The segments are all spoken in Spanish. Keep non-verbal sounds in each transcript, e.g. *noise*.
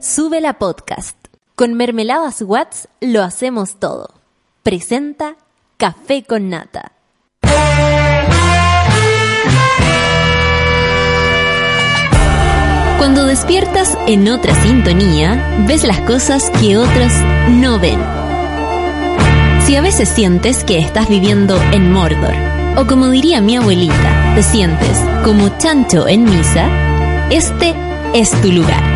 Sube la podcast. Con mermeladas Watts lo hacemos todo. Presenta Café con Nata. Cuando despiertas en otra sintonía, ves las cosas que otros no ven. Si a veces sientes que estás viviendo en Mordor, o como diría mi abuelita, te sientes como chancho en misa, este es tu lugar.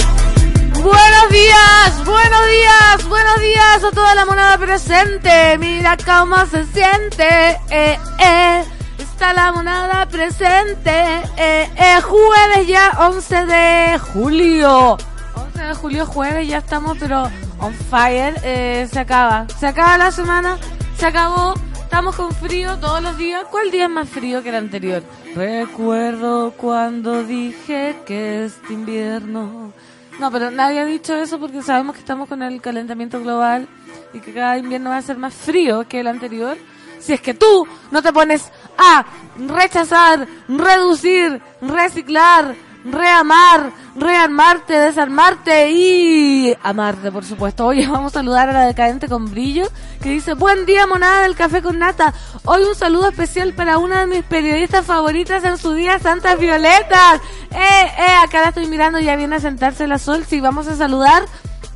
Buenos días, buenos días, buenos días a toda la monada presente. Mira cómo se siente. Eh, eh. Está la monada presente. Eh, eh. Jueves ya, 11 de julio. 11 de julio, jueves, ya estamos, pero on fire. Eh, se acaba. Se acaba la semana. Se acabó. Estamos con frío todos los días. ¿Cuál día es más frío que el anterior? Recuerdo cuando dije que este invierno no, pero nadie ha dicho eso porque sabemos que estamos con el calentamiento global y que cada invierno va a ser más frío que el anterior. Si es que tú no te pones a rechazar, reducir, reciclar, reamar, rearmarte, desarmarte y amarte, por supuesto. Hoy *laughs* vamos a saludar a la decadente con brillo que dice, buen día monada del café con nata. Hoy un saludo especial para una de mis periodistas favoritas en su día, Santas Violetas. Eh, eh, acá la estoy mirando, ya viene a sentarse la sol. Sí, vamos a saludar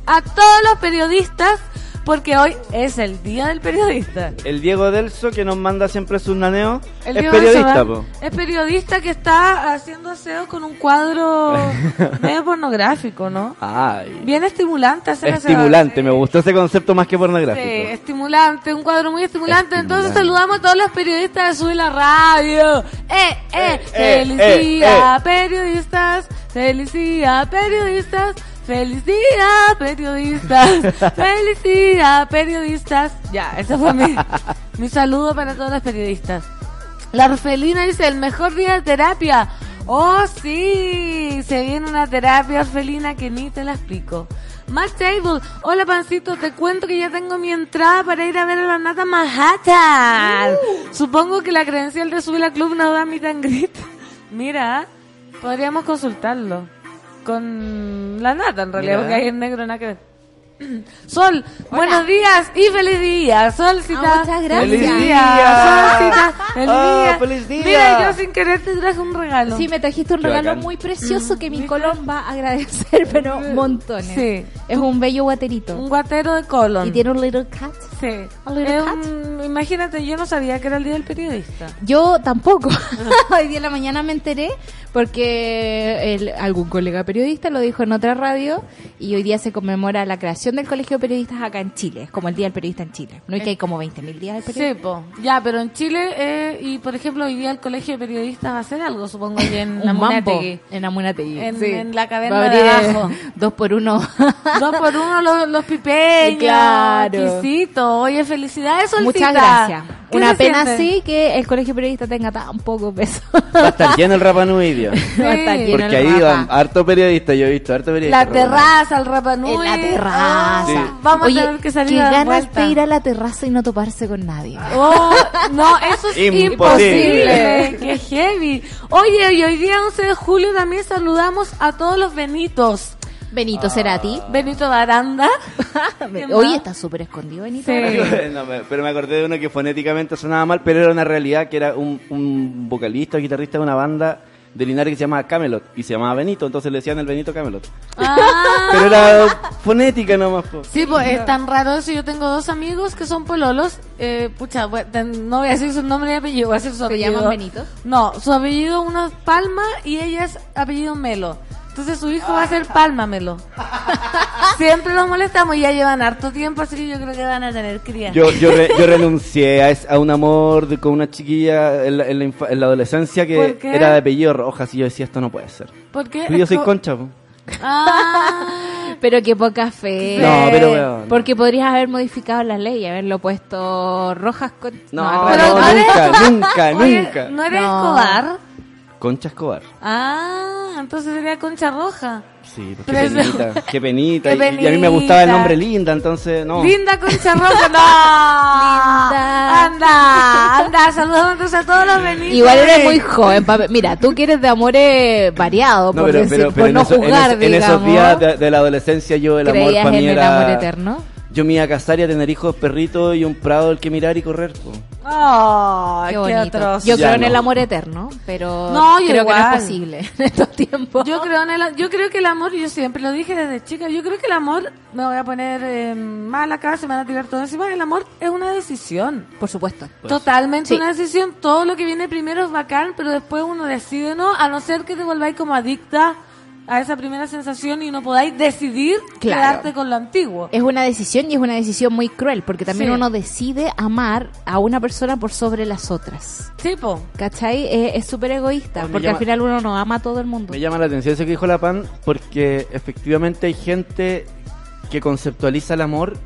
a todos los periodistas porque hoy es el día del periodista. El Diego Delso que nos manda siempre sus naneos El es Diego periodista, Delso. Es periodista que está haciendo aseo con un cuadro *laughs* medio pornográfico, ¿no? Ay. Bien estimulante hacer aseo. Estimulante, Sí. me gustó ese concepto más que Sí, pornográfico. estimulante, un cuadro muy estimulante. Entonces saludamos a todos los periodistas de Sube la Radio. ¡Eh, eh! Eh, eh, ¡Feliz eh, día, periodistas! ¡Feliz día, periodistas! ¡Feliz día, periodistas! *laughs* ¡Feliz día, periodistas! Ya, ese fue mi, mi saludo para todos los periodistas. La Orfelina dice, el mejor día de terapia. Oh, sí, se viene una terapia orfelina que ni te la explico. Matt Table, hola pancito, te cuento que ya tengo mi entrada para ir a ver a la Nata Manhattan. Supongo que la credencial de Subir la Club nos da mi and greet. Mira, podríamos consultarlo. Con la Nata en realidad, porque hay en negro nada que ver. *clears throat* Sol, buenos días y feliz día. Solcita. Ah, muchas gracias. Feliz ¡Feliz día. Solcita, feliz Ah, día. feliz día. Mira, yo sin querer te traje un regalo. Sí, me trajiste un Qué regalo bacán. muy precioso que mi colon va a agradecer, *laughs* pero montones. Sí. Es un bello guaterito. Un guatero de colon. Y tiene un little cat. Sí. A little Es cat. un- imagínate, yo no sabía que era el día del periodista. Yo tampoco. *laughs* Hoy día en la mañana me enteré porque el- algún colega periodista lo dijo en otra radio y hoy día se conmemora la creación del Colegio de Periodistas acá en Chile. Es como el Día del Periodista en Chile. ¿No es que hay como 20.000 días del Sí, periodista? po. Ya, pero en Chile, eh, y por ejemplo, hoy día el colegio de periodistas va a hacer algo, supongo, ahí en la *laughs* un mambo Munategui. en Amunategui. En- sí. en la caverna Va a abrir, de eh, abajo. *laughs* Dos por uno. *laughs* Dos por uno los, los pipeños. Claro. Exquisito. Oye, felicidades, Solcita. Muchas gracias. ¿Qué Una pena siente? sí que el colegio periodista tenga tan poco peso. Va a estar lleno el Rapanui, Dios. Va a estar lleno Porque el ahí Rapa. van harto periodista, yo he visto harto periodista. La terraza, el Rapanui. En la terraza. Sí. Vamos Oye, a tener que salir qué a dar ganas vuelta. de ir a la terraza y no toparse con nadie. Oh, *laughs* no, eso es Imposible. imposible. Qué heavy. Oye, y hoy día 11 de julio también saludamos a todos los Benitos. Benito Cerati. Benito Baranda. *laughs* Hoy está súper escondido Benito. Sí. *laughs* No, me- pero me acordé de uno que fonéticamente sonaba mal, pero era una realidad que era un, un vocalista o guitarrista de una banda de Linares que se llamaba Camelot y se llamaba Benito, entonces le decían el Benito Camelot. Ah. *laughs* Pero era fonética nomás. po. Sí, pues es tan raro eso. Yo tengo dos amigos que son pololos. Eh, pucha, no voy a decir su nombre y apellido, voy a decir su ¿Se apellido. llaman Benito? No, su apellido uno es Palma y ella es apellido Melo. Entonces su hijo va a ser Palma Melo. *laughs* Siempre los molestamos y ya llevan harto tiempo, así que yo creo que van a tener cría. Yo, yo, re- yo *laughs* renuncié a, es- a un amor de- con una chiquilla en la, en la infa- en la adolescencia ¿Por que era de apellido Rojas y yo decía, esto no puede ser. ¿Por qué? Pero yo soy co- concha. po. Ah, *laughs* Pero qué poca fe. No, pero weón. Porque podrías haber modificado la ley y haberlo puesto rojas con... No, no, revés. nunca, nunca, nunca. ¿No eres No. Escobar? Concha Escobar. Ah, entonces sería Concha Roja. Sí, pues qué eso- penita, qué penita. *laughs* Qué Y- Y, a mí me gustaba el nombre Linda, entonces no. Linda Concha Roja, *laughs* no. Linda. Anda, anda, saludamos entonces a todos los Benitos. Igual eres muy joven. pa- Mira, tú que eres de amores variados, No, por, pero, decir- pero, pero por en, no eso- en jugar, eso- en digamos. esos días de, de la adolescencia yo el amor para mí en el era... amor eterno. Yo me iba a casar y a tener hijos, perritos y un prado al que mirar y correr. po. Ay, Qué qué, bonito. atroz. Yo Ya creo en el amor eterno, pero No, yo creo que no es posible *laughs* en estos tiempos. Yo creo en el, yo creo que el amor, yo siempre lo dije desde chica, yo creo que el amor, me voy a poner eh, mal acá, se me van a tirar todo encima, el amor es una decisión. Por supuesto. Totalmente Sí. una decisión, todo lo que viene primero es bacán, pero después uno decide no, a no ser que te volváis como adicta a esa primera sensación y no podáis decidir Claro. quedarte con lo antiguo. Es una decisión y es una decisión muy cruel, porque también Sí. uno decide amar a una persona por sobre las otras. Tipo, ¿Cachai? Eh, Es súper egoísta, porque llama- al final uno no ama a todo el mundo. Me llama la atención eso que dijo la PAN porque efectivamente hay gente que conceptualiza el amor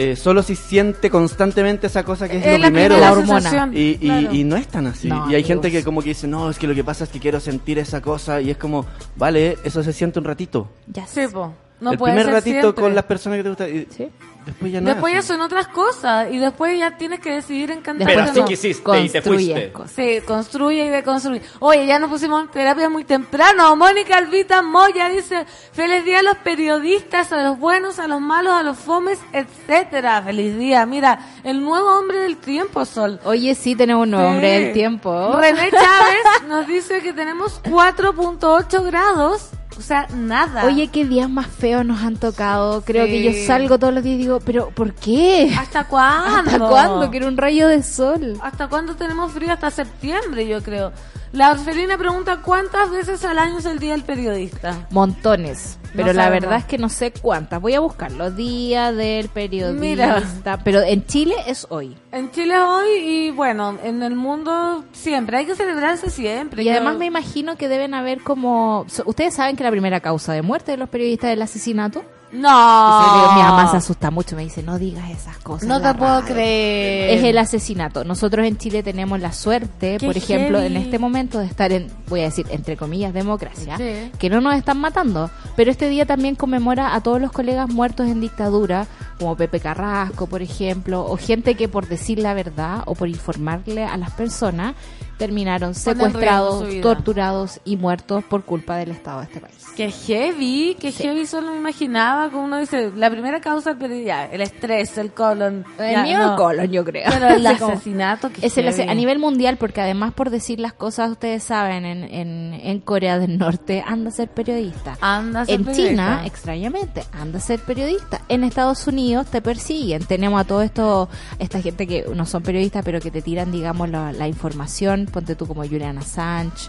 eh, solo si siente constantemente esa cosa que es, es lo la primero. La hormona. Y, y, claro. y no es tan así. No, y hay Dios. gente que como que dice, no, es que lo que pasa es que quiero sentir esa cosa y es como, vale, eso se siente un ratito. Ya Sí, sé. po. No el puede primer ser ratito siempre. con las personas que te gustan Sí. Después ya no. Después ya son otras cosas y después ya tienes que decidir encantarte Después o así no. quisiste y te fuiste. Se construye y deconstruye. Oye, ya nos pusimos en terapia muy temprano. Mónica Albita Moya dice, feliz día a los periodistas, a los buenos, a los malos, a los fomes, etcétera. Feliz día. Mira, el nuevo hombre del tiempo, Sol. Oye, sí, tenemos un nuevo hombre Sí. del tiempo. René Chávez nos dice que tenemos 4.8 grados. O sea, nada. Oye, qué días más feos nos han tocado. Creo Sí. que yo salgo todos los días y digo, pero ¿por qué? ¿hasta *laughs* cuándo? ¿Hasta cuándo? Quiero un rayo de sol. ¿Hasta cuándo tenemos frío? Hasta septiembre, yo creo. La orfelina pregunta, ¿cuántas veces al año es el Día del Periodista? Montones. Pero la sabemos. verdad es que no sé cuántas. Voy a buscarlo. Día del periodista. Mira. Pero en Chile es hoy. En Chile hoy y bueno, en el mundo siempre. Hay que celebrarse siempre. Y además me imagino que deben haber como... ¿Ustedes saben que la primera causa de muerte de los periodistas es el asesinato? No. Mi mamá se asusta mucho. Me dice, no digas esas cosas. No te puedo radio". creer. Es el asesinato. Nosotros en Chile tenemos la suerte, Qué por ejemplo, en este momento de estar en, voy a decir, entre comillas, democracia, Sí. que no nos están matando. Pero este día también conmemora a todos los colegas muertos en dictadura, como Pepe Carrasco, por ejemplo, o gente que por decir la verdad o por informarle a las personas terminaron secuestrados, torturados y muertos por culpa del Estado de este país. Qué heavy, qué heavy solo me imaginaba, como uno dice, la primera causa ya, el estrés, el colon. El ya, mío no. el colon, yo creo. Pero el *laughs* asesinato, Es el a nivel mundial, porque además por decir las cosas, ustedes saben, en, en, en Corea del Norte anda a ser periodista. Anda a ser en periodista. China, extrañamente, anda a ser periodista. En Estados Unidos te persiguen. Tenemos a todo esto, esta gente que no son periodistas, pero que te tiran, digamos, la, la información. Ponte tú como Julian Assange.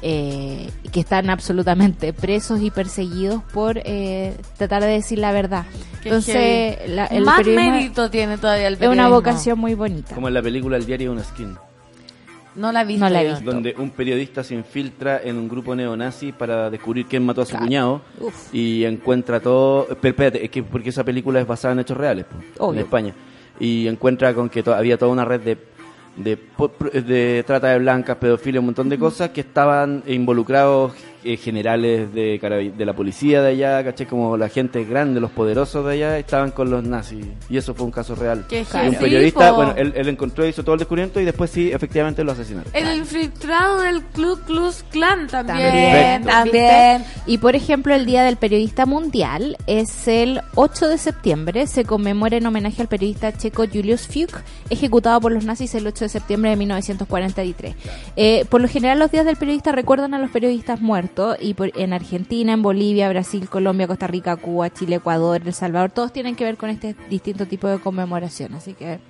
eh, que están absolutamente presos y perseguidos por eh, tratar de decir la verdad. Qué Entonces, la- el Más mérito tiene todavía el es periodismo. una vocación muy bonita. Como en la película El diario de una skin. No la he visto. No la he yo. visto. donde un periodista se infiltra en un grupo neonazi para descubrir quién mató a su Claro. cuñado Uf. y encuentra todo. Pero espérate, es que porque esa película es basada en hechos reales po, en. España y encuentra con que to- había toda una red de de, de trata de blancas, pedofilia, un montón de cosas que estaban involucrados eh, generales de, la policía de allá, caché como la gente grande, los poderosos de allá, estaban con los nazis. Y eso fue un caso real. Qué Y un periodista, bueno, él, él encontró y hizo todo el descubrimiento y después sí, efectivamente lo asesinaron. El infiltrado del Club Klux Klan también. También, También. Y por ejemplo, el Día del Periodista Mundial es el 8 de septiembre. Se conmemora en homenaje al periodista checo Julius Fuchs, ejecutado por los nazis el 8 de septiembre de 1943. Eh, por lo general, los días del periodista recuerdan a los periodistas muertos y por- en Argentina, en Bolivia, Brasil, Colombia, Costa Rica, Cuba, Chile, Ecuador, El Salvador, todos tienen que ver con este distinto tipo de conmemoración. Así que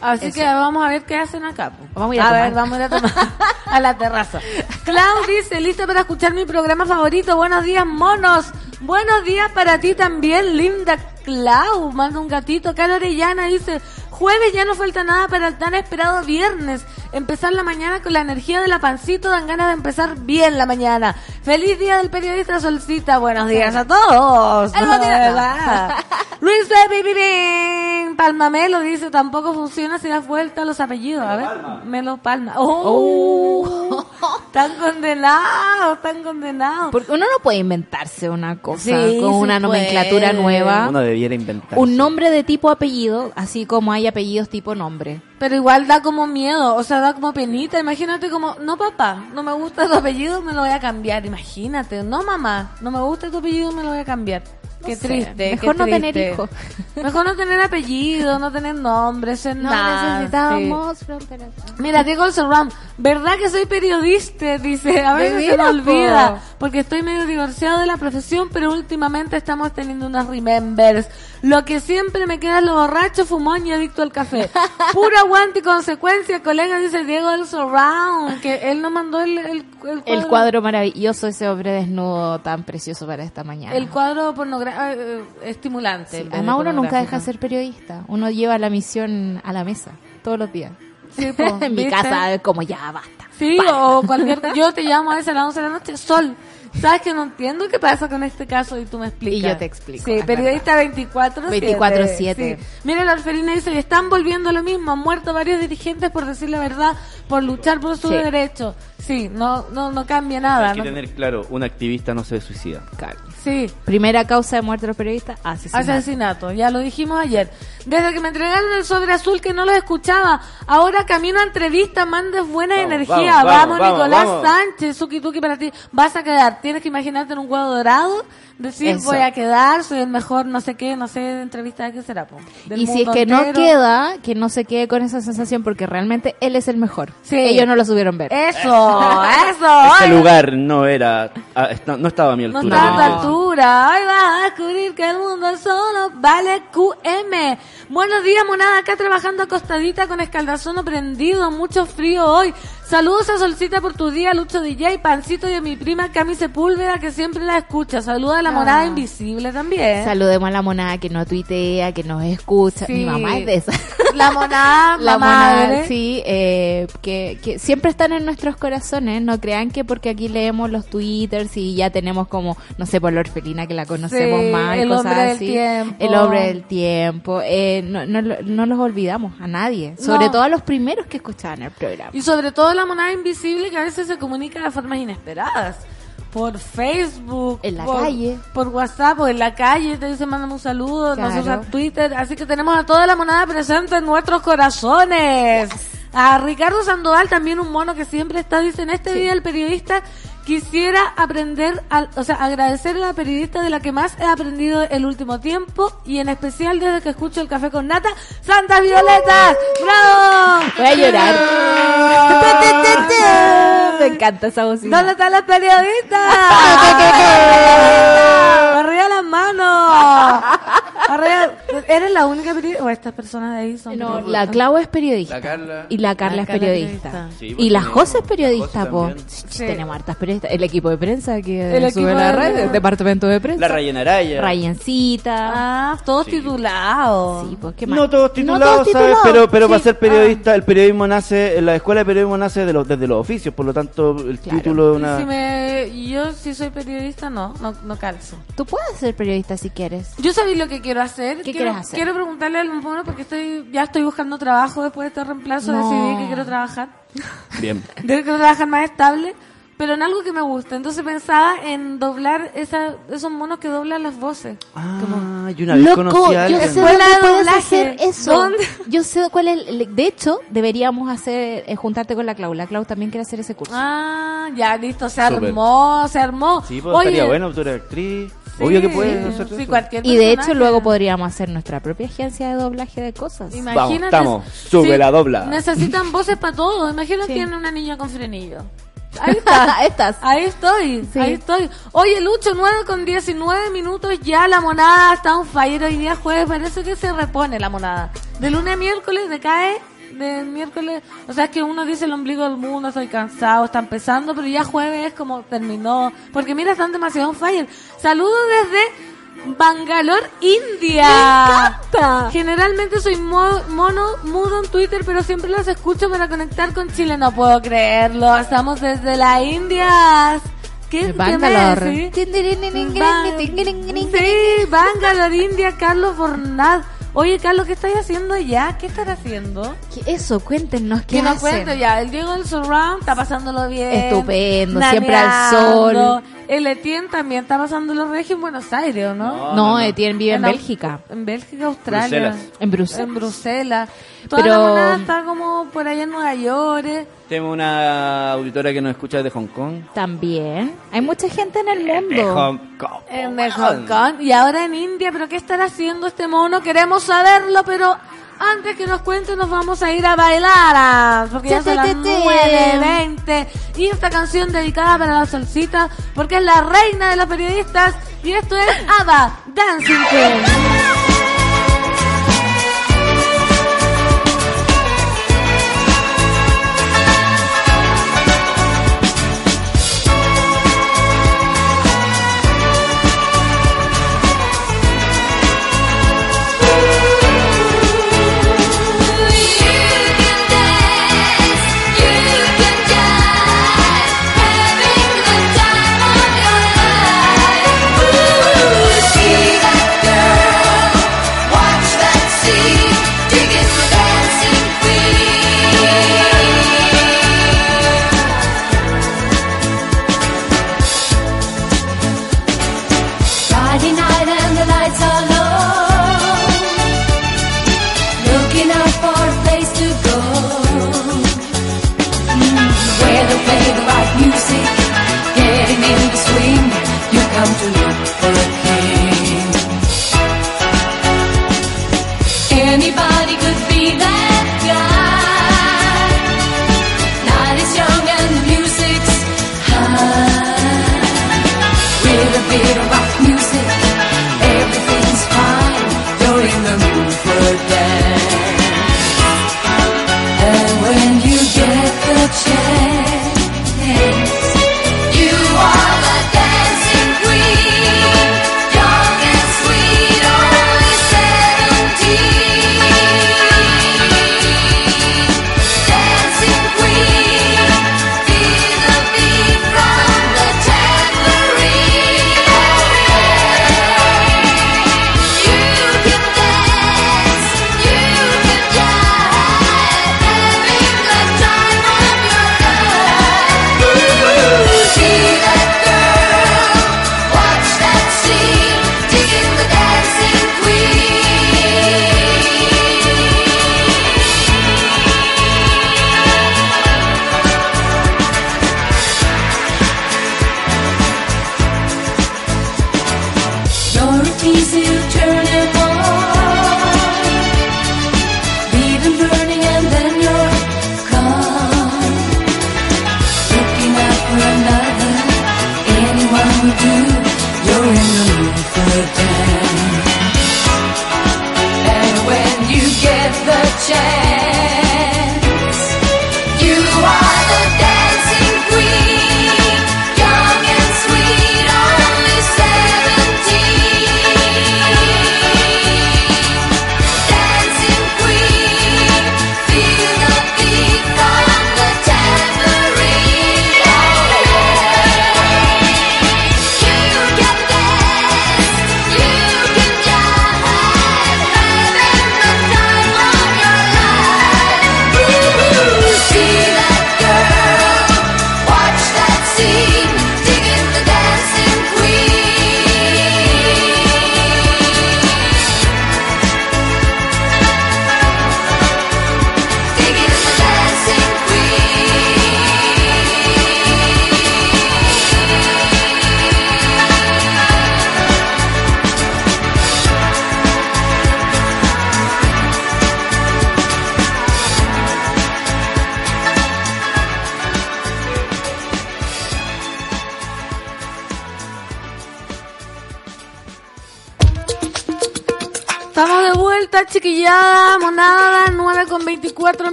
Así Eso. que vamos a ver qué hacen acá. Vamos a ir a ver, vamos a ir a tomar *laughs* a la terraza. Clau dice, lista para escuchar mi programa favorito. Buenos días, monos. Buenos días para ti también, linda Clau. Manda un gatito. Carla Orellana dice, Jueves ya no falta nada para el tan esperado viernes. Empezar la mañana con la energía de la pancito dan ganas de empezar bien la mañana. Feliz día del periodista Solcita. Buenos días a todos. El. *laughs* Luis Baby Bing. Palma Melo dice, tampoco funciona si das vuelta a los apellidos. A ver, Melo Palma. Oh, están condenados, están condenados. Porque uno no puede inventarse una cosa Sí, con sí una nomenclatura puede. nueva. Uno debiera inventar. Un nombre de tipo apellido, así como hay apellidos tipo nombre. Pero igual da como miedo, o sea, da como penita. Imagínate como, no papá, no me gusta tu apellido, me lo voy a cambiar. Imagínate, no mamá, no me gusta tu apellido, me lo voy a cambiar. Qué sé, triste. mejor qué no tener triste. hijos. Mejor no tener apellido, no tener nombre, ser No nada. necesitamos fronteras. Mira, Diego Ram, ¿verdad que soy periodista? Dice, a veces se me olvida, po. porque estoy medio divorciado de la profesión, pero últimamente estamos teniendo unas remembers. Lo que siempre me queda es lo borracho, fumón y adicto al café. *laughs* Pura aguante y consecuencia, colega, dice Diego El Surround, que él nos mandó el, el, el cuadro, El cuadro maravilloso, ese hombre desnudo tan precioso para esta mañana. el cuadro pornogra- eh, estimulante. Sí, Además uno nunca deja de ser periodista. Uno lleva la misión a la mesa todos los días. Sí, po, *laughs* en mi ¿viste? casa como ya basta. Sí, o cualquier... Yo te llamo a veces a las 11 de la noche, Sol. ¿Sabes que no entiendo qué pasa con este caso y tú me explicas? Y yo te explico, Sí, periodista 24-7. 24/7. Sí. Mira, la Alferina dice, están volviendo a lo mismo. Han muerto varios dirigentes por decir la verdad, por luchar por sus Sí. derechos. Sí, no, no, no cambia nada. Hay que no- tener claro, un activista no se suicida. Sí, Primera causa de muerte de los periodistas, asesinato. Asesinato, ya lo dijimos ayer. Desde que me entregaron el sobre azul que no los escuchaba, ahora camino a entrevista, mandes buena Vamos, energía. vamos, Vamos, vamos, vamos, Nicolás vamos. Sánchez, Suki Tuki para ti. Vas a quedar, tienes que imaginarte en un huevo dorado, decir Eso. voy a quedar, soy el mejor, no sé qué, no sé de entrevista de qué será. po, del Y si es que no queda, que no se quede con esa sensación porque realmente él es el mejor. Sí. Ellos no lo subieron ver. Eso, *laughs* eso. Ese ay, lugar no era, ah, no estaba a mi No altura. está a tu altura. Hoy vas a descubrir que el mundo solo vale QM. Buenos días, monada. Acá trabajando acostadita con escaldazono prendido. Mucho frío hoy. Saludos a Solcita por tu día, Lucho DJ, Pancito y a mi prima Cami Sepúlveda que siempre la escucha. Saluda a la Ah. monada invisible también. Saludemos a la monada que no tuitea, que nos escucha. Sí. Mi mamá es de esa. La monada, *laughs* La monada, madre. sí, eh, que, que siempre están en nuestros corazones. No crean que porque aquí leemos los twitters y ya tenemos como, no sé, por la orfelina que la conocemos Sí, más, y el cosas hombre del tiempo. El hombre del tiempo. Eh, no, no, no los olvidamos a nadie. Sobre No. todo a los primeros que escuchaban el programa. Y sobre todo la monada invisible que a veces se comunica de formas inesperadas. Por Facebook. En la por- calle. Por WhatsApp o en la calle te dicen mándame un saludo. Claro. Nosotros a Twitter. Así que tenemos a toda la monada presente en nuestros corazones. A Ricardo Sandoval, también un mono que siempre está, dice, en este día el periodista quisiera aprender, al- o sea, agradecer a la periodista de la que más he aprendido el último tiempo y en especial desde que escucho el café con nata, Santas Violetas. ¡Bravo! Voy a llorar. *laughs* Me encanta esa voz. ¿Dónde están las periodistas? *laughs* Arriba las manos. ¿Eres la única periodista? ¿O estas personas de ahí son No, periodistas? la Clau es periodista. La Carla. Y la Carla La es Carla periodista. periodista. Sí, y la tenemos- José es periodista, José po. también. Sí. Tenemos hartas periodistas. El equipo de prensa que El sube equipo la de- red, el departamento de prensa. La Ryan Araya. Rayencita. Ah, todos Sí. titulados. Sí, pues qué más. No todos titulados, ¿sabes? Pero, pero Sí. para ser periodista, el periodismo nace, la escuela de periodismo nace de los, desde los oficios, por lo tanto, el Claro. título de Y una... Si me, yo si soy periodista, no, no, no calzo. Tú puedes ser periodista si quieres. Yo sabía lo que quiero hacer. ¿Qué quiero, quieres hacer? Quiero preguntarle al mono porque estoy, ya estoy buscando trabajo después de este reemplazo. No. Decidí que quiero trabajar. *laughs* Bien. *laughs* Quiero trabajar más estable, pero en algo que me gusta. Entonces pensaba en doblar esa, esos monos que doblan las voces. Ah, y una vez Loco, conocí a yo alguien. sé dónde de puedes doblaje. hacer eso. ¿Dónde? Yo sé cuál es. el- De hecho, deberíamos hacer eh, juntarte con la Clau. La Clau también quiere hacer ese curso. Ah, ya, listo, se armó, se armó. Sí, pues Oye, estaría bueno, tú eres actriz. Sí, Obvio que puedes hacer sí, cualquier y de hecho, luego podríamos hacer nuestra propia agencia de doblaje de cosas. Imagínate. estamos. Sube la dobla. *laughs* Necesitan voces para todo. Imagínate Sí. tiene una niña con frenillo. *laughs* Ahí está. Estas. Ahí estoy, Sí. ahí estoy. Oye, Lucho, 9 con 19 minutos, ya la monada está un fire. Hoy día jueves parece que se repone la monada. De lunes a miércoles decae, de miércoles, o sea, es que uno dice el ombligo del mundo, estoy cansado, está empezando, pero ya jueves es como terminó. Porque mira, están demasiado on fire. Saludos desde Bangalore, India. Generalmente soy mo- mono, mudo en Twitter, pero siempre los escucho para conectar con Chile. No puedo creerlo. Estamos desde la India. ¿Qué, De qué Bangalore. me Sí, Bangalore, India, Carlos Fornaz. Oye, Carlos, ¿qué estáis haciendo ya? ¿Qué estás haciendo? ¿Qué- Eso, cuéntenos qué Que nos hacen? cuente ya. El Diego del Surround está pasándolo bien. Estupendo, siempre al sol. El Etienne también está pasándolo regio en Buenos Aires, ¿o ¿no? No, No, no. Etienne vive en Au- Bélgica. En Bélgica, Australia. Bruselas. En Bruselas. En Bruselas. Toda Pero- la monada está como por allá en Nueva York. eh. Tenemos una auditora que nos escucha desde Hong Kong. También. Hay mucha gente en el De mundo. Hong Kong. En de Hong Kong. Y ahora en India. ¿Pero qué estará haciendo este mono? Queremos saberlo, pero... Antes que nos cuente, nos vamos a ir a bailar. Porque ya son las Che, che, che, che. 9.20. Y esta canción dedicada para la solcita. Porque es la reina de los periodistas. Y esto es Ava Dancing Queen.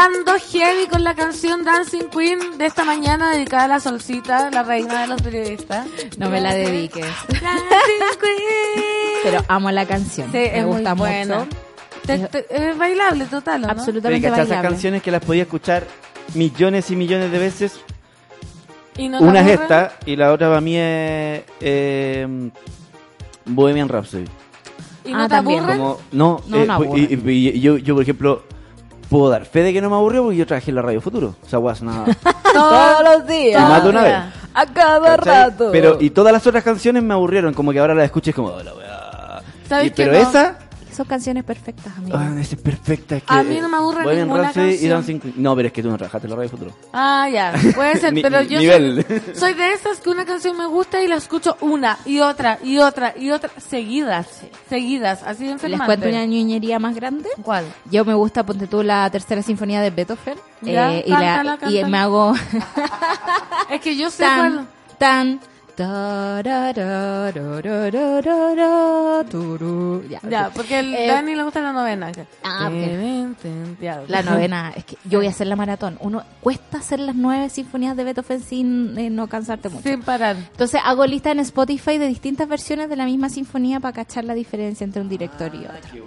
Bailando heavy con la canción Dancing Queen de esta mañana dedicada a la solcita, la reina de los periodistas. No me la dediques. Dancing Queen. Pero amo la canción. Sí, me es gusta muy buena. mucho. Te- te- es bailable total, ¿o ¿no? Absolutamente ¿cachai? esas bailable. canciones que las podía escuchar millones y millones de veces. ¿Y no te Una es esta y la otra para mí es eh, Bohemian Rhapsody. ¿Y no Ah, te también. aburren? Como, no, No, eh, no y- y- y yo, yo, por ejemplo, puedo dar fe de que no me aburrió porque yo trabajé en la Radio Futuro. O sea, guas, nada. Todos *laughs* los días. Y más de una vez. A cada ¿cachai? rato. Pero, y todas las otras canciones me aburrieron, como que ahora las escuches como, "Oh, la weá". ¿Sabes Y- Pero no? esa, Son canciones perfectas, amigo. ah, esa es perfecta. es que, A mí no me aburre Bohemian ninguna y canción. Dancing Queen. No, pero es que tú no trabajaste en la Radio Futuro. Ah, ya, puede ser, *laughs* pero yo soy, soy de esas que una canción me gusta y la escucho una y otra y otra y otra seguidas, seguidas, así de ¿Les enfermante. cuento una ñuñería más grande? ¿Cuál? Yo me gusta, ponte tú, la tercera sinfonía de Beethoven. Ya, eh, y, la- cántala, y cántala. me hago *laughs* Es que yo sé cuál. tan, tan, tararararararara, turu. Ya, porque el Dani le gusta la novena. La novena, es que yo voy a hacer la maratón. Uno cuesta hacer las nueve sinfonías de Beethoven sin no cansarte mucho. Sin parar. Entonces hago lista en Spotify de distintas versiones de la misma sinfonía para cachar la diferencia entre un director y otro.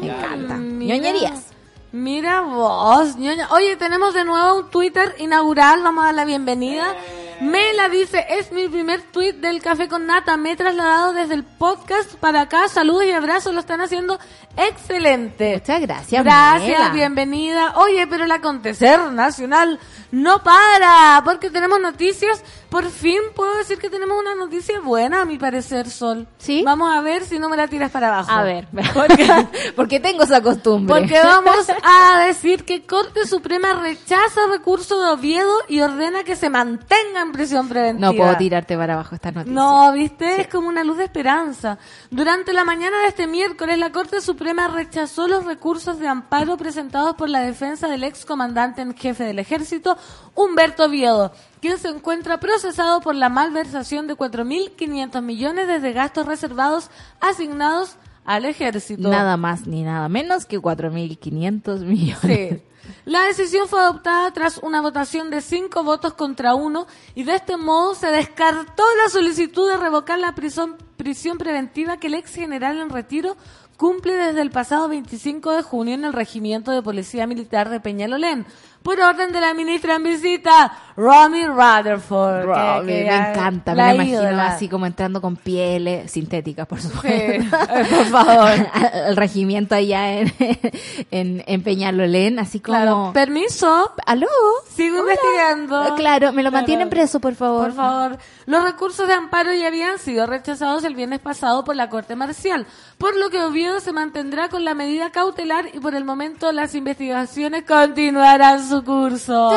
Me encanta. mira. Ñoñerías. Mira vos, ñoña. Oye, tenemos de nuevo un Twitter inaugural, vamos a dar la bienvenida. Mela dice, es mi primer tweet del Café con Nata, me he trasladado desde el podcast para acá, saludos y abrazos, lo están haciendo excelente. Muchas gracias. Gracias, Mela. bienvenida. Oye, pero el acontecer nacional no para, porque tenemos noticias. Por fin puedo decir que tenemos una noticia buena, a mi parecer, Sol. ¿Sí? Vamos a ver si no me la tiras para abajo. A ver, porque, porque *laughs* tengo esa costumbre. Porque vamos a decir que Corte Suprema rechaza recurso de Oviedo y ordena que se mantenga en prisión preventiva. No puedo tirarte para abajo esta noticia. No, viste, es como una luz de esperanza. Durante la mañana de este miércoles, la Corte Suprema rechazó los recursos de amparo presentados por la defensa del ex comandante en jefe del ejército, Humberto Oviedo, quien se encuentra procesado por la malversación de 4.500 millones desde gastos reservados asignados al ejército. Nada más ni nada menos que 4.500 millones. Sí. La decisión fue adoptada tras una votación de cinco votos contra uno y de este modo se descartó la solicitud de revocar la prisión, prisión preventiva que el ex general en retiro cumple desde el pasado 25 de junio en el Regimiento de Policía Militar de Peñalolén, por orden de la ministra en visita, Romy Rutherford. que- Romy, que me encanta, me la imagino ídola. así como entrando con pieles sintéticas, por Sí, supuesto. *laughs* por favor. *laughs* Al regimiento allá en, *laughs* en, en Peñalolén, así como... Claro, permiso, ¿Aló? sigo Hola. investigando. Claro, me lo Claro. mantienen preso, por favor. Por favor. Los recursos de amparo ya habían sido rechazados el viernes pasado por la Corte Marcial, por lo que Oviedo se mantendrá con la medida cautelar y por el momento las investigaciones continuarán su curso.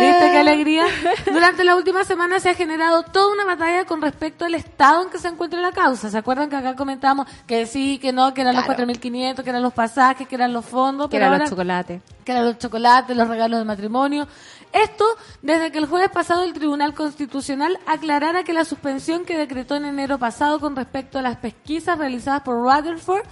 ¿Viste qué alegría? *laughs* Durante la última semana se ha generado toda una batalla con respecto al estado en que se encuentra la causa. ¿Se acuerdan que acá comentamos que sí, que no, que eran Claro. los 4.500, que eran los pasajes, que eran los fondos? Que eran los chocolates. que eran los chocolates, los regalos de matrimonio. Esto desde que el jueves pasado el Tribunal Constitucional aclarara que la suspensión que decretó en enero pasado con respecto a las pesquisas realizadas por Rutherford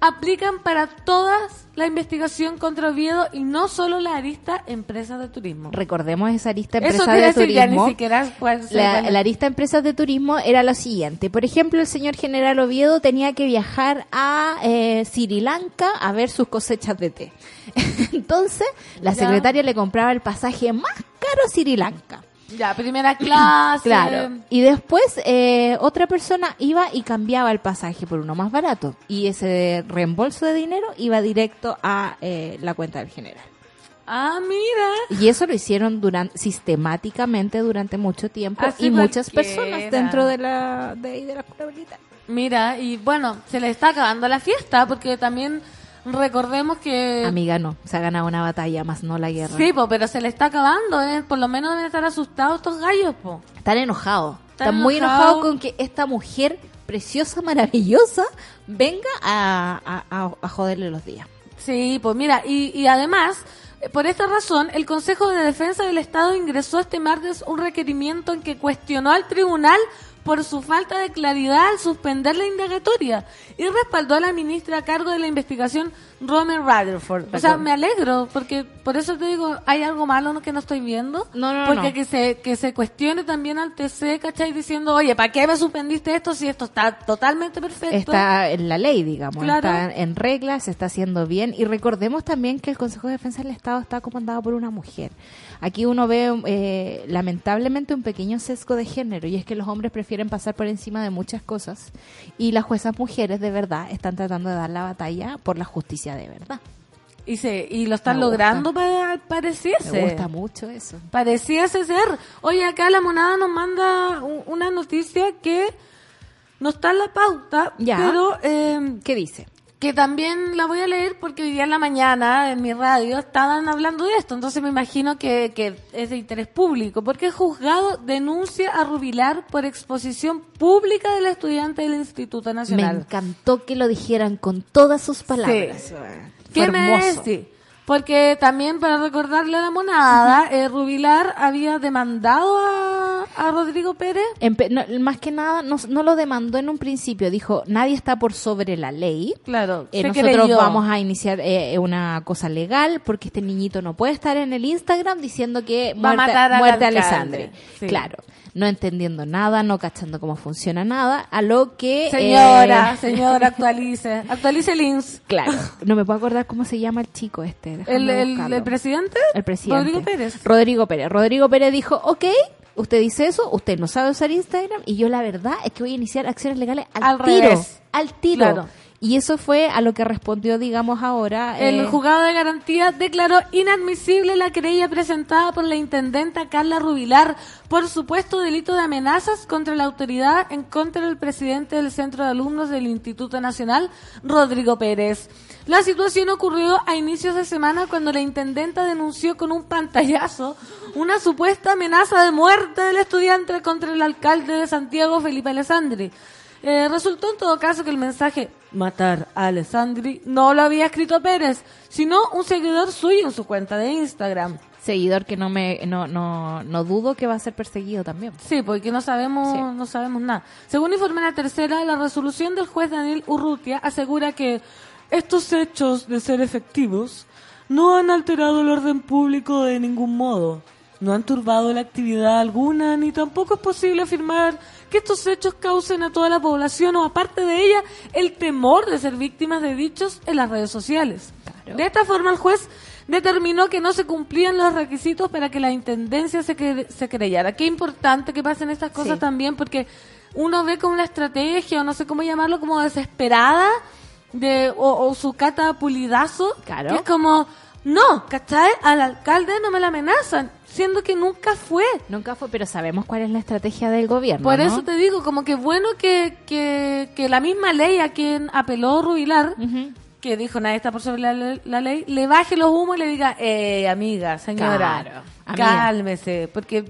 aplican para toda la investigación contra Oviedo y no solo la arista empresas de turismo. Recordemos esa lista Eso empresas a de decir, ya ni turismo. siquiera La, la de empresas de turismo era lo siguiente. Por ejemplo, el señor general Oviedo tenía que viajar a eh, Sri Lanka a ver sus cosechas de té. *laughs* Entonces, la Ya. secretaria le compraba el pasaje más caro a Sri Lanka. Ya, primera *clears throat* clase. Claro. Y después eh, otra persona iba y cambiaba el pasaje por uno más barato. Y ese reembolso de dinero iba directo a eh, la cuenta del general. Ah, mira. Y eso lo hicieron durante, sistemáticamente durante mucho tiempo Así y muchas cualquiera. personas dentro de la de, de la escuela. Mira, y bueno, se le está acabando la fiesta porque también recordemos que... Amiga, no, se ha ganado una batalla, más no la guerra. Sí, po, pero se le está acabando, ¿eh? Por lo menos deben estar asustados estos gallos, po. Están enojados. Están Están muy enojados. enojados con que esta mujer preciosa, maravillosa, venga a, a, a- a joderle los días. Sí, pues mira, y, y además, eh, por esta razón, el Consejo de Defensa del Estado ingresó este martes un requerimiento en que cuestionó al tribunal por su falta de claridad al suspender la indagatoria y respaldó a la ministra a cargo de la investigación, Romer Rutherford. O sea, me alegro, porque por eso te digo, hay algo malo que no estoy viendo. No, no, no, Porque no. que se, que se cuestione también al TC, ¿cachai? Diciendo, oye, ¿para qué me suspendiste esto si esto está totalmente perfecto? Está en la ley, digamos, Claro. está en regla, se está haciendo bien. Y recordemos también que el Consejo de Defensa del Estado está comandado por una mujer. Aquí uno ve, eh, lamentablemente, un pequeño sesgo de género, y es que los hombres prefieren pasar por encima de muchas cosas. Y las juezas mujeres, de verdad, están tratando de dar la batalla por la justicia de verdad. Y, se, y lo están Me logrando para parecerse. Me gusta mucho eso. Pareciese ser. Oye, acá la monada nos manda una noticia que no está en la pauta, Ya. pero eh, ¿Qué dice? Que también la voy a leer porque hoy día en la mañana en mi radio estaban hablando de esto, entonces me imagino que, que es de interés público, porque el juzgado denuncia a Rubilar por exposición pública del estudiante del Instituto Me Nacional. encantó que lo dijeran con todas sus palabras. Sí. ¿Qué me decís? Porque también para recordarle a la monada, eh, Rubilar había demandado a, a Rodrigo Pérez. Empe- no, más que nada, no, no lo demandó en un principio. Dijo, nadie está por sobre la ley. Claro, Eh, nosotros creyó. vamos a iniciar eh, una cosa legal porque este niñito no puede estar en el Instagram diciendo que Va a matar al muerte a. Sí. Claro, no entendiendo nada, no cachando cómo funciona nada, a lo que... Señora, eh, señora, *laughs* actualice. Actualice el INS. Claro, no me puedo acordar cómo se llama el chico este. ¿El, el, presidente? El presidente. Rodrigo Pérez. Rodrigo Pérez. Rodrigo Pérez dijo, ok, usted dice eso, usted no sabe usar Instagram y yo la verdad es que voy a iniciar acciones legales al, Al tiro. revés. Al tiro. Claro. Y eso fue a lo que respondió, digamos, ahora. El eh, juzgado de garantía declaró inadmisible la querella presentada por la intendenta Carla Rubilar por supuesto delito de amenazas contra la autoridad en contra del presidente del Centro de Alumnos del Instituto Nacional, Rodrigo Pérez. La situación ocurrió a inicios de semana cuando la intendenta denunció con un pantallazo una supuesta amenaza de muerte del estudiante contra el alcalde de Santiago, Felipe Alessandri. Eh, resultó en todo caso que el mensaje matar a Alessandri no lo había escrito Pérez, sino un seguidor suyo en su cuenta de Instagram. Seguidor que no me no, no, no dudo que va a ser perseguido también. Sí, porque no sabemos, Sí. no sabemos nada. Según informa la tercera, la resolución del juez Daniel Urrutia asegura que estos hechos, de ser efectivos, no han alterado el orden público de ningún modo. No han turbado la actividad alguna, ni tampoco es posible afirmar que estos hechos causen a toda la población o aparte de ella el temor de ser víctimas de dichos en las redes sociales. Claro. De esta forma el juez determinó que no se cumplían los requisitos para que la intendencia se, cre- se creyera. Qué importante que pasen estas cosas Sí. también porque uno ve como una estrategia o no sé cómo llamarlo como desesperada de o, o su cata pulidazo Claro. que es como no, ¿cachai? Al alcalde no me la amenazan, siendo que nunca fue. Nunca fue, pero sabemos cuál es la estrategia del gobierno. Por ¿no? eso te digo, como que bueno que, que, que la misma ley a quien apeló Rubilar, que dijo nadie está por sobre la, le- la ley, le baje los humos y le diga, eh, amiga, señora, Claro, amiga. cálmese, porque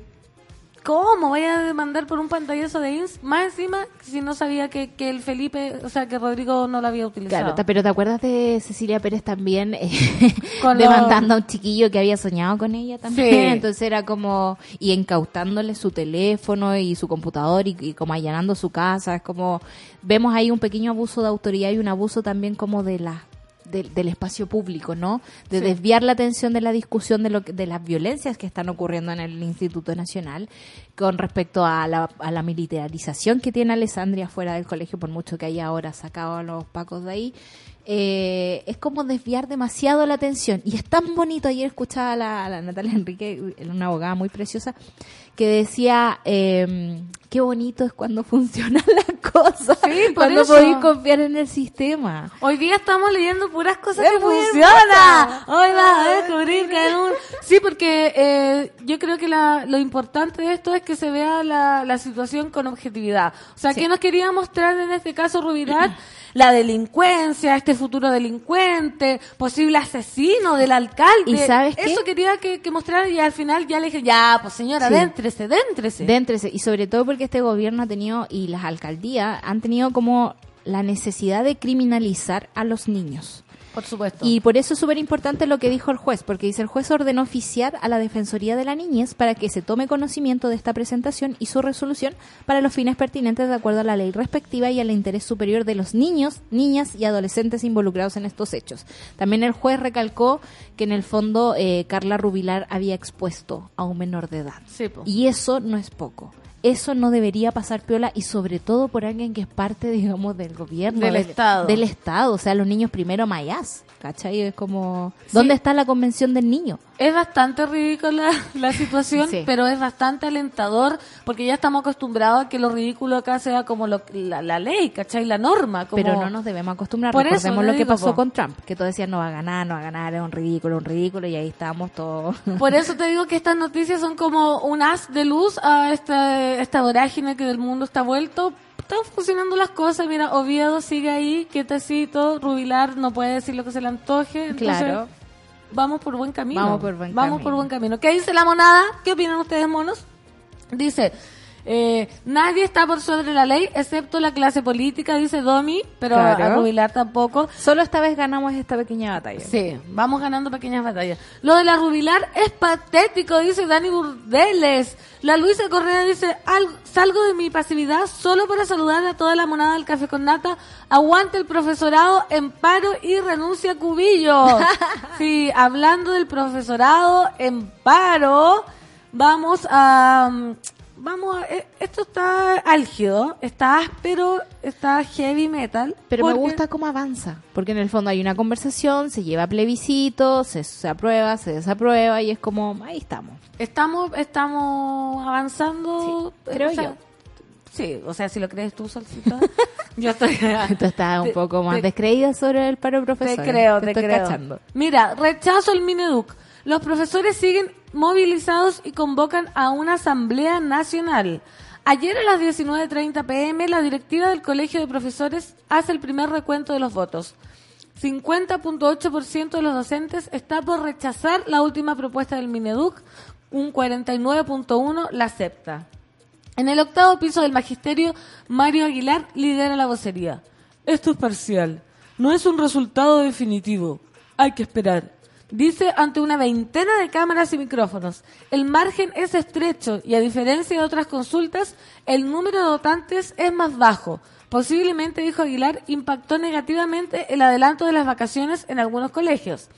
¿cómo voy a demandar por un pantallazo de INS? Más encima, si no sabía que, que el Felipe, o sea, que Rodrigo no lo había utilizado. Claro, pero ¿te acuerdas de Cecilia Pérez también eh, *laughs* *laughs* demandando a un chiquillo que había soñado con ella también? Sí. *laughs* Entonces era como, y incautándole su teléfono y su computador y, y como allanando su casa, es como, vemos ahí un pequeño abuso de autoridad y un abuso también como de la del- del espacio público, ¿no? De Sí. desviar la atención de la discusión de lo que- de las violencias que están ocurriendo en el Instituto Nacional con respecto a la, a la militarización que tiene Alessandria fuera del colegio, por mucho que haya ahora sacado a los pacos de ahí. Eh, es como desviar demasiado la atención. Y es tan bonito, ayer escuchaba a la, a la Natalia Enrique, una abogada muy preciosa, que decía, eh, qué bonito es cuando *laughs* funcionan las cosas, Sí, cuando eso. podéis confiar en el sistema. Hoy día estamos leyendo puras cosas que funcionan. Hoy vas a descubrir que en un... Sí, porque eh, yo creo que la- lo importante de esto es que se vea la, la situación con objetividad. O sea, Sí. ¿qué nos quería mostrar en este caso Rubilar? *clears throat* La delincuencia, este futuro delincuente, posible asesino del alcalde. ¿Y sabes qué? Eso quería que, que mostrara y al final ya le dije, ya, pues señora, Sí. déntrese, déntrese. Déntrese. Y sobre todo porque este gobierno ha tenido, y las alcaldías han tenido como la necesidad de criminalizar a los niños. Por supuesto. Y por eso es súper importante lo que dijo el juez, porque dice el juez ordenó oficiar a la Defensoría de la Niñez para que se tome conocimiento de esta presentación y su resolución para los fines pertinentes de acuerdo a la ley respectiva y al interés superior de los niños, niñas y adolescentes involucrados en estos hechos. También el juez recalcó que en el fondo eh, Carla Rubilar había expuesto a un menor de edad. Sí. Y eso no es poco. Eso no debería pasar piola y sobre todo por alguien que es parte, digamos, del gobierno. Del Estado. Del Estado. O sea, los niños primero mayas. ¿Cachai? Es como... ¿Dónde Sí. está la convención del niño? Es bastante ridícula *laughs* la situación, Sí. pero es bastante alentador porque ya estamos acostumbrados a que lo ridículo acá sea como lo- la, la ley, ¿cachai? La norma. Como... Pero no nos debemos acostumbrar. Por eso Recordemos le lo que pasó po. con Trump. Que todos decían, no va a ganar, no va a ganar, es un ridículo, un ridículo. Y ahí estábamos todos... *laughs* Por eso te digo que estas noticias son como un haz de luz a esta, esta vorágine que del mundo está vuelto. Están funcionando las cosas. Mira, Oviedo sigue ahí, quietecito. Rubilar no puede decir lo que se le antoje. Entonces, Claro. Vamos por buen camino. Vamos por buen Vamos camino. por buen camino. ¿Qué dice la monada? ¿Qué opinan ustedes, monos? Dice, eh, nadie está por sobre la ley, excepto la clase política, dice Domi, pero Claro. a Rubilar tampoco. Solo esta vez ganamos esta pequeña batalla. Sí, vamos ganando pequeñas batallas. Lo de la Rubilar es patético, dice Dani Burdeles. La Luisa Correa dice, "Al- salgo de mi pasividad solo para saludar a toda la monada del café con nata. Aguante el profesorado en paro y renuncia a Cubillo. *laughs* sí, hablando del profesorado en paro, vamos a... mm, Vamos a... eh, Esto está álgido, está áspero, está heavy metal. Pero me gusta cómo avanza, porque en el fondo hay una conversación, se lleva plebiscito, se, se aprueba, se desaprueba y es como, ahí estamos. Estamos, estamos avanzando. Sí, creo o sea, yo. Sí, o sea, si lo crees tú, Salsita. *laughs* yo estoy. *laughs* Tú estás un Te- poco más te- descreída sobre el paro Te profesor. creo, te, estoy creo. cachando. Mira, rechazo el Mineduc. Los profesores siguen movilizados y convocan a una asamblea nacional. Ayer a las 19.30 pm, la directiva del Colegio de Profesores hace el primer recuento de los votos. 50.8% de los docentes está por rechazar la última propuesta del Mineduc, un 49.1% la acepta. En el octavo piso del magisterio, Mario Aguilar lidera la vocería. Esto es parcial. No es un resultado definitivo. Hay que esperar. Dice ante una veintena de cámaras y micrófonos. El margen es estrecho y a diferencia de otras consultas, el número de votantes es más bajo. Posiblemente, dijo Aguilar, impactó negativamente el adelanto de las vacaciones en algunos colegios.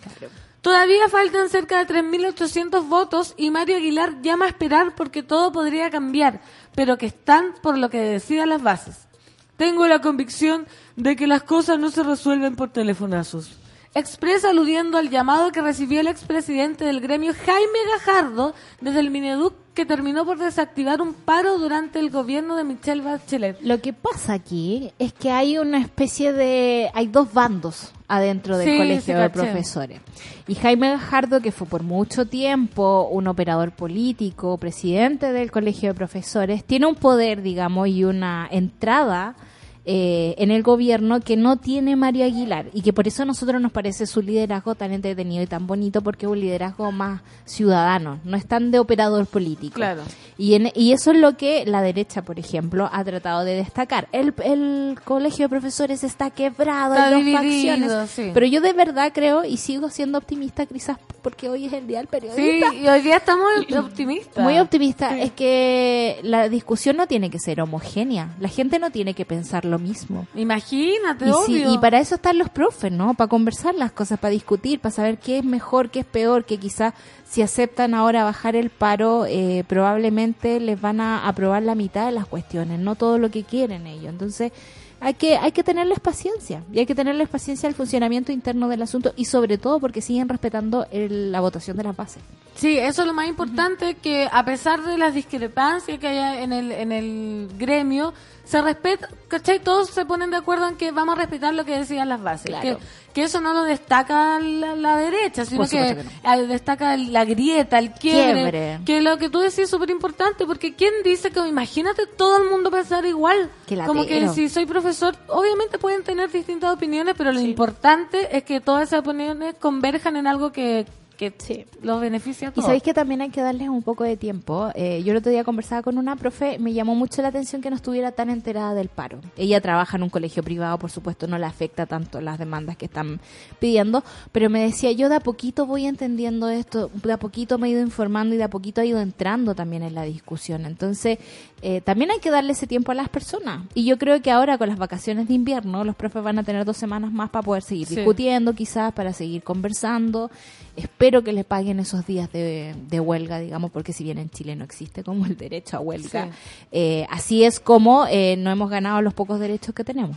Todavía faltan cerca de 3.800 votos y Mario Aguilar llama a esperar porque todo podría cambiar, pero que están por lo que decidan las bases. Tengo la convicción de que las cosas no se resuelven por telefonazos. Expresa aludiendo al llamado que recibió el expresidente del gremio Jaime Gajardo desde el Mineduc que terminó por desactivar un paro durante el gobierno de Michelle Bachelet. Lo que pasa aquí es que hay una especie de... Hay dos bandos adentro del Sí, colegio de profesores. Y Jaime Gajardo, que fue por mucho tiempo un operador político, presidente del colegio de profesores, tiene un poder, digamos, y una entrada eh, en el gobierno que no tiene Mario Aguilar y que por eso a nosotros nos parece su liderazgo tan entretenido y tan bonito porque es un liderazgo más ciudadano, no es tan de operador político. Claro. Y, en- y eso es lo que la derecha, por ejemplo, ha tratado de destacar. El, el colegio de profesores está quebrado, Está hay dos dividido, facciones. sí. Pero yo de verdad creo y sigo siendo optimista, quizás porque hoy es el día del Sí, periodista. y hoy día estamos *laughs* optimistas. Muy optimista. Es que la discusión no tiene que ser homogénea. La gente no tiene que pensar lo mismo. Imagínate, Y, sí, y para eso están los profes, ¿no? Para conversar las cosas, para discutir, para saber qué es mejor, qué es peor, que quizás si aceptan ahora bajar el paro, eh, probablemente les van a aprobar la mitad de las cuestiones, no todo lo que quieren ellos. Entonces, hay que, hay que tenerles paciencia, y hay que tenerles paciencia al funcionamiento interno del asunto, y sobre todo porque siguen respetando el- la votación de las bases. Sí, eso es lo más importante, que a pesar de las discrepancias que haya en el, en el gremio, se respeta, ¿cachai? Todos se ponen de acuerdo en que vamos a respetar lo que decían las bases. Claro. Que, que eso no lo destaca la, la derecha, sino que, eh, destaca la grieta, el quiebre, Quiebre. Que lo que tú decís es súper importante, porque ¿quién dice que, imagínate todo el mundo pensar igual? Como que si soy profesor, obviamente pueden tener distintas opiniones, pero lo importante es que todas esas opiniones converjan en algo que, porque los beneficia a Y sabéis que también hay que darles un poco de tiempo. Eh, yo el otro día conversaba con una profe, me llamó mucho la atención que no estuviera tan enterada del paro. Ella trabaja en un colegio privado, por supuesto, no le afecta tanto las demandas que están pidiendo, pero me decía, yo de a poquito voy entendiendo esto, de a poquito me he ido informando y de a poquito he ido entrando también en la discusión. Entonces, eh, también hay que darle ese tiempo a las personas. Y yo creo que ahora con las vacaciones de invierno, los profes van a tener dos semanas más para poder seguir Sí. discutiendo, quizás, para seguir conversando. Espero que les paguen esos días de, de huelga, digamos, porque si bien en Chile no existe como el derecho a huelga, Sí. eh, así es como eh, no hemos ganado los pocos derechos que tenemos.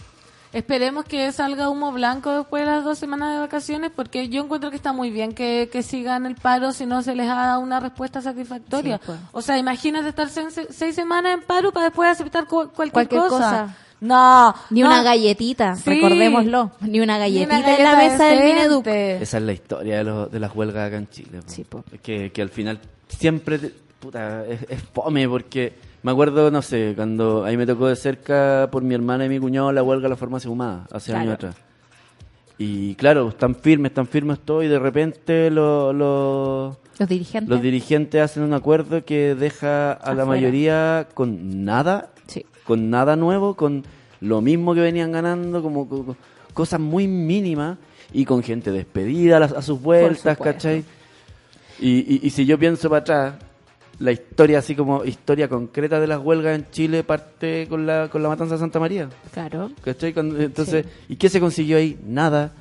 Esperemos que salga humo blanco después de las dos semanas de vacaciones, porque yo encuentro que está muy bien que, que sigan el paro si no se les ha dado una respuesta satisfactoria. Sí, pues. O sea, imagínate estar seis, seis semanas en paro para después aceptar cu- cualquier, Cualquier cosa. cosa. No, Ni no. una galletita, Sí. recordémoslo, ni una Ni galletita una en la mesa del decente. Mineduc. Esa es la historia de, los- de las huelgas acá en Chile. po. Sí, po. Que, que al final siempre, te- puta, es, es fome porque me acuerdo, no sé, cuando ahí me tocó de cerca por mi hermana y mi cuñado la huelga de la farmacia humada, hace Claro. años atrás. Y claro, están firmes, están firmes todo y de repente lo- lo- Los dirigentes. los dirigentes hacen un acuerdo que deja a la mayoría con nada, Sí. con nada nuevo, con lo mismo que venían ganando, como co- co- cosas muy mínimas y con gente despedida a, las- a sus vueltas. ¿cachai? Y, y, y si yo pienso para atrás, la historia así como historia concreta de las huelgas en Chile parte con la, con la matanza de Santa María. Claro. Entonces, ¿y qué se consiguió ahí? Nada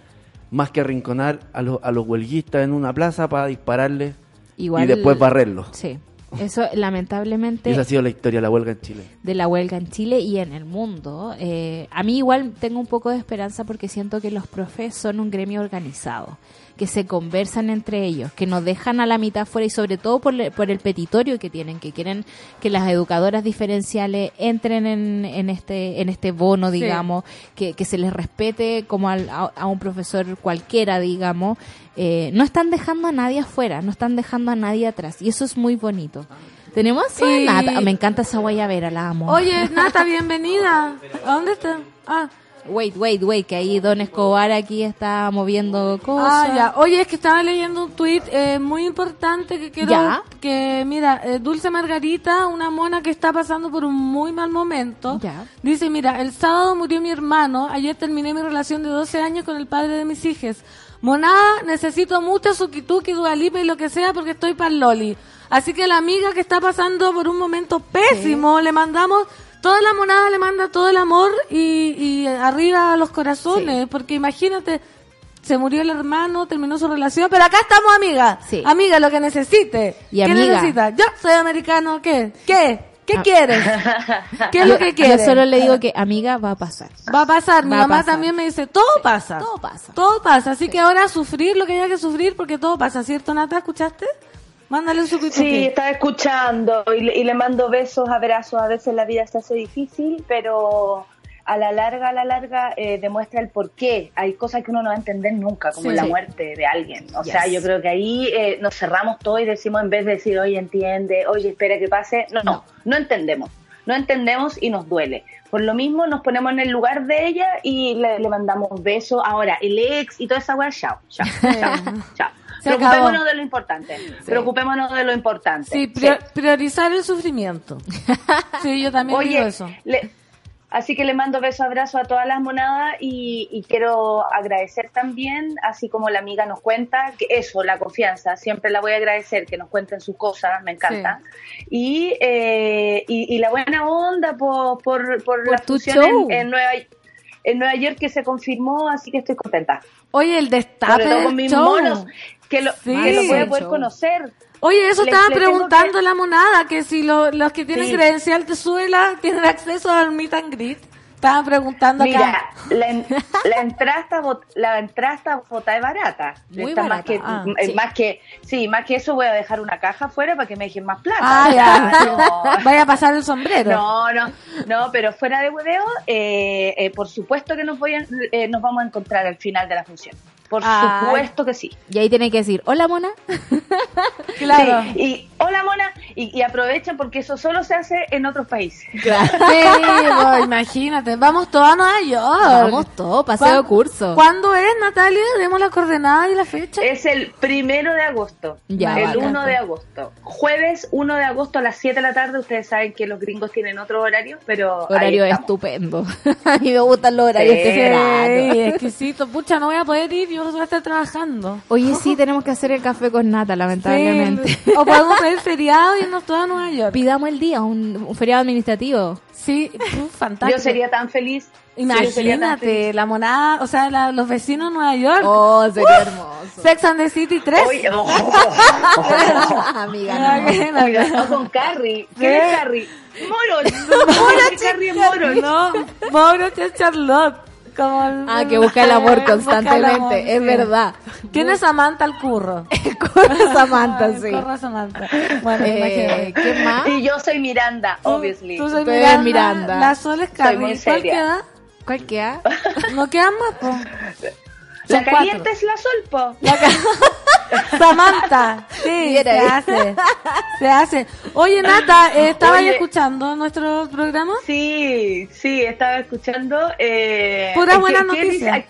más que arrinconar a los, a los huelguistas en una plaza para dispararles Igual- y después barrerlos. Sí. Eso lamentablemente *laughs* esa ha sido la historia de la huelga en Chile. de la huelga en Chile y en el mundo. Eh, a mí igual tengo un poco de esperanza porque siento que los profes son un gremio organizado, que se conversan entre ellos, que nos dejan a la mitad fuera y sobre todo por, le- por el petitorio que tienen, que quieren que las educadoras diferenciales entren en, en este en este bono, Sí. digamos, que, que se les respete como al- a, a un profesor cualquiera, digamos. Eh, no están dejando a nadie afuera, no están dejando a nadie atrás y eso es muy bonito. Tenemos a Y- Nata. Me encanta esa guayabera, la amo. Oye, *laughs* Nata, bienvenida. ¿A dónde está? Ah, Wait, wait, wait, que ahí Don Escobar aquí está moviendo cosas. Ah, ya. Oye, es que estaba leyendo un tuit eh, muy importante que quiero... Ya. Que, mira, eh, Dulce Margarita, una mona que está pasando por un muy mal momento, Ya. dice, mira, el sábado murió mi hermano, ayer terminé mi relación de 12 años con el padre de mis hijas. Monada, necesito mucho Sukituki, Dualipa y lo que sea porque estoy para Loli. Así que la amiga que está pasando por un momento pésimo, le mandamos... Toda la monada le manda todo el amor y, y arriba a los corazones, porque imagínate, se murió el hermano, terminó su relación, pero acá estamos amiga. Sí. Amiga, lo que necesite. Y ¿Qué amiga. necesita? Yo soy americano, ¿qué? ¿Qué? ¿Qué Ah. quieres? *laughs* ¿Qué es lo que Yo quieres? solo le digo que, amiga, va a pasar. Va a pasar. Mi Va mamá pasar. también me dice, todo pasa. todo pasa. Todo pasa. Así que ahora sufrir lo que haya que sufrir porque todo pasa, ¿cierto, Nata? ¿Escuchaste? Mándale un suquito. Sí, estaba escuchando y le, y le mando besos, abrazos. A veces la vida se hace difícil, pero a la larga, a la larga, eh, demuestra el por qué. Hay cosas que uno no va a entender nunca, como Sí. la Sí. muerte de alguien. O Yes. sea, yo creo que ahí eh, nos cerramos todo y decimos, en vez de decir, oye, entiende, oye, espera que pase, no, no, no entendemos. No entendemos y nos duele. Por lo mismo nos ponemos en el lugar de ella y le, le mandamos besos. Ahora, el ex y toda esa weá, chao, chao, *laughs* chao, chao. Se Preocupémonos acabó. de lo importante. Preocupémonos de lo importante. Sí, prior- priorizar el sufrimiento. *laughs* Sí, yo también digo Oye, eso. le- así que le mando beso, abrazo a todas las monadas y, y quiero agradecer también, así como la amiga nos cuenta, que eso, la confianza, siempre la voy a agradecer, que nos cuenten sus cosas, me encanta. Y, eh, y, y la buena onda por, por, por, la show. en, en Nueva, en Nueva York que se confirmó, así que estoy contenta. Oye, el Sobre destape todo con mis show. monos, que lo, Sí. que lo voy a poder conocer. Oye, eso Le- estaba le preguntando que- la monada, que si lo- los que tienen Sí. credencial de suela tienen acceso al meet and greet. Estaban preguntando Mira, acá. *laughs* la, la entrada está la entrada está botada es barata. Muy Está barata. Más que, Ah, eh, sí. más que, sí, más que eso voy a dejar una caja afuera para que me dejen más plata. Ah, ya. *laughs* No. *laughs* Vaya a pasar el sombrero. No, no, no, pero fuera de hueveo, eh, eh, por supuesto que nos, voy a- eh, nos vamos a encontrar al final de la función. Por supuesto que sí. Y ahí tiene que decir, hola mona. *laughs* Claro. Sí, Y hola Mona, y, y aprovechen porque eso solo se hace en otros países. *laughs* Sí, pues, imagínate. Vamos todos a Nueva York. Vamos todo, paseo ¿Cuán- de curso. ¿Cuándo es, Natalia? Demos las coordenadas y la fecha. Es el primero de agosto. Ya, el bacán. 1 de agosto. Jueves 1 de agosto a las 7 de la tarde. Ustedes saben que los gringos tienen otro horario, pero. Horario estupendo. *laughs* a mí me gustan los horarios Sí. Sí, exquisito. Pucha, no voy a poder ir, yo voy a estar trabajando. Oye, sí, *laughs* tenemos que hacer el café con nata, lamentablemente. Sí, o podemos pedir *laughs* feriado y irnos todos a Nueva York. Pidamos el día, un, un feriado administrativo. Sí, *laughs* fantástico. Yo sería tan feliz. Sería tan Imagínate, feliz. la monada, o sea, la- los vecinos de Nueva York. Oh, sería hermoso. Sex and the City 3. Oye, oh, Amiga, no. Imagínate. cuidado con Carrie. ¿Quién ¿Qué? es Carrie? Moro. Moro, Carrie es Moro. No, Mauro es Charlotte. Como el- Ah, que busca el amor *laughs* Busca el constantemente, amor, es sí. verdad. ¿Quién es Samantha *laughs* el curro? Con Samantha, *laughs* Ay, sí. Corra Samantha. Bueno, Eh, imagínate. ¿Qué más? Y yo soy Miranda, Tú- obviously. Tú, soy Miranda, Miranda. La Sol es muy ¿Cuál seria. queda? ¿Cuál queda? No quedan más, po. La Son caliente cuatro. es la sol, po. La ca- Samantha. Sí, *laughs* se hace. Se hace. Oye, Nata, *laughs* ¿estabas Oye. escuchando nuestro programa? Sí, sí, estaba escuchando. Eh, Puras ¿qué- buenas qué noticias. dice? Ay,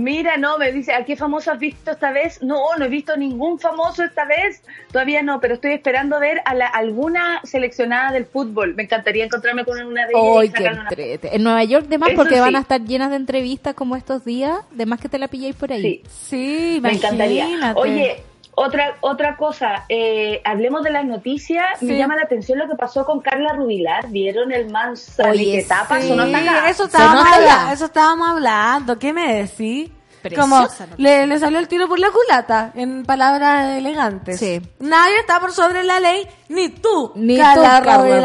Mira, no, me dice, ¿a qué famoso has visto esta vez? No, no he visto ningún famoso esta vez. Todavía no, pero estoy esperando ver a la, alguna seleccionada del fútbol. Me encantaría encontrarme con una de ellas y ¡Ay, qué entrete! En Nueva York, de más, Eso porque van a estar llenas de entrevistas como estos días. De más que te la pilláis por ahí. Sí, Sí, me encantaría. Oye, otra otra cosa, eh, hablemos de las noticias. Sí. Me llama la atención lo que pasó con Carla Rubilar. ¿Vieron el mansa Oye, que tapa? sí. Eso estábamos, nota habla- ya. eso estábamos hablando. ¿Qué me decís? Preciosa Como le, le salió el tiro por la culata, en palabras elegantes. Sí. Nadie está por sobre la ley, ni tú, Ni tú, Carla Carla Rubilar.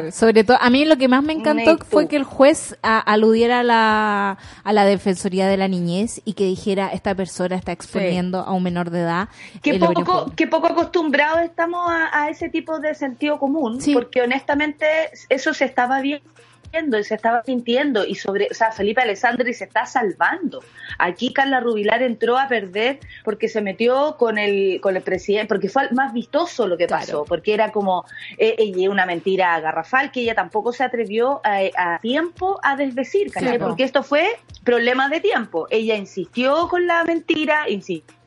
Rubilar. Sobre todo, a mí lo que más me encantó Ni tú. fue que el juez a- aludiera a la, a la Defensoría de la Niñez y que dijera, esta persona está exponiendo a un menor de edad. Qué poco, videojuego". qué poco acostumbrados estamos a, a ese tipo de sentido común, Sí. porque honestamente eso se estaba viendo y se estaba sintiendo y sobre, o sea, Felipe Alessandri se está salvando. Aquí Carla Rubilar entró a perder porque se metió con el con el presidente, porque fue más vistoso lo que Claro. pasó, porque era como eh, ella una mentira garrafal que ella tampoco se atrevió a, a tiempo a desdecir, porque esto fue problema de tiempo. Ella insistió con la mentira, insistió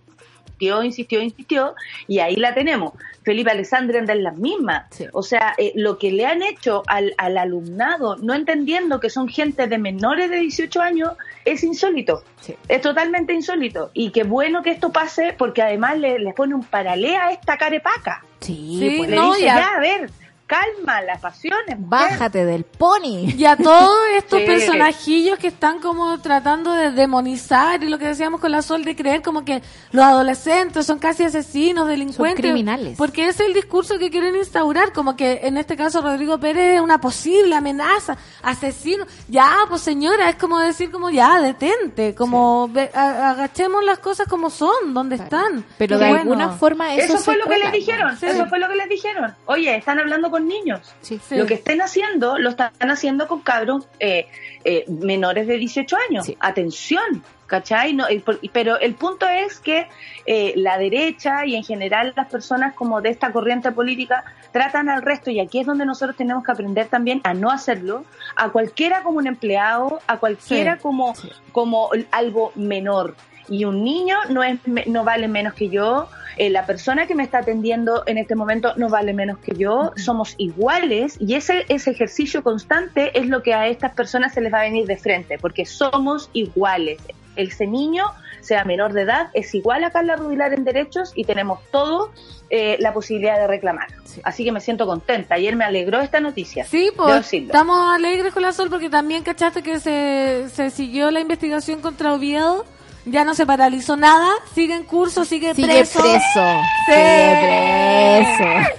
insistió, insistió, insistió, y ahí la tenemos. Felipe Alessandri anda en las mismas. Sí. O sea, eh, lo que le han hecho al, al alumnado, no entendiendo que son gente de menores de 18 años, es insólito. Sí. Es totalmente insólito. Y qué bueno que esto pase, porque además le, le pone un paralé a esta carepaca. Sí, Sí, pues, Le dice, ya. ya, a ver, calma las pasiones. mujer". bájate del pony. Y a todos *laughs* estos Sí. personajillos que están como tratando de demonizar y lo que decíamos con la Sol de creer como que los adolescentes son casi asesinos, delincuentes. criminales. Porque ese es el discurso que quieren instaurar, como que en este caso Rodrigo Pérez es una posible amenaza, asesino. Ya, pues señora, es como decir como ya, detente, como ve- a- agachemos las cosas como son, donde están. Pero de bueno. alguna forma eso, fue lo que les dijeron, Sí. eso fue lo que les dijeron. Oye, están hablando con niños. Sí. Sí. Lo que estén haciendo, lo están haciendo con cabros eh, eh, menores de 18 años. Sí. Atención, ¿cachai? No, eh, por- pero el punto es que eh, la derecha y en general las personas como de esta corriente política tratan al resto, y aquí es donde nosotros tenemos que aprender también a no hacerlo, a cualquiera como un empleado, a cualquiera Sí. como, Sí. como algo menor. Y un niño no, es, me- no vale menos que yo, eh, la persona que me está atendiendo en este momento no vale menos que yo, somos iguales y ese, ese ejercicio constante es lo que a estas personas se les va a venir de frente, porque somos iguales. Ese niño, sea menor de edad, es igual a Carla Rubilar en derechos y tenemos todo eh, la posibilidad de reclamar. Sí. Así que me siento contenta. Ayer me alegró esta noticia. Sí, pues estamos alegres con la Sol porque también cachaste que se, se siguió la investigación contra Oviedo. Ya no se paralizó nada, sigue en curso, sigue, Sigue preso. preso. Sí. Sigue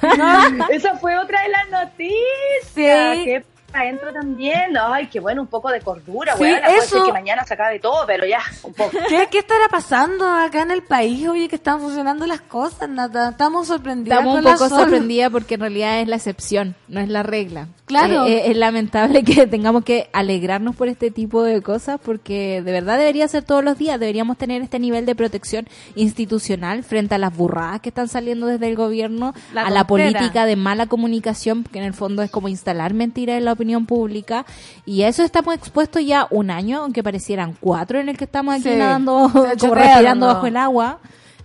preso. *laughs* No, Esa fue otra de las noticias. Sí. Qué adentro también. Ay, qué bueno, un poco de cordura, Sí. Puede ser eso. que mañana se acabe todo, pero ya, un poco. *laughs* ¿Qué, ¿Qué estará pasando acá en el país? Oye, que están funcionando las cosas, Nata. Estamos sorprendidas. Estamos un la poco sorprendidas porque en realidad es la excepción, no es la regla. Claro. Eh, eh, es lamentable que *laughs* tengamos que alegrarnos por este tipo de cosas porque de verdad debería ser todos los días. Deberíamos tener este nivel de protección institucional frente a las burradas que están saliendo desde el gobierno, La a la tontera. política de mala comunicación, que en el fondo es como instalar mentiras en la opinión pública. Y a eso estamos expuestos ya un año, aunque parecieran cuatro en el que estamos aquí Sí. nadando, *laughs* como respirando bajo el agua.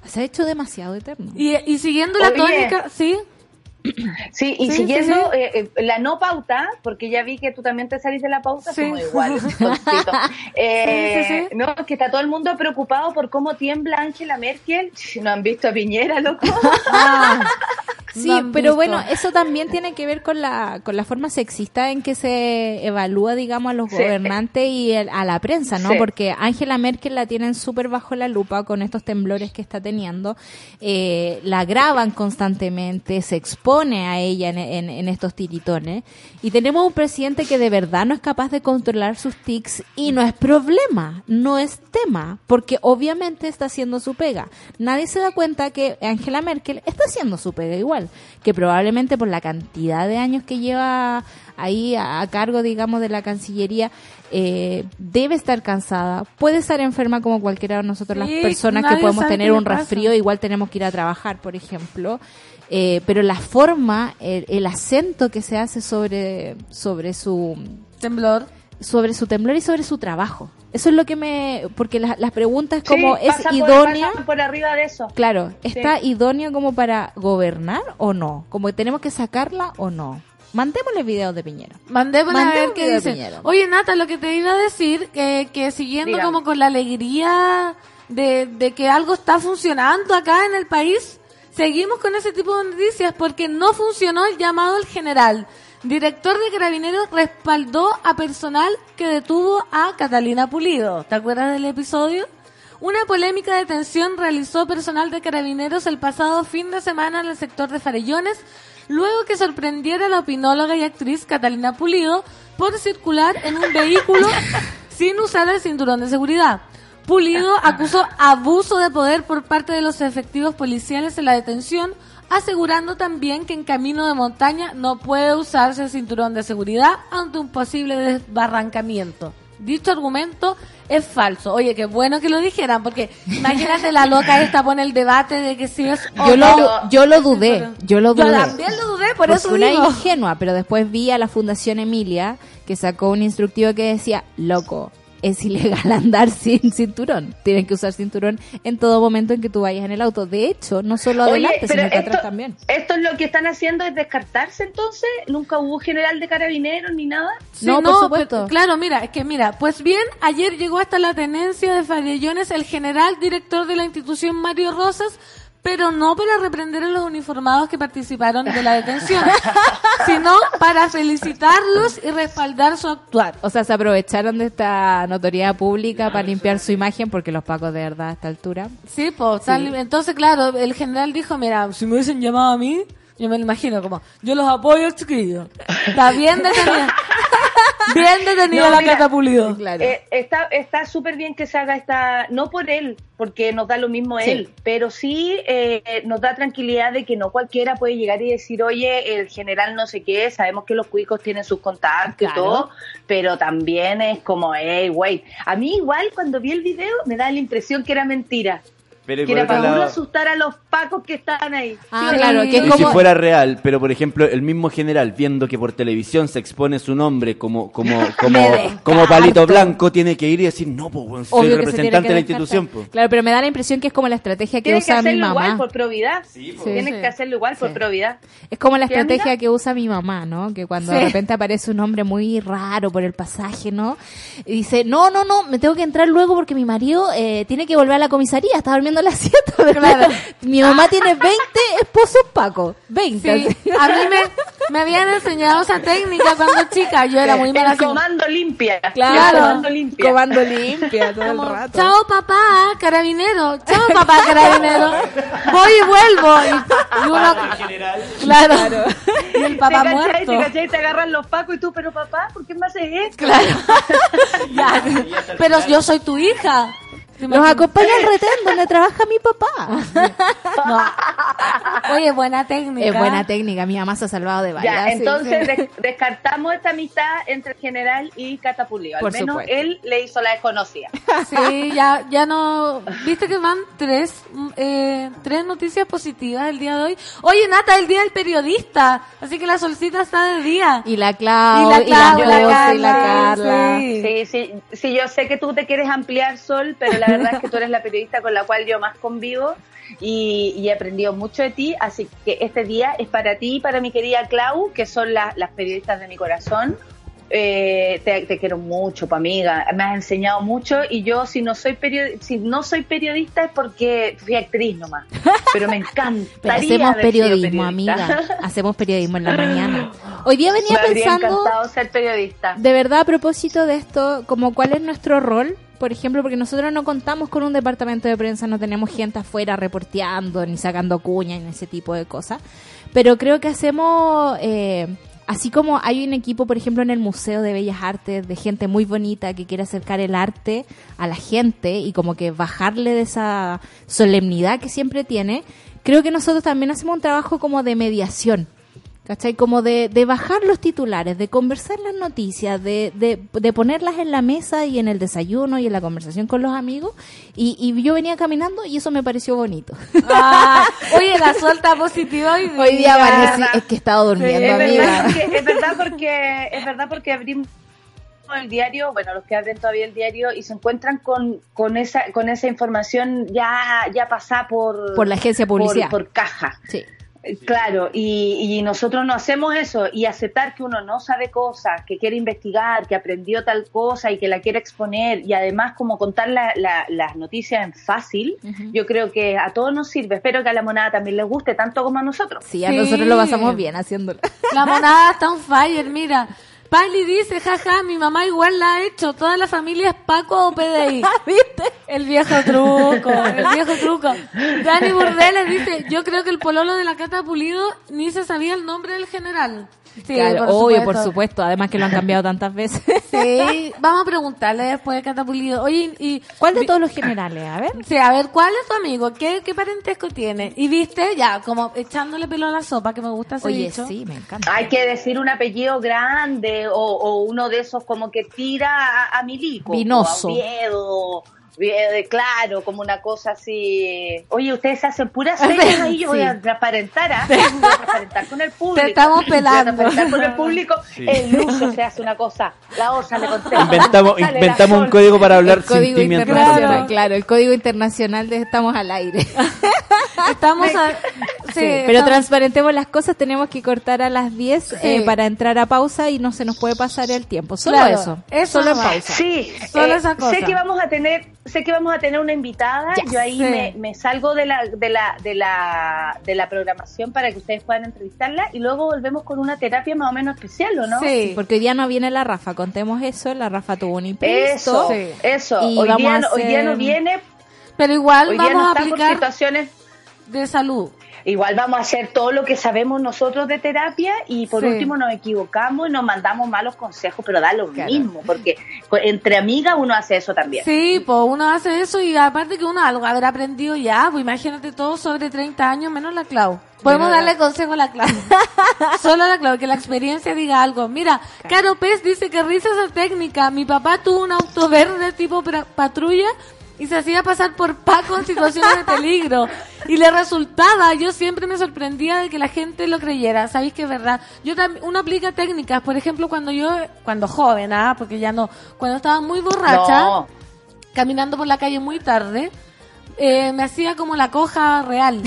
Se ha hecho demasiado eterno. Y, y siguiendo la Oye. tónica, sí. Sí, y Sí, siguiendo sí, sí. eh, eh, la no pauta, porque ya vi que tú también te salís de la pauta, iguales, *laughs* tontito. Eh, Sí, sí, sí. No, que está todo el mundo preocupado por cómo tiembla Angela Merkel. ¿No han visto a Piñera, loco? *laughs* Sí, pero visto. bueno, eso también tiene que ver con la, con la forma sexista en que se evalúa, digamos, a los Sí. gobernantes y el- a la prensa, ¿no? Sí. Porque Angela Merkel la tienen súper bajo la lupa con estos temblores que está teniendo, eh, la graban constantemente, se expone a ella en, en- en estos tiritones y tenemos un presidente que de verdad no es capaz de controlar sus tics y no es problema, no es tema, porque obviamente está haciendo su pega. Nadie se da cuenta que Angela Merkel está haciendo su pega igual, que probablemente por la cantidad de años que lleva ahí a, cargo, digamos, de la Cancillería, eh, debe estar cansada, puede estar enferma como cualquiera de nosotros, Sí, las personas que podemos tener un resfrío, igual tenemos que ir a trabajar, por ejemplo. Eh, pero la forma, el, el acento que se hace sobre, sobre su Temblor. Sobre su temblor y sobre su trabajo. Eso es lo que me... Porque la- las preguntas como, Sí, ¿es pasa por- pasa por arriba de eso. Claro, ¿está idóneo como para gobernar o no? Como que tenemos que sacarla o no. Mandémosle videos de Piñera. Mandémosle a Mandemos ver qué. Oye, Nata, lo que te iba a decir, que, que siguiendo Dígame. como con la alegría de, de que algo está funcionando acá en el país, seguimos con ese tipo de noticias porque no funcionó el llamado al general. Director de Carabineros respaldó a personal que detuvo a Catalina Pulido. ¿Te acuerdas del episodio? Una polémica detención realizó personal de carabineros el pasado fin de semana en el sector de Farellones, luego que sorprendiera a la opinóloga y actriz Catalina Pulido por circular en un vehículo *laughs* sin usar el cinturón de seguridad. Pulido acusó abuso de poder por parte de los efectivos policiales en la detención, asegurando también que en camino de montaña no puede usarse el cinturón de seguridad ante un posible desbarrancamiento. Dicho argumento es falso. Oye, qué bueno que lo dijeran, porque imagínate la loca esta pone el debate de que si es o Yo no. lo, yo lo dudé, yo lo Yo dudé. también lo dudé, por Porque eso una digo. ingenua, pero después vi a la Fundación Emilia que sacó un instructivo que decía, loco, es ilegal *laughs* andar sin cinturón. Tienen que usar cinturón en todo momento en que tú vayas en el auto. De hecho, no solo Oye, adelante, pero sino que esto, atrás también. esto es lo que están haciendo es descartarse entonces. Nunca hubo general de carabineros ni nada. Sí, No, por supuesto. pero- claro, mira, es que mira, pues bien, ayer llegó hasta la tenencia de Farellones el general director de la institución Mario Rosas, pero no para reprender a los uniformados que participaron de la detención, *laughs* sino para felicitarlos y respaldar su actuar. O sea, se aprovecharon de esta notoriedad pública para limpiar su imagen porque los pacos de verdad a esta altura. Sí, pues, tal- entonces claro, el general dijo, mira, si me hubiesen llamado a mí, yo me lo imagino como, yo los apoyo, chiquillos. Está bien detenido. *laughs* bien detenido No, la mira, catapulido. Claro. Eh, está está súper bien que se haga esta, no por él, porque nos da lo mismo Sí. él, pero sí eh, nos da tranquilidad de que no cualquiera puede llegar y decir, oye, el general no sé qué, sabemos que los cuicos tienen sus contactos Claro. y todo, pero también es como, hey, wait. A mí igual cuando vi el video me da la impresión que era mentira, Pero y que por era otro para uno lado, asustar a los pacos que estaban ahí. Ah, Sí, claro, que es y como... si fuera real, pero por ejemplo, el mismo general, viendo que por televisión se expone su nombre como como *laughs* como, como palito blanco, tiene que ir y decir, no, pues bueno, soy que representante que de la institución. Pues. Claro, pero me da la impresión que es como la estrategia que Tienen que usa mi hacerlo mamá. igual por probidad. Sí, pues. Tienen Sí. que hacerlo igual por Sí. probidad. Es como la ¿Sí, estrategia amiga? que usa mi mamá, ¿no? Que cuando de Sí. repente aparece un nombre muy raro por el pasaje, ¿no? Y dice, no, no, no, me tengo que entrar luego porque mi marido eh, tiene que volver a la comisaría, está durmiendo haciendo la siete. Claro. Mi mamá tiene 20 esposos Paco. 20. Sí, a mí me, me habían enseñado esa técnica cuando chica. Yo era muy mala. El comando limpia. Claro. Comando limpia. Comando limpia todo el Como, rato. Chao papá, carabinero. Chao papá, *laughs* carabinero. Voy y vuelvo. Y, y *laughs* uno, claro. Y el papá te cachai, muerto. te cachai, te agarran los pacos y tú, pero papá, ¿por qué me haces esto? Claro. *laughs* Ya, Pero yo soy tu hija. ¿Te Los imaginas? acompaña al retén donde trabaja mi papá. No. Oye, buena técnica. Es buena técnica, mi mamá se ha salvado de varias. Ya, entonces sí. des- descartamos esta amistad entre el general y Catapulio. Al Por menos supuesto. él le hizo la desconocida. Sí, ya, ya no. Viste que van tres, mm, eh, tres noticias positivas el día de hoy. Oye, Nata, el día del periodista. Así que la solcita está de día. Y la Clau, Y la Clau, y la la José, y la Carla, Carla. sí. Sí, sí, sí, yo sé que tú te quieres ampliar, Sol, pero la verdad es que tú eres la periodista con la cual yo más convivo y, y he aprendido mucho de ti, así que este día es para ti y para mi querida Clau, que son la- las periodistas de mi corazón. Eh, te, te quiero mucho, pa' amiga, me has enseñado mucho y yo si no soy si no soy periodista es porque fui actriz nomás, pero me *laughs* encanta. Hacemos periodismo, amiga. *laughs* Hacemos periodismo en la mañana. Hoy día Me venía habría pensando, encantado ser periodista. de verdad, a propósito de esto, como cuál es nuestro rol, por ejemplo, porque nosotros no contamos con un departamento de prensa, no tenemos gente afuera reporteando, ni sacando cuñas, ni ese tipo de cosas. Pero creo que hacemos, eh, así como hay un equipo, por ejemplo, en el Museo de Bellas Artes, de gente muy bonita que quiere acercar el arte a la gente y como que bajarle de esa solemnidad que siempre tiene, creo que nosotros también hacemos un trabajo como de mediación. ¿Cachai? Como de, de bajar los titulares, de conversar las noticias, de, de, de ponerlas en la mesa y en el desayuno y en la conversación con los amigos. Y, y yo venía caminando y eso me pareció bonito. Ah, *laughs* oye, la suelta positiva hoy día. Hoy día amanecí, es que he estado durmiendo, es amiga. verdad, porque, es verdad porque es verdad porque abrimos el diario, bueno, los que abren todavía el diario y se encuentran con, con esa con esa información ya ya pasada por Por la agencia por- publicidad. por, caja. Sí. Eh, Claro, y, y nosotros no hacemos eso y aceptar que uno no sabe cosas, que quiere investigar, que aprendió tal cosa y que la quiere exponer y además como contar la- la- las noticias en fácil, yo creo que a todos nos sirve. Espero que a la monada también les guste tanto como a nosotros. Sí, a Sí. nosotros lo pasamos bien haciéndolo. La monada está on fire, mira. Pali dice, jaja, mi mamá igual la ha hecho. Toda la familia es Paco o PDI. *laughs* ¿Viste? El viejo truco, el viejo truco. Dani Burdeles dice, yo creo que el pololo de la Cata Pulido ni se sabía el nombre del general. Sí, claro, por obvio, por supuesto. Además que lo han cambiado tantas veces. *laughs* Sí, vamos a preguntarle después de Cata Pulido. Oye, y... ¿Cuál de todos los generales? A ver. Sí, a ver, ¿cuál es tu amigo? ¿Qué, qué parentesco tiene? Y viste, ya, como echándole pelo a la sopa, que me gusta ese Oye, dicho. sí, me encanta. Hay que decir un apellido grande o, o uno de esos como que tira a, a Milico. Vinoso. O a Oviedo, Oviedo, claro, como una cosa así. Oye, ustedes se hacen puras *laughs* señas ahí, yo voy a transparentar, ¿ah? Voy a transparentar con el público. Te estamos Voy a pelando. transparentar con el público. El lucho se hace una cosa, la osa le contesta. Inventamos, inventamos un código para hablar el sin ti contamos. claro, el código internacional de estamos al aire. *laughs* Estamos a... Sí, Pero estamos- transparentemos las cosas, tenemos que cortar a las 10 eh, para entrar a pausa y no se nos puede pasar el tiempo. Solo Claro, eso. eso Solo en pausa. Sí, Solo eh, esa cosa. sé que vamos a tener, sé que vamos a tener una invitada. Ya Yo ahí me, me salgo de la, de la, de la, de la programación para que ustedes puedan entrevistarla y luego volvemos con una terapia más o menos especial, ¿o no? Sí. Porque hoy día no viene la Rafa, contemos eso, la Rafa tuvo un imprevisto. Eso, Sí. eso. Y Hoy vamos día, a hoy día no viene, Pero igual hoy día vamos no a aplicar situaciones. de salud. Igual vamos a hacer todo lo que sabemos nosotros de terapia y por Sí. último nos equivocamos y nos mandamos malos consejos, pero da lo mismo, porque entre amigas uno hace eso también. Sí, pues uno hace eso y aparte que uno algo habrá aprendido ya, pues imagínate todo sobre 30 años menos la Clau. Podemos darle consejo a la Clau. *laughs* Solo a la Clau, que la experiencia diga algo. Mira, Caro Pez dice que risa esa técnica. Mi papá tuvo un auto verde tipo patrulla y se hacía pasar por Paco en situaciones de peligro. Y le resultaba, yo siempre me sorprendía de que la gente lo creyera. ¿Sabéis que es verdad? Yo también, uno aplica técnicas, por ejemplo, cuando yo, cuando joven, ah, porque ya no, cuando estaba muy borracha No. caminando por la calle muy tarde, eh, me hacía como la coja real,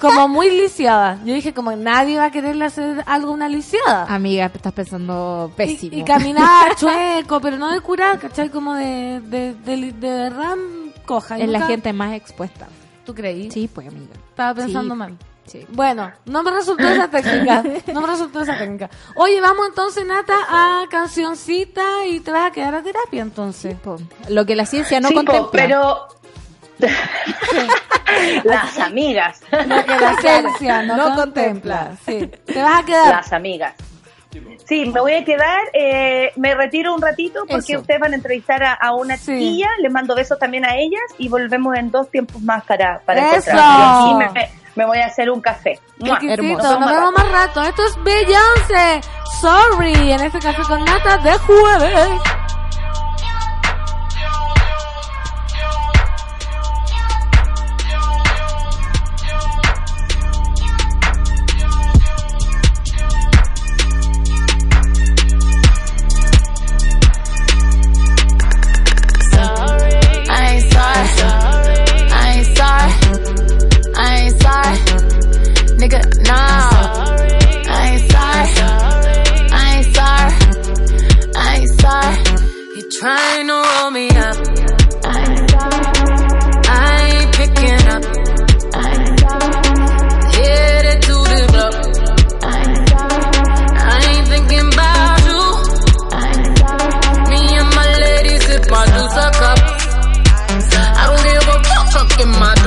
como muy lisiada. Yo dije como nadie va a quererle hacer algo a una lisiada. Amiga, estás pensando pésimo. Y, y caminaba *laughs* chueco, pero no de curar, ¿cachai? Como de, de, de, de ram coja. Es la gente más expuesta. ¿Tú creí? Sí, pues amiga. Estaba pensando mal. Sí. Bueno, no me resultó esa técnica. *laughs* No me resultó esa técnica. Oye, vamos entonces, Nata, a cancioncita y te vas a quedar a terapia entonces. Lo que la ciencia no sí, contempla. Pero *laughs* las amigas. Lo que la esencia no, no contempla. Sí. Te vas a quedar. Las amigas. Sí, me voy a quedar, eh, me retiro un ratito porque Eso. ustedes van a entrevistar a, a una sí. chiquilla, les mando besos también a ellas y volvemos en dos tiempos más para, para Eso. Y me, me, voy a hacer un café. Hermoso. Nos, Nos vemos más rato. rato. Esto es Beyoncé. Sorry, en este café con nata de jueves. sorry. Nigga, nah. I ain't sorry. I ain't sorry. I ain't sorry. You trying to roll me up. I ain't sorry. I ain't picking up. I ain't sorry. Headed to the. I ain't. I ain't thinking about you. I ain't. Me and my ladies sip my loose cup. I don't give a fuck, my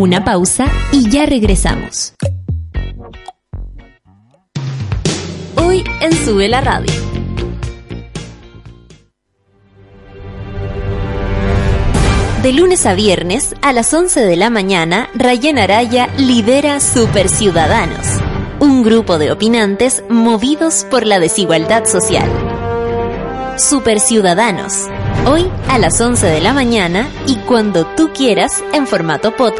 Una pausa y ya regresamos. Hoy en Sube la Radio. De lunes a viernes a las 11 de la mañana, Rayen Araya lidera Super Ciudadanos, un grupo de opinantes movidos por la desigualdad social. Super Ciudadanos, hoy a las 11 de la mañana y cuando tú quieras en formato podcast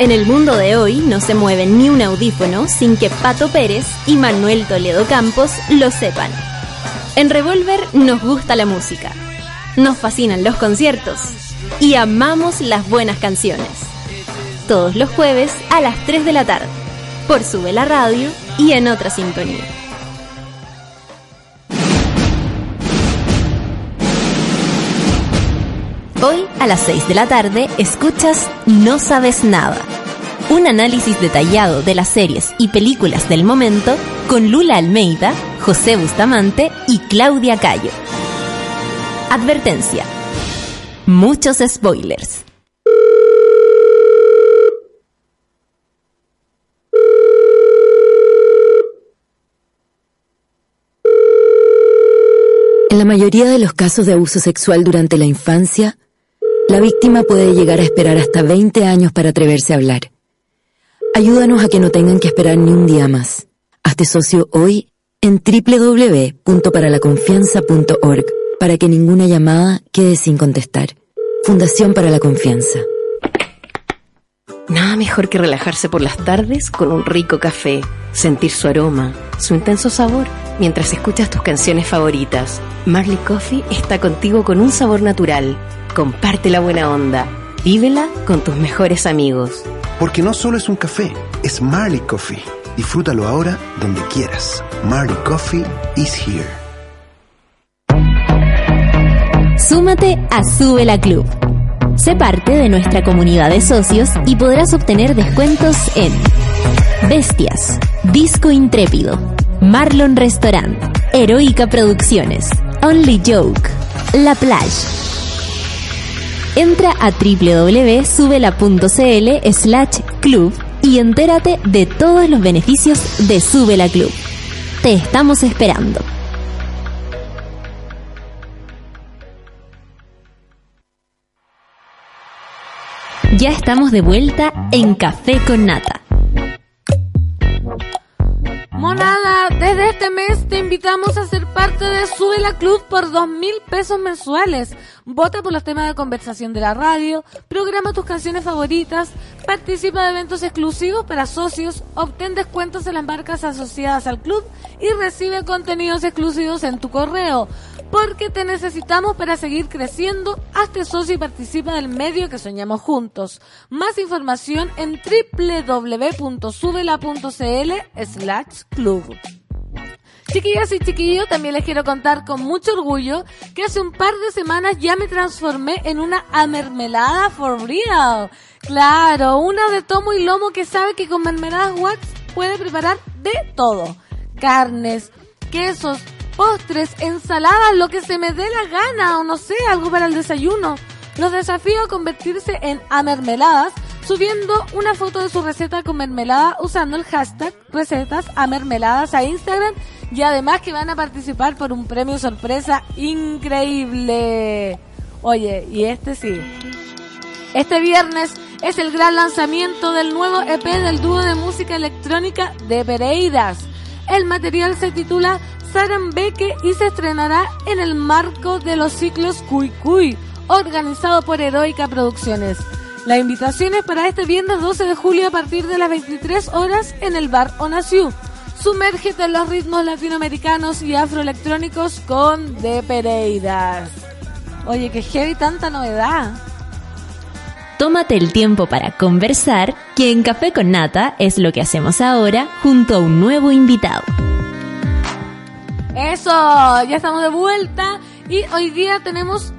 En el mundo de hoy no se mueve ni un audífono sin que Pato Pérez y Manuel Toledo Campos lo sepan. En Revolver nos gusta la música, nos fascinan los conciertos y amamos las buenas canciones. Todos los jueves a las 3 de la tarde, por Sube la Radio y en otra sintonía. A las 6 de la tarde escuchas No Sabes Nada. Un análisis detallado de las series y películas del momento con Lula Almeida, José Bustamante y Claudia Cayo. Advertencia. Muchos spoilers. En la mayoría de los casos de abuso sexual durante la infancia, la víctima puede llegar a esperar hasta 20 años para atreverse a hablar. Ayúdanos a que no tengan que esperar ni un día más. Hazte socio hoy en www.paralaconfianza.org para que ninguna llamada quede sin contestar. Fundación para la Confianza. Nada mejor que relajarse por las tardes con un rico café, sentir su aroma, su intenso sabor, mientras escuchas tus canciones favoritas. Marley Coffee está contigo con un sabor natural. Comparte la buena onda. Vívela con tus mejores amigos. Porque no solo es un café, es Marley Coffee. Disfrútalo ahora donde quieras. Marley Coffee is here. Súmate a Sube la Club. Sé parte de nuestra comunidad de socios y podrás obtener descuentos en Bestias, Disco Intrépido, Marlon Restaurant, Heroica Producciones, Only Joke, La Plage. Entra a www.subela.cl slash club y entérate de todos los beneficios de Sube la Club. Te estamos esperando. Ya estamos de vuelta en Café con Nata. Monada, desde este mes te invitamos a ser parte de Sube la Club por dos mil pesos mensuales. Vota por los temas de conversación de la radio, programa tus canciones favoritas, participa de eventos exclusivos para socios, obtén descuentos en las marcas asociadas al club y recibe contenidos exclusivos en tu correo. Porque te necesitamos para seguir creciendo. Hazte socio y participa del medio que soñamos juntos. Más información en www.subela.cl slash club. Chiquillas y chiquillos, también les quiero contar con mucho orgullo que hace un par de semanas ya me transformé en una amermelada for real. Claro, una de tomo y lomo que sabe que con mermeladas wax puede preparar de todo. Carnes, quesos, postres, ensaladas, lo que se me dé la gana o no sé, algo para el desayuno. Los desafío a convertirse en amermeladas subiendo una foto de su receta con mermelada usando el hashtag recetas a mermeladas a Instagram y además que van a participar por un premio sorpresa increíble. Oye, y este sí. Este viernes es el gran lanzamiento del nuevo EP del dúo de música electrónica de Pereiras. El material se titula Sarambeque y se estrenará en el marco de los ciclos Cuy Cuy, organizado por Heroica Producciones. La invitación es para este viernes 12 de julio a partir de las 23 horas en el bar Onasiu. Sumérgete en los ritmos latinoamericanos y afroelectrónicos con De Pereiras. Oye, que heavy tanta novedad. Tómate el tiempo para conversar, que en Café con Nata es lo que hacemos ahora junto a un nuevo invitado. Eso, ya estamos de vuelta y hoy día tenemos,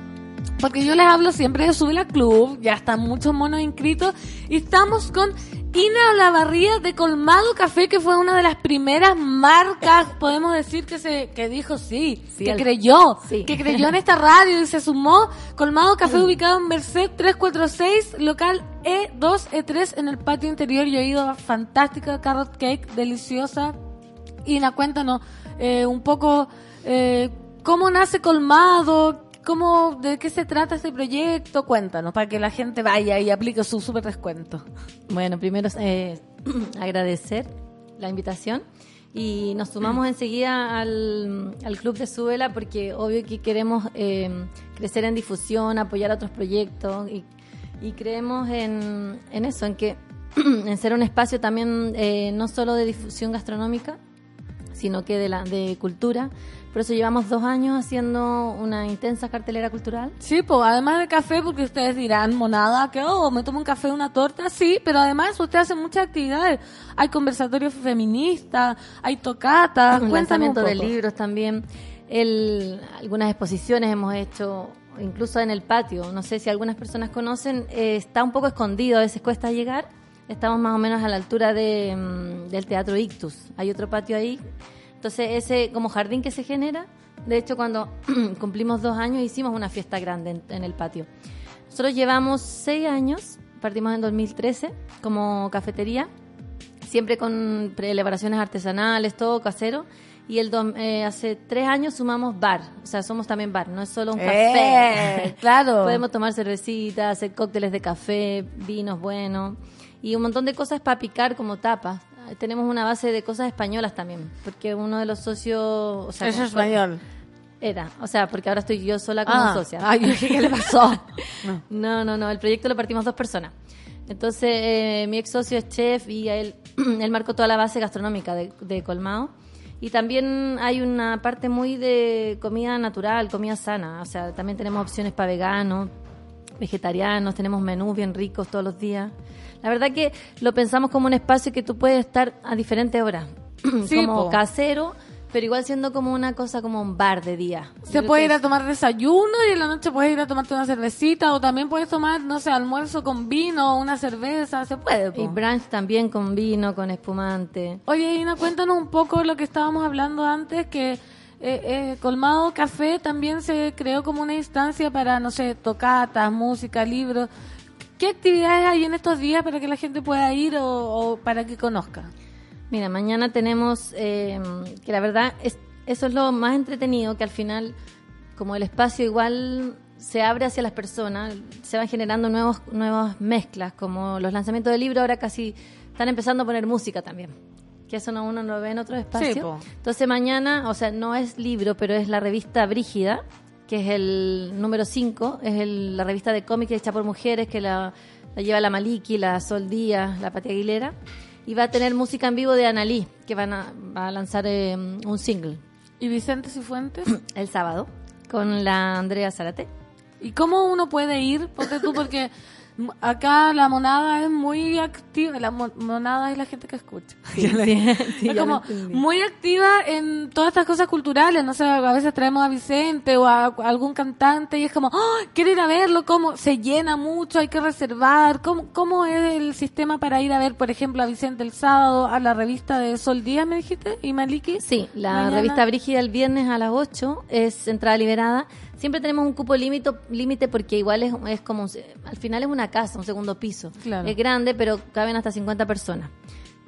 porque yo les hablo siempre de Sube la Club, ya están muchos monos inscritos y estamos con Ina Olavarría de Colmado Café, que fue una de las primeras marcas, podemos decir que se que dijo sí, Sí, que creyó, sí. que creyó en esta radio y se sumó. Colmado Café ubicado en Merced 346, local E2, E3 en el patio interior. Yo he ido, fantástica carrot cake, deliciosa. Ina, cuéntanos eh, un poco eh, cómo nace Colmado, cómo, de qué se trata este proyecto. Cuéntanos para que la gente vaya y aplique su super descuento. Bueno, primero eh, *clears throat* agradecer la invitación y nos sumamos *clears throat* enseguida al, al Club de Súbela porque obvio que queremos eh, crecer en difusión, apoyar a otros proyectos y, y creemos en, en eso, en que *clears throat* en ser un espacio también eh, no solo de difusión gastronómica, sino que de, la, de cultura. Por eso llevamos dos años haciendo una intensa cartelera cultural. Sí, pues además de café, porque ustedes dirán, monada, que oh, me tomo un café, una torta, sí, pero además ustedes hacen muchas actividades. Hay conversatorios feministas, hay tocatas, un lanzamiento un de libros también. El, algunas exposiciones hemos hecho, incluso en el patio. No sé si algunas personas conocen, eh, está un poco escondido, a veces cuesta llegar. Estamos más o menos a la altura de, mm, del Teatro Ictus. Hay otro patio ahí. Entonces, ese como jardín que se genera, de hecho, cuando *clears throat* cumplimos dos años hicimos una fiesta grande en, en el patio. Nosotros llevamos seis años, partimos en 2013 como cafetería siempre con elaboraciones artesanales, todo casero. Y el eh, hace tres años sumamos bar, o sea, somos también bar, no es solo un café. Eh, *laughs* claro. Podemos tomar cervecitas, hacer cócteles de café, vinos buenos y un montón de cosas para picar como tapas. Tenemos una base de cosas españolas también, porque uno de los socios... O sea, Es español. Era, o sea, porque ahora estoy yo sola como Ah, socia. ay, ¿qué le pasó? *laughs* No, no, no, el proyecto lo partimos dos personas. Entonces, eh, mi ex socio es chef y a él, *clears throat* él marcó toda la base gastronómica de, de Colmado. Y también hay una parte muy de comida natural, comida sana. O sea, también tenemos opciones para veganos, vegetarianos, tenemos menús bien ricos todos los días. La verdad que lo pensamos como un espacio que tú puedes estar a diferentes horas. *clears throat* Sí, como po. casero, pero igual siendo como una cosa como un bar de día. Yo Se puede ir a tomar desayuno y en la noche puedes ir a tomarte una cervecita o también puedes tomar, no sé, almuerzo con vino o una cerveza, se puede. po. Y brunch también con vino, con espumante. Oye, Ina, cuéntanos un poco lo que estábamos hablando antes, que eh, eh, Colmado Café también se creó como una instancia para, no sé, tocatas, música, libros. ¿Qué actividades hay en estos días para que la gente pueda ir o, o para que conozca? Mira, mañana tenemos, eh, que la verdad, es, eso es lo más entretenido, que al final, como el espacio igual se abre hacia las personas, se van generando nuevos, nuevas mezclas, como los lanzamientos de libros ahora casi están empezando a poner música también. Que eso no, uno no lo ve en otros espacios. po. Entonces mañana, o sea, no es libro, pero es la revista Brígida, que es el número 5, es el- la revista de cómics hecha por mujeres que la, la lleva la Maliki, la Sol Díaz, la Pati Aguilera. Y va a tener música en vivo de Analí, que van a, va a lanzar eh, un single ¿Y Vicente Cifuentes? *clears throat* el sábado con la Andrea Zarate. ¿Y cómo uno puede ir? Ponte tú, porque *laughs* acá la monada es muy activa. La mo- monada es la gente que escucha. *laughs* Sí, sí, *laughs* sí, es ya lo como muy activa en todas estas cosas culturales. No sé, a veces traemos a Vicente o a, a algún cantante y es como, ¡oh! quiero ir a verlo. ¿Cómo? Se llena mucho, hay que reservar. ¿Cómo, ¿Cómo es el sistema para ir a ver, por ejemplo, a Vicente el sábado a la revista de Sol Díaz, me dijiste? ¿Y Maliki? Sí, la Mañana. revista Brígida el viernes a las 8 es entrada liberada. Siempre tenemos un cupo límite límite porque igual es, es como, un- al final es una casa, un segundo piso. Claro. Es grande, pero caben hasta 50 personas.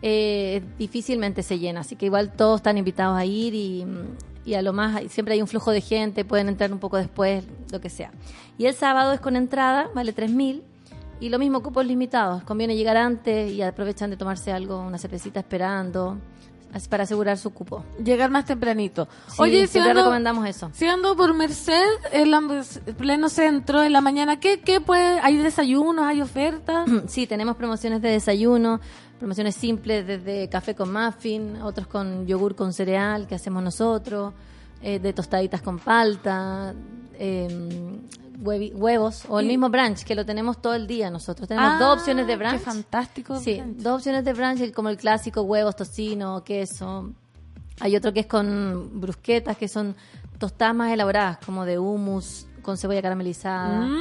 Eh, difícilmente se llena, así que igual todos están invitados a ir y, y a lo más, siempre hay un flujo de gente, pueden entrar un poco después, lo que sea. Y el sábado es con entrada, vale 3.000. Y lo mismo, cupos limitados. Conviene llegar antes y aprovechan de tomarse algo, una cervecita esperando, así para asegurar su cupo. Llegar más tempranito. Sí, Oye, siempre ando- recomendamos eso. Si ando por Merced, en la pleno centro, en la mañana, ¿qué, qué puede? ¿Hay desayunos, hay ofertas? *clears throat* Sí, tenemos promociones de desayuno, promociones simples desde café con muffin, otros con yogur con cereal que hacemos nosotros, eh, de tostaditas con palta, eh, huevi- huevos o el mismo brunch que lo tenemos todo el día nosotros. Tenemos Ah, dos opciones de qué brunch. fantástico. Sí, brunch. dos opciones de brunch, como el clásico, huevos, tocino, queso. Hay otro que es con brusquetas, que son tostadas más elaboradas, como de hummus, con cebolla caramelizada. Mm,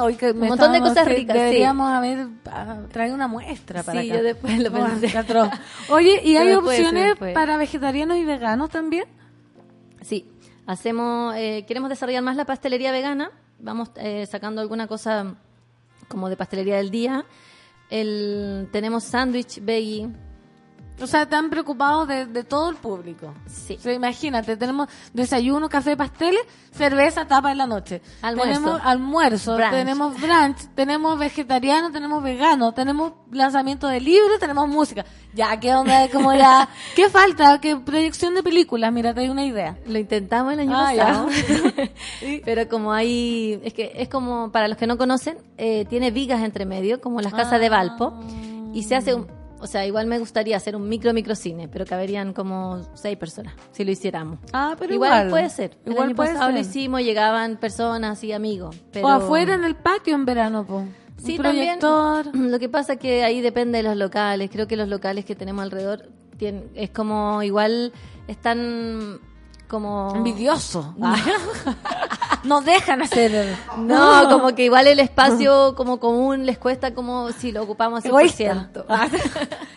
Hoy que me Un montón de cosas ricas, sí. Deberíamos haber ah, traído una muestra para Sí, acá. yo después lo pensé. qué. *laughs* Oye, ¿y hay opciones para vegetarianos y veganos también? Sí, hacemos, eh, queremos desarrollar más la pastelería vegana. Vamos eh, sacando alguna cosa como de pastelería del día. El, tenemos sándwich veggie. O sea, están preocupados de, de todo el público. Sí. O sea, imagínate, tenemos desayuno, café, pasteles, cerveza, tapa en la noche. Almuerzo. Tenemos almuerzo, Brunch. tenemos brunch, tenemos vegetariano, tenemos vegano, tenemos lanzamiento de libros, tenemos música. Ya, ¿qué onda? Como ya, *laughs* ¿qué falta? ¿Qué proyección de películas? Mira, te doy una idea. Lo intentamos el año Ah, pasado. *laughs* *laughs* Pero como hay, es que es como, para los que no conocen, eh, tiene vigas entre medio, como las casas de Valpo. Y se hace un, o sea, igual me gustaría hacer un micro microcine, pero caberían como seis personas, si lo hiciéramos. Ah, pero igual, igual. puede ser. El Igual año puede pasado lo ser. hicimos, llegaban personas y amigos. Pero... O afuera en el patio en verano, po. Sí, un también. *clears throat* Lo que pasa es que ahí depende de los locales. Creo que los locales que tenemos alrededor tienen, es como igual están como Envidioso. *laughs* no dejan hacer. No, como que igual el espacio como común les cuesta como si lo ocupamos 100%. Egoísta. *laughs*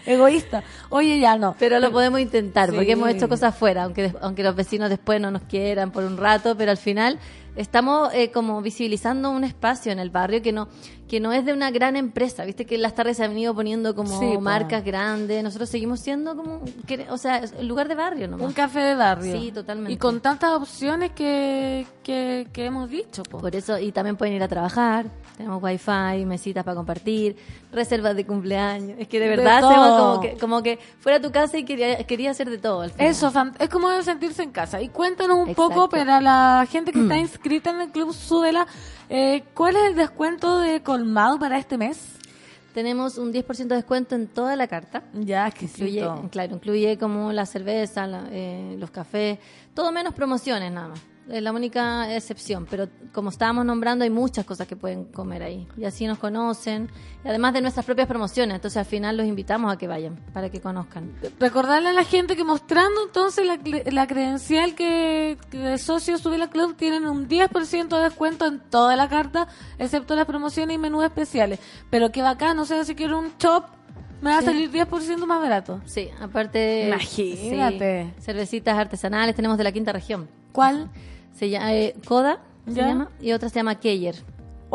Egoísta. Oye, ya no. Pero lo podemos intentar, Sí. porque hemos hecho cosas fuera, aunque, aunque los vecinos después no nos quieran por un rato, pero al final estamos eh, como visibilizando un espacio en el barrio que no que no es de una gran empresa, viste que las tardes se han venido poniendo como Sí, marcas grandes, nosotros seguimos siendo como, o sea, lugar de barrio nomás. Un café de barrio. Sí, totalmente. Y con tantas opciones que, que, que hemos dicho, po. Por eso, y también pueden ir a trabajar, tenemos wifi, mesitas para compartir, reservas de cumpleaños. Es que de verdad hacemos como que, como que fuera tu casa y quería, quería hacer de todo. al final. Eso, es como sentirse en casa. Y cuéntanos un Exacto. poco para la gente que está *clears throat* inscrita en el Club Súbela, eh, ¿cuál es el descuento de colmado para este mes? Tenemos un 10% de descuento en toda la carta. Ya, Incluye, exquisito. claro, incluye como la cerveza, la- eh, los cafés, todo menos promociones nada más. Es la única excepción, pero como estábamos nombrando hay muchas cosas que pueden comer ahí y así nos conocen, y además de nuestras propias promociones, entonces al final los invitamos a que vayan para que conozcan. Recordarle a la gente que mostrando entonces la, la credencial que, que de socios Súbela Club tienen un 10% de descuento en toda la carta, excepto las promociones y menús especiales. Pero qué bacán, no sé si quiero un chop, me va a salir 10% más barato. Sí, aparte Imagínate. sí, cervecitas artesanales tenemos de la quinta región. ¿Cuál? Se llama eh, Coda, se ¿Ya? llama, y otra se llama Keyer.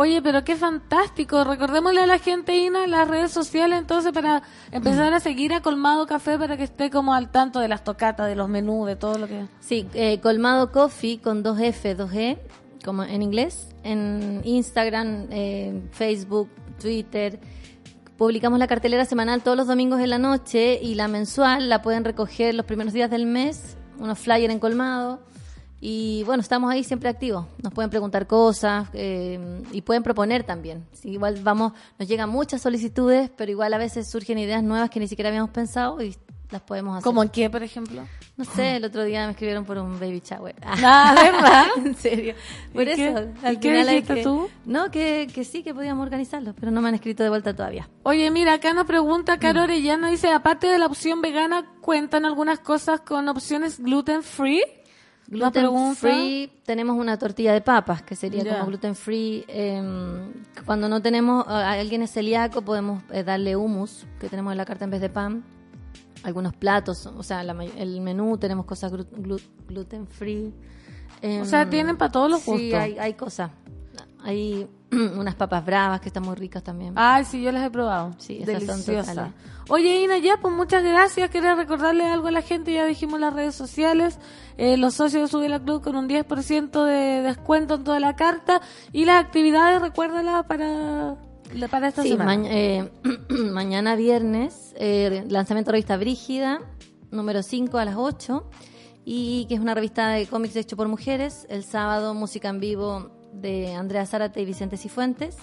Oye, pero qué fantástico. Recordémosle a la gente, Ina, las redes sociales, entonces, para empezar a seguir a Colmado Café para que esté como al tanto de las tocatas, de los menús, de todo lo que... Sí, eh, Colmado Coffee con dos F, dos E, como en inglés, en Instagram, eh, Facebook, Twitter. Publicamos la cartelera semanal todos los domingos en la noche y la mensual la pueden recoger los primeros días del mes, unos flyers en Colmado. Y bueno, estamos ahí siempre activos. Nos pueden preguntar cosas eh, y pueden proponer también. Sí, igual vamos, nos llegan muchas solicitudes, pero igual a veces surgen ideas nuevas que ni siquiera habíamos pensado y las podemos hacer. ¿Como qué, por ejemplo? No sé, el otro día me escribieron por un baby shower. Ah, ¿verdad? *laughs* en serio. Por ¿Y eso. qué- al qué final dijiste que- tú? No, que, que sí, que podíamos organizarlo, pero no me han escrito de vuelta todavía. Oye, mira, acá nos pregunta Caro Orellana, dice, aparte de la opción vegana, ¿cuentan algunas cosas con opciones gluten free? Gluten pregunta. free, tenemos una tortilla de papas, que sería como gluten free. eh, cuando no tenemos, alguien es celíaco, podemos eh, darle hummus, que tenemos en la carta en vez de pan. Algunos platos, o sea, la el menú, tenemos cosas glu- glu- gluten free. O sea, tienen para todos los Sí, gustos. hay, hay cosas. Hay *clears throat* unas papas bravas que están muy ricas también. Ay, sí, yo las he probado. Sí, esas son Deliciosa. totales. Oye, Ina, ya, pues muchas gracias. Quería recordarle algo a la gente, ya dijimos las redes sociales. Eh, los socios de Sube la Club con un 10% de descuento en toda la carta. Y las actividades, recuérdala para, la- para esta Sí, semana. eh, *clears throat* mañana viernes, eh, lanzamiento de revista Brígida, número 5 a las 8, y que es una revista de cómics hecho por mujeres. El sábado, música en vivo de Andrea Zárate y Vicente Cifuentes.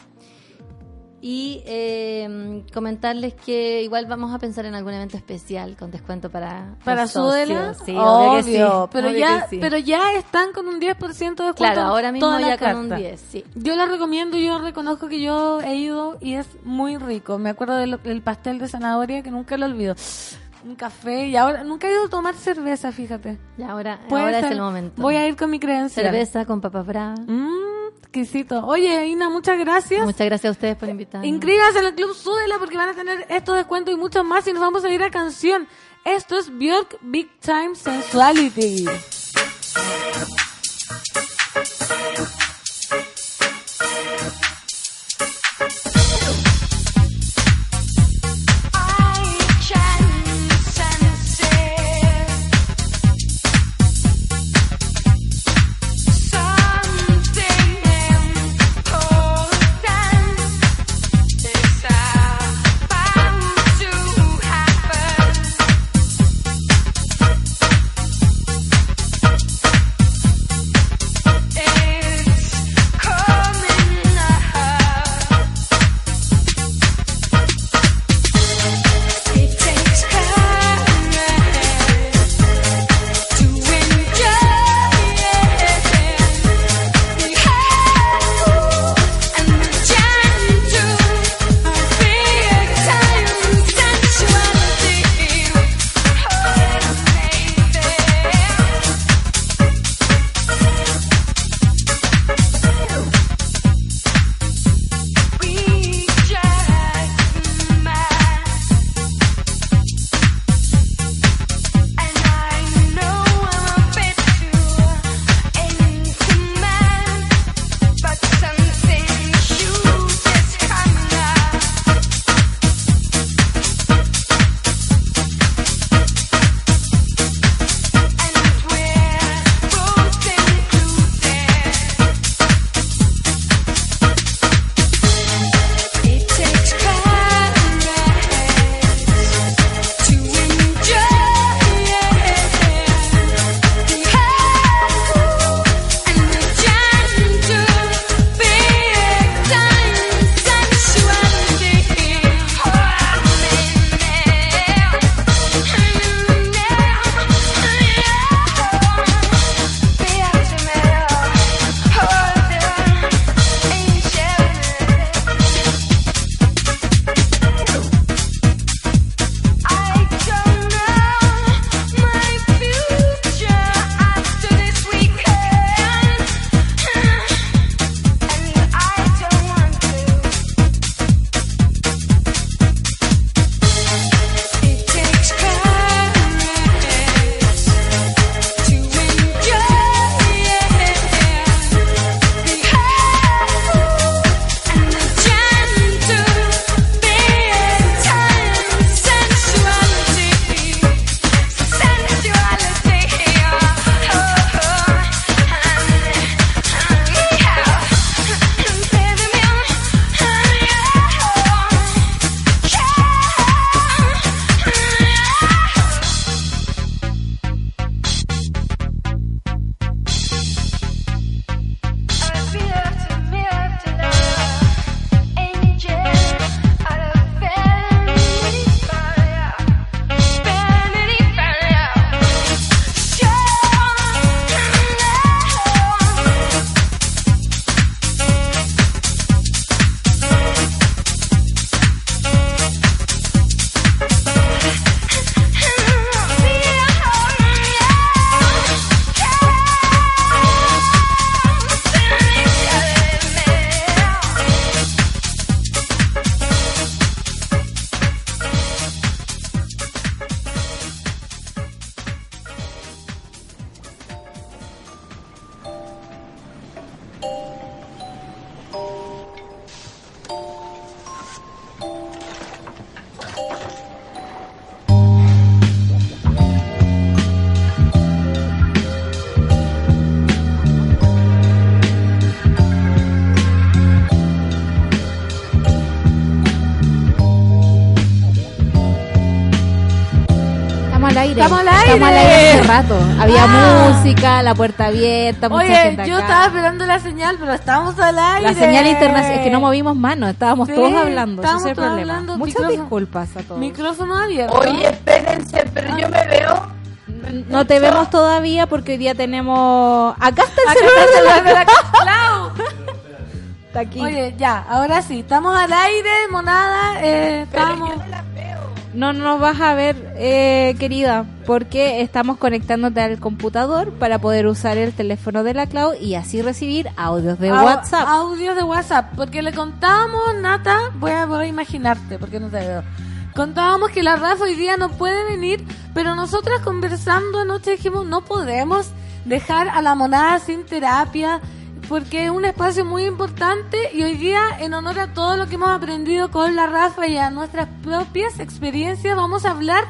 Y eh, comentarles que igual vamos a pensar en algún evento especial con descuento para para. Sudela, Sí, obvio sí, pero obvio ya, sí. pero ya están con un 10% de descuento. Claro, ahora mismo ya con un carta. 10, sí. Yo la recomiendo, yo reconozco que yo he ido y es muy rico. Me acuerdo del, del pastel de zanahoria que nunca lo olvido. Un café y ahora nunca he ido a tomar cerveza, fíjate. Ya ahora, ahora es el momento. Voy a ir con mi credencial. Cerveza con papas bravas. Mmm, exquisito. Oye, Ina, muchas gracias. Muchas gracias a ustedes por invitarme. Inscríbanse en el Club Súdela porque van a tener estos descuentos y muchos más y nos vamos a ir a canción. Esto es Björk Big Time Sensuality. Aire. Estamos al aire. Estamos al aire hace rato. Había música, la puerta abierta, mucha Oye, gente yo acá. estaba esperando la señal, pero estábamos al aire. La señal internacional, es que no movimos manos, estábamos Sí, todos hablando, ese estábamos es el todos problema. hablando, Muchas micrófono- disculpas a todos. Micrófono abierto. Oye, espérense, pero yo me veo. No te vemos todavía porque hoy día tenemos... Acá está el Acá celular está el de la- celular de la Clau. *laughs* Está aquí. Oye, ya, ahora sí, estamos al aire, monada. Eh, estamos... No nos vas a ver, eh, querida, porque estamos conectándote al computador para poder usar el teléfono de la Clau y así recibir audios de Au- WhatsApp. Audios de WhatsApp. Porque le contábamos, Nata, voy a, voy a imaginarte, porque no te veo. Contábamos que la Rafa hoy día no puede venir, pero nosotras conversando anoche dijimos, no podemos dejar a la monada sin terapia, porque es un espacio muy importante y hoy día, en honor a todo lo que hemos aprendido con la Rafa y a nuestras propias experiencias, vamos a hablar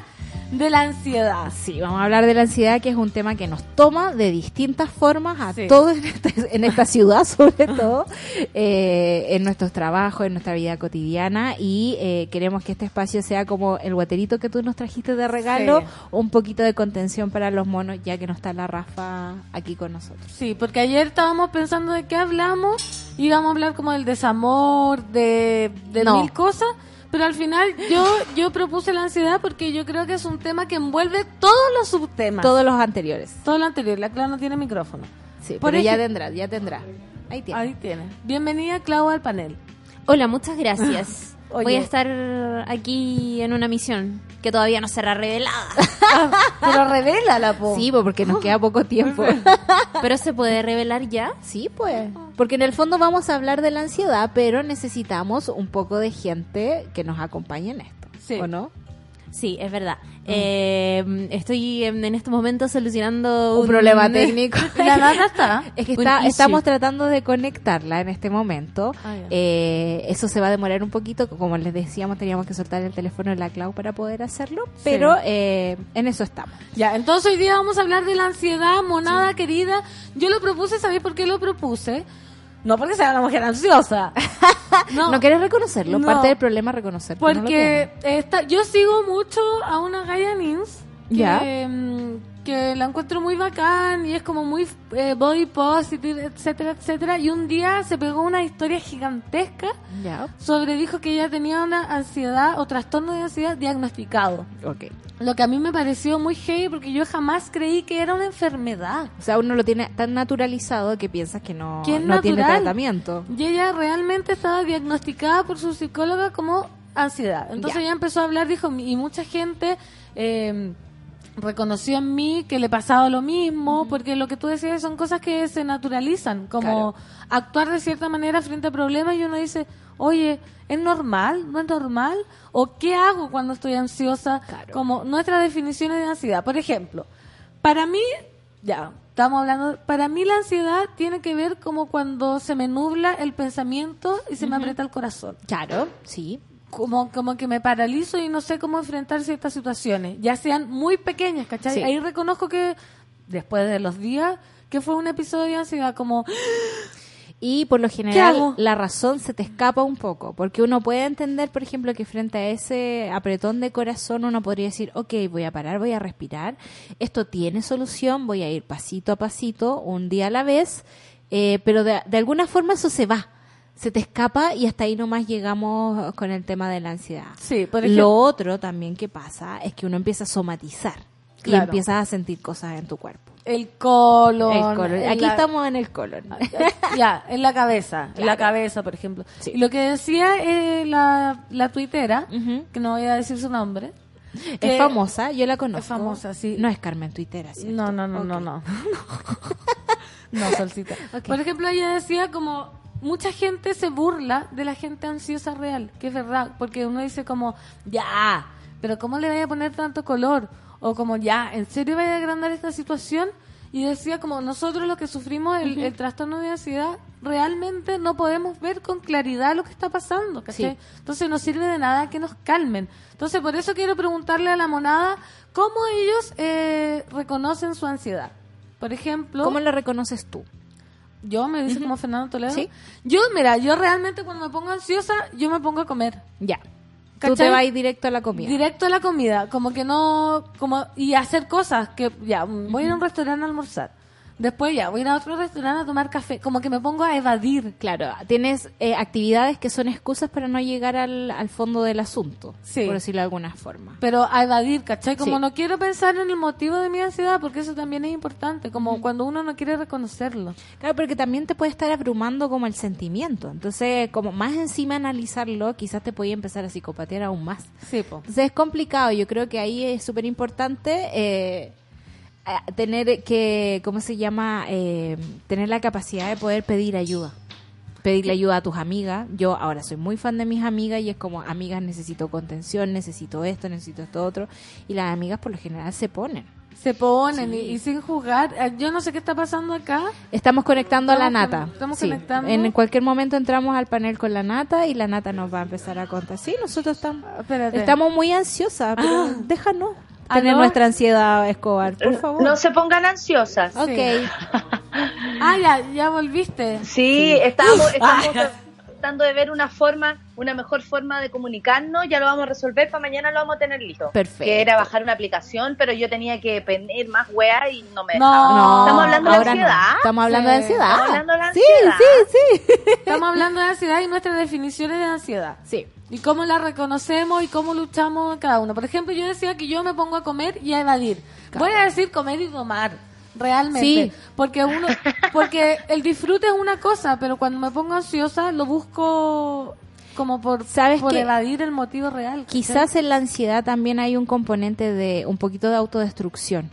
de la ansiedad. Sí, vamos a hablar de la ansiedad, que es un tema que nos toma de distintas formas a Sí. todos en, este- en esta *laughs* ciudad, sobre todo, eh, en nuestros trabajos, en nuestra vida cotidiana, y eh, queremos que este espacio sea como el guaterito que tú nos trajiste de regalo, Sí. un poquito de contención para los monos, ya que no está la Rafa aquí con nosotros. Sí, porque ayer estábamos pensando de qué hablamos, íbamos a hablar como del desamor, de, de No. mil cosas, pero al final yo yo propuse la ansiedad porque yo creo que es un tema que envuelve todos los subtemas. Todos los anteriores. Todo lo anterior, la Clau no tiene micrófono. Sí, Por pero ya tendrá, ya tendrá. Ahí tiene. Ahí tiene. Bienvenida Clau al panel. Hola, muchas gracias. *laughs* Oye. Voy a estar aquí en una misión que todavía no será revelada. *laughs* Pero revélala, po. Sí, porque nos queda poco tiempo. *laughs* Pero se puede revelar ya. Sí, pues. Porque en el fondo vamos a hablar de la ansiedad, pero necesitamos un poco de gente que nos acompañe en esto. Sí. ¿O no? Sí, es verdad. Eh, estoy en, en estos momentos solucionando Un problema *laughs* técnico. La Nata está. Es que está, estamos tratando de conectarla en este momento. Ah. Eh, eso se va a demorar un poquito. Como les decíamos, teníamos que soltar el teléfono de la Clau para poder hacerlo. Pero eh, en eso estamos. Ya, entonces hoy día vamos a hablar de la ansiedad, monada querida. Yo lo propuse, ¿sabéis por qué lo propuse? No porque sea una mujer ansiosa. *laughs* No, quieres reconocerlo. No. Parte del problema es reconocer. que no Porque esta, yo sigo mucho a una Gaia Nins que, Ya. Que la encuentro muy bacán y es como muy eh, body positive, etcétera, etcétera. Y un día se pegó una historia gigantesca. Ya. sobre, dijo que ella tenía una ansiedad o trastorno de ansiedad diagnosticado. Ok. Lo que a mí me pareció muy heavy porque yo jamás creí que era una enfermedad. O sea, uno lo tiene tan naturalizado que piensas que no, Que no tiene tratamiento. Y ella realmente estaba diagnosticada por su psicóloga como ansiedad. Entonces ella empezó a hablar, dijo, y mucha gente eh, reconoció en mí que le pasaba lo mismo, porque lo que tú decías son cosas que se naturalizan, como Claro. actuar de cierta manera frente a problemas y uno dice, oye, ¿es normal? ¿No es normal? ¿O qué hago cuando estoy ansiosa? Claro. Como nuestras definiciones de ansiedad. Por ejemplo, para mí, ya, estamos hablando, para mí la ansiedad tiene que ver como cuando se me nubla el pensamiento y se me aprieta el corazón. Claro, sí. Como, como que me paralizo y no sé cómo enfrentar ciertas situaciones, ya sean muy pequeñas, ¿cachai? Sí. Ahí reconozco que después de los días, que fue un episodio de ansiedad, como, Y por lo general la razón se te escapa un poco, porque uno puede entender, por ejemplo, que frente a ese apretón de corazón uno podría decir, ok, voy a parar, voy a respirar, esto tiene solución, voy a ir pasito a pasito, un día a la vez, eh, pero de, de alguna forma eso se va, se te escapa y hasta ahí nomás llegamos con el tema de la ansiedad. sí, por ejemplo, Lo otro también que pasa es que uno empieza a somatizar y empiezas a sentir cosas en tu cuerpo. el colon. El colon. Aquí la- estamos en el colon. ya, en la cabeza, en la cabeza, por ejemplo. Sí. Y lo que decía eh, la, la tuitera, que no voy a decir su nombre, que- Es famosa, yo la conozco. Es famosa, sí. No es Carmen Twittera, ¿cierto? No, no, no, no, no. *laughs* no, Solcita. Por ejemplo, ella decía como mucha gente se burla de la gente ansiosa real, que es verdad, porque uno dice como, ya, pero ¿cómo le vaya a poner tanto color? O como, ya, ¿en serio vaya a agrandar esta situación? Y decía como, nosotros los que sufrimos el, el trastorno de ansiedad, realmente no podemos ver con claridad lo que está pasando, ¿cachai? Sí. Entonces no sirve de nada que nos calmen. Entonces por eso quiero preguntarle a la monada cómo ellos eh, reconocen su ansiedad. Por ejemplo, ¿Cómo lo reconoces tú? Yo me dice como Fernando Toledo. Sí. Yo, mira, yo realmente cuando me pongo ansiosa, yo me pongo a comer. Ya. Tú ¿Cachai? te vas directo a la comida. Directo a la comida, como que no, como, y hacer cosas que, ya, voy a ir a un restaurante a almorzar. Después ya voy a ir a otro restaurante a tomar café. Como que me pongo a evadir. Claro, tienes eh, actividades que son excusas para no llegar al, al fondo del asunto, Sí. por decirlo de alguna forma. Pero a evadir, ¿cachai? Como Sí. no quiero pensar en el motivo de mi ansiedad, porque eso también es importante. Como cuando uno no quiere reconocerlo. Claro, porque también te puede estar abrumando como el sentimiento. Entonces, como más encima analizarlo, quizás te puede empezar a psicopatear aún más. Sí, po. Entonces es complicado. Yo creo que ahí es súper importante eh, tener que, ¿cómo se llama? Eh, tener la capacidad de poder pedir ayuda. Pedirle ayuda a tus amigas. Yo ahora soy muy fan de mis amigas y es como, amigas, necesito contención, necesito esto, necesito esto otro. Y las amigas por lo general se ponen. Se ponen y, y sin juzgar. Eh, Yo no sé qué está pasando acá. Estamos conectando a la nata. con- estamos Sí. conectando. En cualquier momento entramos al panel con la nata y la nata nos va a empezar a contar. Sí, nosotros estamos, Espérate. estamos muy ansiosas, pero Ah. déjanos ¿Ah, tener no? nuestra ansiedad, Escobar, por favor. No se pongan ansiosas. Ok. *laughs* Ah, ya, ya volviste. Sí, estamos, estamos tratando de ver una forma, una mejor forma de comunicarnos. Ya lo vamos a resolver para mañana lo vamos a tener listo. Perfecto. Que era bajar una aplicación, pero yo tenía que pedir más weá y no me No. dejaba. No, Estamos hablando de no. ansiedad. Estamos hablando Sí. de ansiedad. Estamos hablando de la sí, ansiedad. sí, sí, Estamos hablando de ansiedad y nuestras definiciones de ansiedad. Sí. Y cómo la reconocemos y cómo luchamos cada uno. Por ejemplo, yo decía que yo me pongo a comer y a evadir. Voy a decir comer y tomar. Realmente. Sí. Porque uno, *laughs* porque el disfrute es una cosa, pero cuando me pongo ansiosa lo busco como por, ¿Sabes por evadir el motivo real. Quizás en la ansiedad también hay un componente de un poquito de autodestrucción.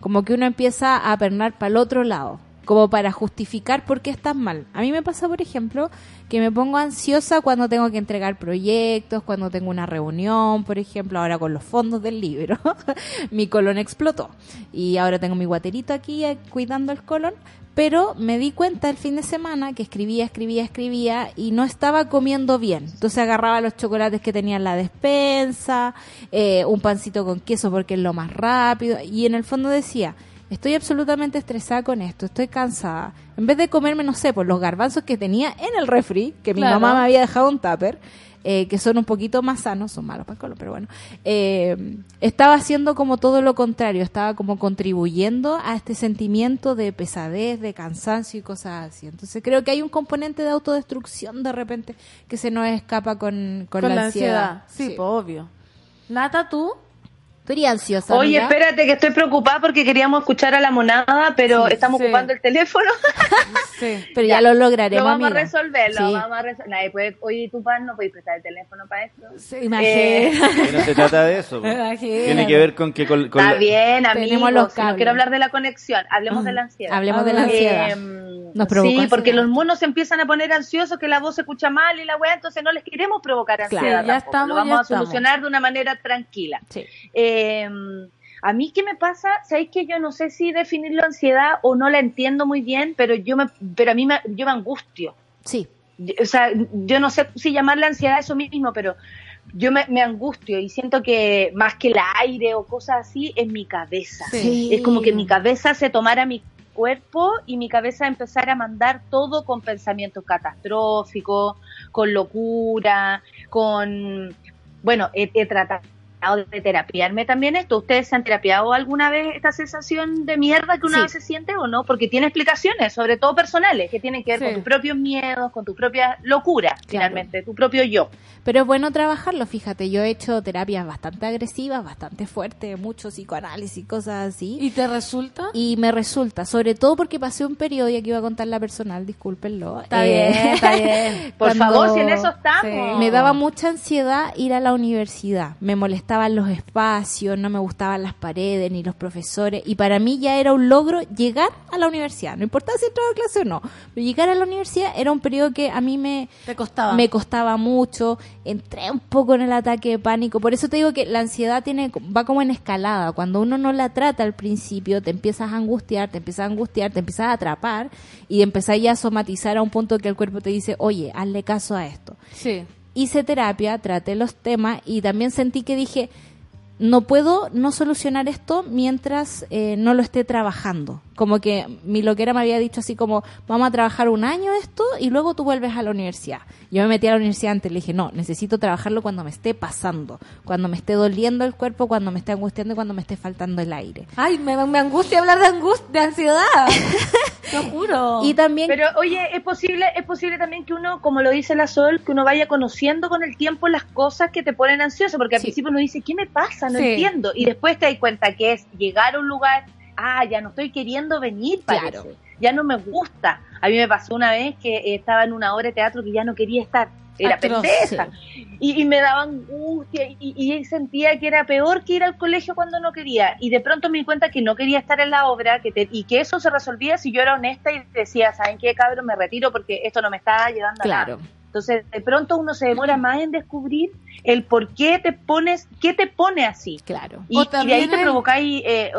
Como que uno empieza a pernar para el otro lado, como para justificar por qué estás mal. A mí me pasa, por ejemplo, que me pongo ansiosa cuando tengo que entregar proyectos, cuando tengo una reunión, por ejemplo, ahora con los fondos del libro. *laughs* mi colon explotó. Y ahora tengo mi guaterito aquí eh, cuidando el colon. Pero me di cuenta el fin de semana que escribía, escribía, escribía y no estaba comiendo bien. Entonces agarraba los chocolates que tenía en la despensa, eh, un pancito con queso porque es lo más rápido. Y en el fondo decía, estoy absolutamente estresada con esto, estoy cansada. En vez de comerme, no sé, por los garbanzos que tenía en el refri, que mi Claro. mamá me había dejado un tupper, eh, que son un poquito más sanos, son malos para el pero bueno, eh, estaba haciendo como todo lo contrario, estaba como contribuyendo a este sentimiento de pesadez, de cansancio y cosas así. Entonces creo que hay un componente de autodestrucción de repente que se nos escapa con, con, con la, ansiedad. Sí, pues, obvio. Nata, tú. ¿Tú eres ansiosa? Oye, amiga? espérate que estoy preocupada porque queríamos escuchar a la monada, pero estamos sí. ocupando el teléfono. *laughs* Sí. Pero ya, lo lograremos, Lo vamos amiga. a resolver, lo Sí. vamos a resolver. Nadie puede, oye, tú, pan, no puedes prestar el teléfono para esto. Sí, imagínate. Que no se trata de eso. *laughs* Tiene que ver con que con, con Está la- bien, amigos. Tenemos los si no quiero hablar de la conexión, hablemos de la ansiedad. Hablemos de la ansiedad. Eh, Nos sí, porque los monos se empiezan a poner ansiosos, que la voz se escucha mal y la weá, entonces no les queremos provocar Claro. ansiedad. Sí, ya estamos, Lo vamos ya a estamos. solucionar de una manera tranquila. Sí. Eh, a mí, ¿qué me pasa? Sabéis que yo no sé si definirlo ansiedad o no la entiendo muy bien, pero yo me, pero a mí me, yo me angustio. Sí. O sea, yo no sé si llamarle ansiedad eso mismo, pero yo me, me angustio y siento que más que el aire o cosas así, es mi cabeza. Sí. Es como que mi cabeza se tomara mi cuerpo y mi cabeza empezara a mandar todo con pensamientos catastróficos, con locura, con... Bueno, he, he tratado de terapiarme también esto. ¿Ustedes se han terapiado alguna vez esta sensación de mierda que una Sí. vez se siente o no? Porque tiene explicaciones, sobre todo personales, que tienen que ver Sí. con tus propios miedos, con tu propia locura, finalmente, tu propio yo. Pero es bueno trabajarlo, fíjate, yo he hecho terapias bastante agresivas, bastante fuertes, mucho psicoanálisis, cosas así. ¿Y te resulta? Y me resulta, sobre todo porque pasé un periodo, y aquí iba a contar la personal, discúlpenlo. Está eh, bien, está bien. *laughs* Por favor, si en eso estamos. Sí. Me daba mucha ansiedad ir a la universidad. Me molestaban los espacios, no me gustaban las paredes ni los profesores. Y para mí ya era un logro llegar a la universidad. No importaba si entraba a clase o no. Pero llegar a la universidad era un periodo que a mí me, Te costaba. me costaba mucho, entré un poco en el ataque de pánico. Por eso te digo que la ansiedad tiene va como en escalada. Cuando uno no la trata al principio, te empiezas a angustiar, te empiezas a angustiar, te empiezas a atrapar y empezás ya a somatizar a un punto que el cuerpo te dice, oye, hazle caso a esto. Sí. Hice terapia, traté los temas y también sentí que dije, no puedo no solucionar esto mientras eh, no lo esté trabajando. Como que mi loquera me había dicho así como, vamos a trabajar un año esto y luego tú vuelves a la universidad. Yo me metí a la universidad antes, le dije, no, necesito trabajarlo cuando me esté pasando, cuando me esté doliendo el cuerpo, cuando me esté angustiando y cuando me esté faltando el aire. Ay, me, me angustia hablar de angustia, de ansiedad. *laughs* Lo juro. Y también... Pero oye, es posible, es posible también que uno, como lo dice la Sol, que uno vaya conociendo con el tiempo las cosas que te ponen ansioso, porque al Sí. principio uno dice, ¿qué me pasa? No Sí. entiendo. Y después te das cuenta que es llegar a un lugar, ah, ya no estoy queriendo venir, parece. Claro. Ya no me gusta. A mí me pasó una vez que eh, estaba en una obra de teatro que ya no quería estar. Era pendeja. Y, y me daba angustia y, y sentía que era peor que ir al colegio cuando no quería. Y de pronto me di cuenta que no quería estar en la obra que te- y que eso se resolvía si yo era honesta y decía, ¿saben qué, cabrón? Me retiro porque esto no me está llevando a Claro. nada. Entonces, de pronto uno se demora más en descubrir el por qué te pones, qué te pone así. Claro. Y, de ahí te provocáis, eh,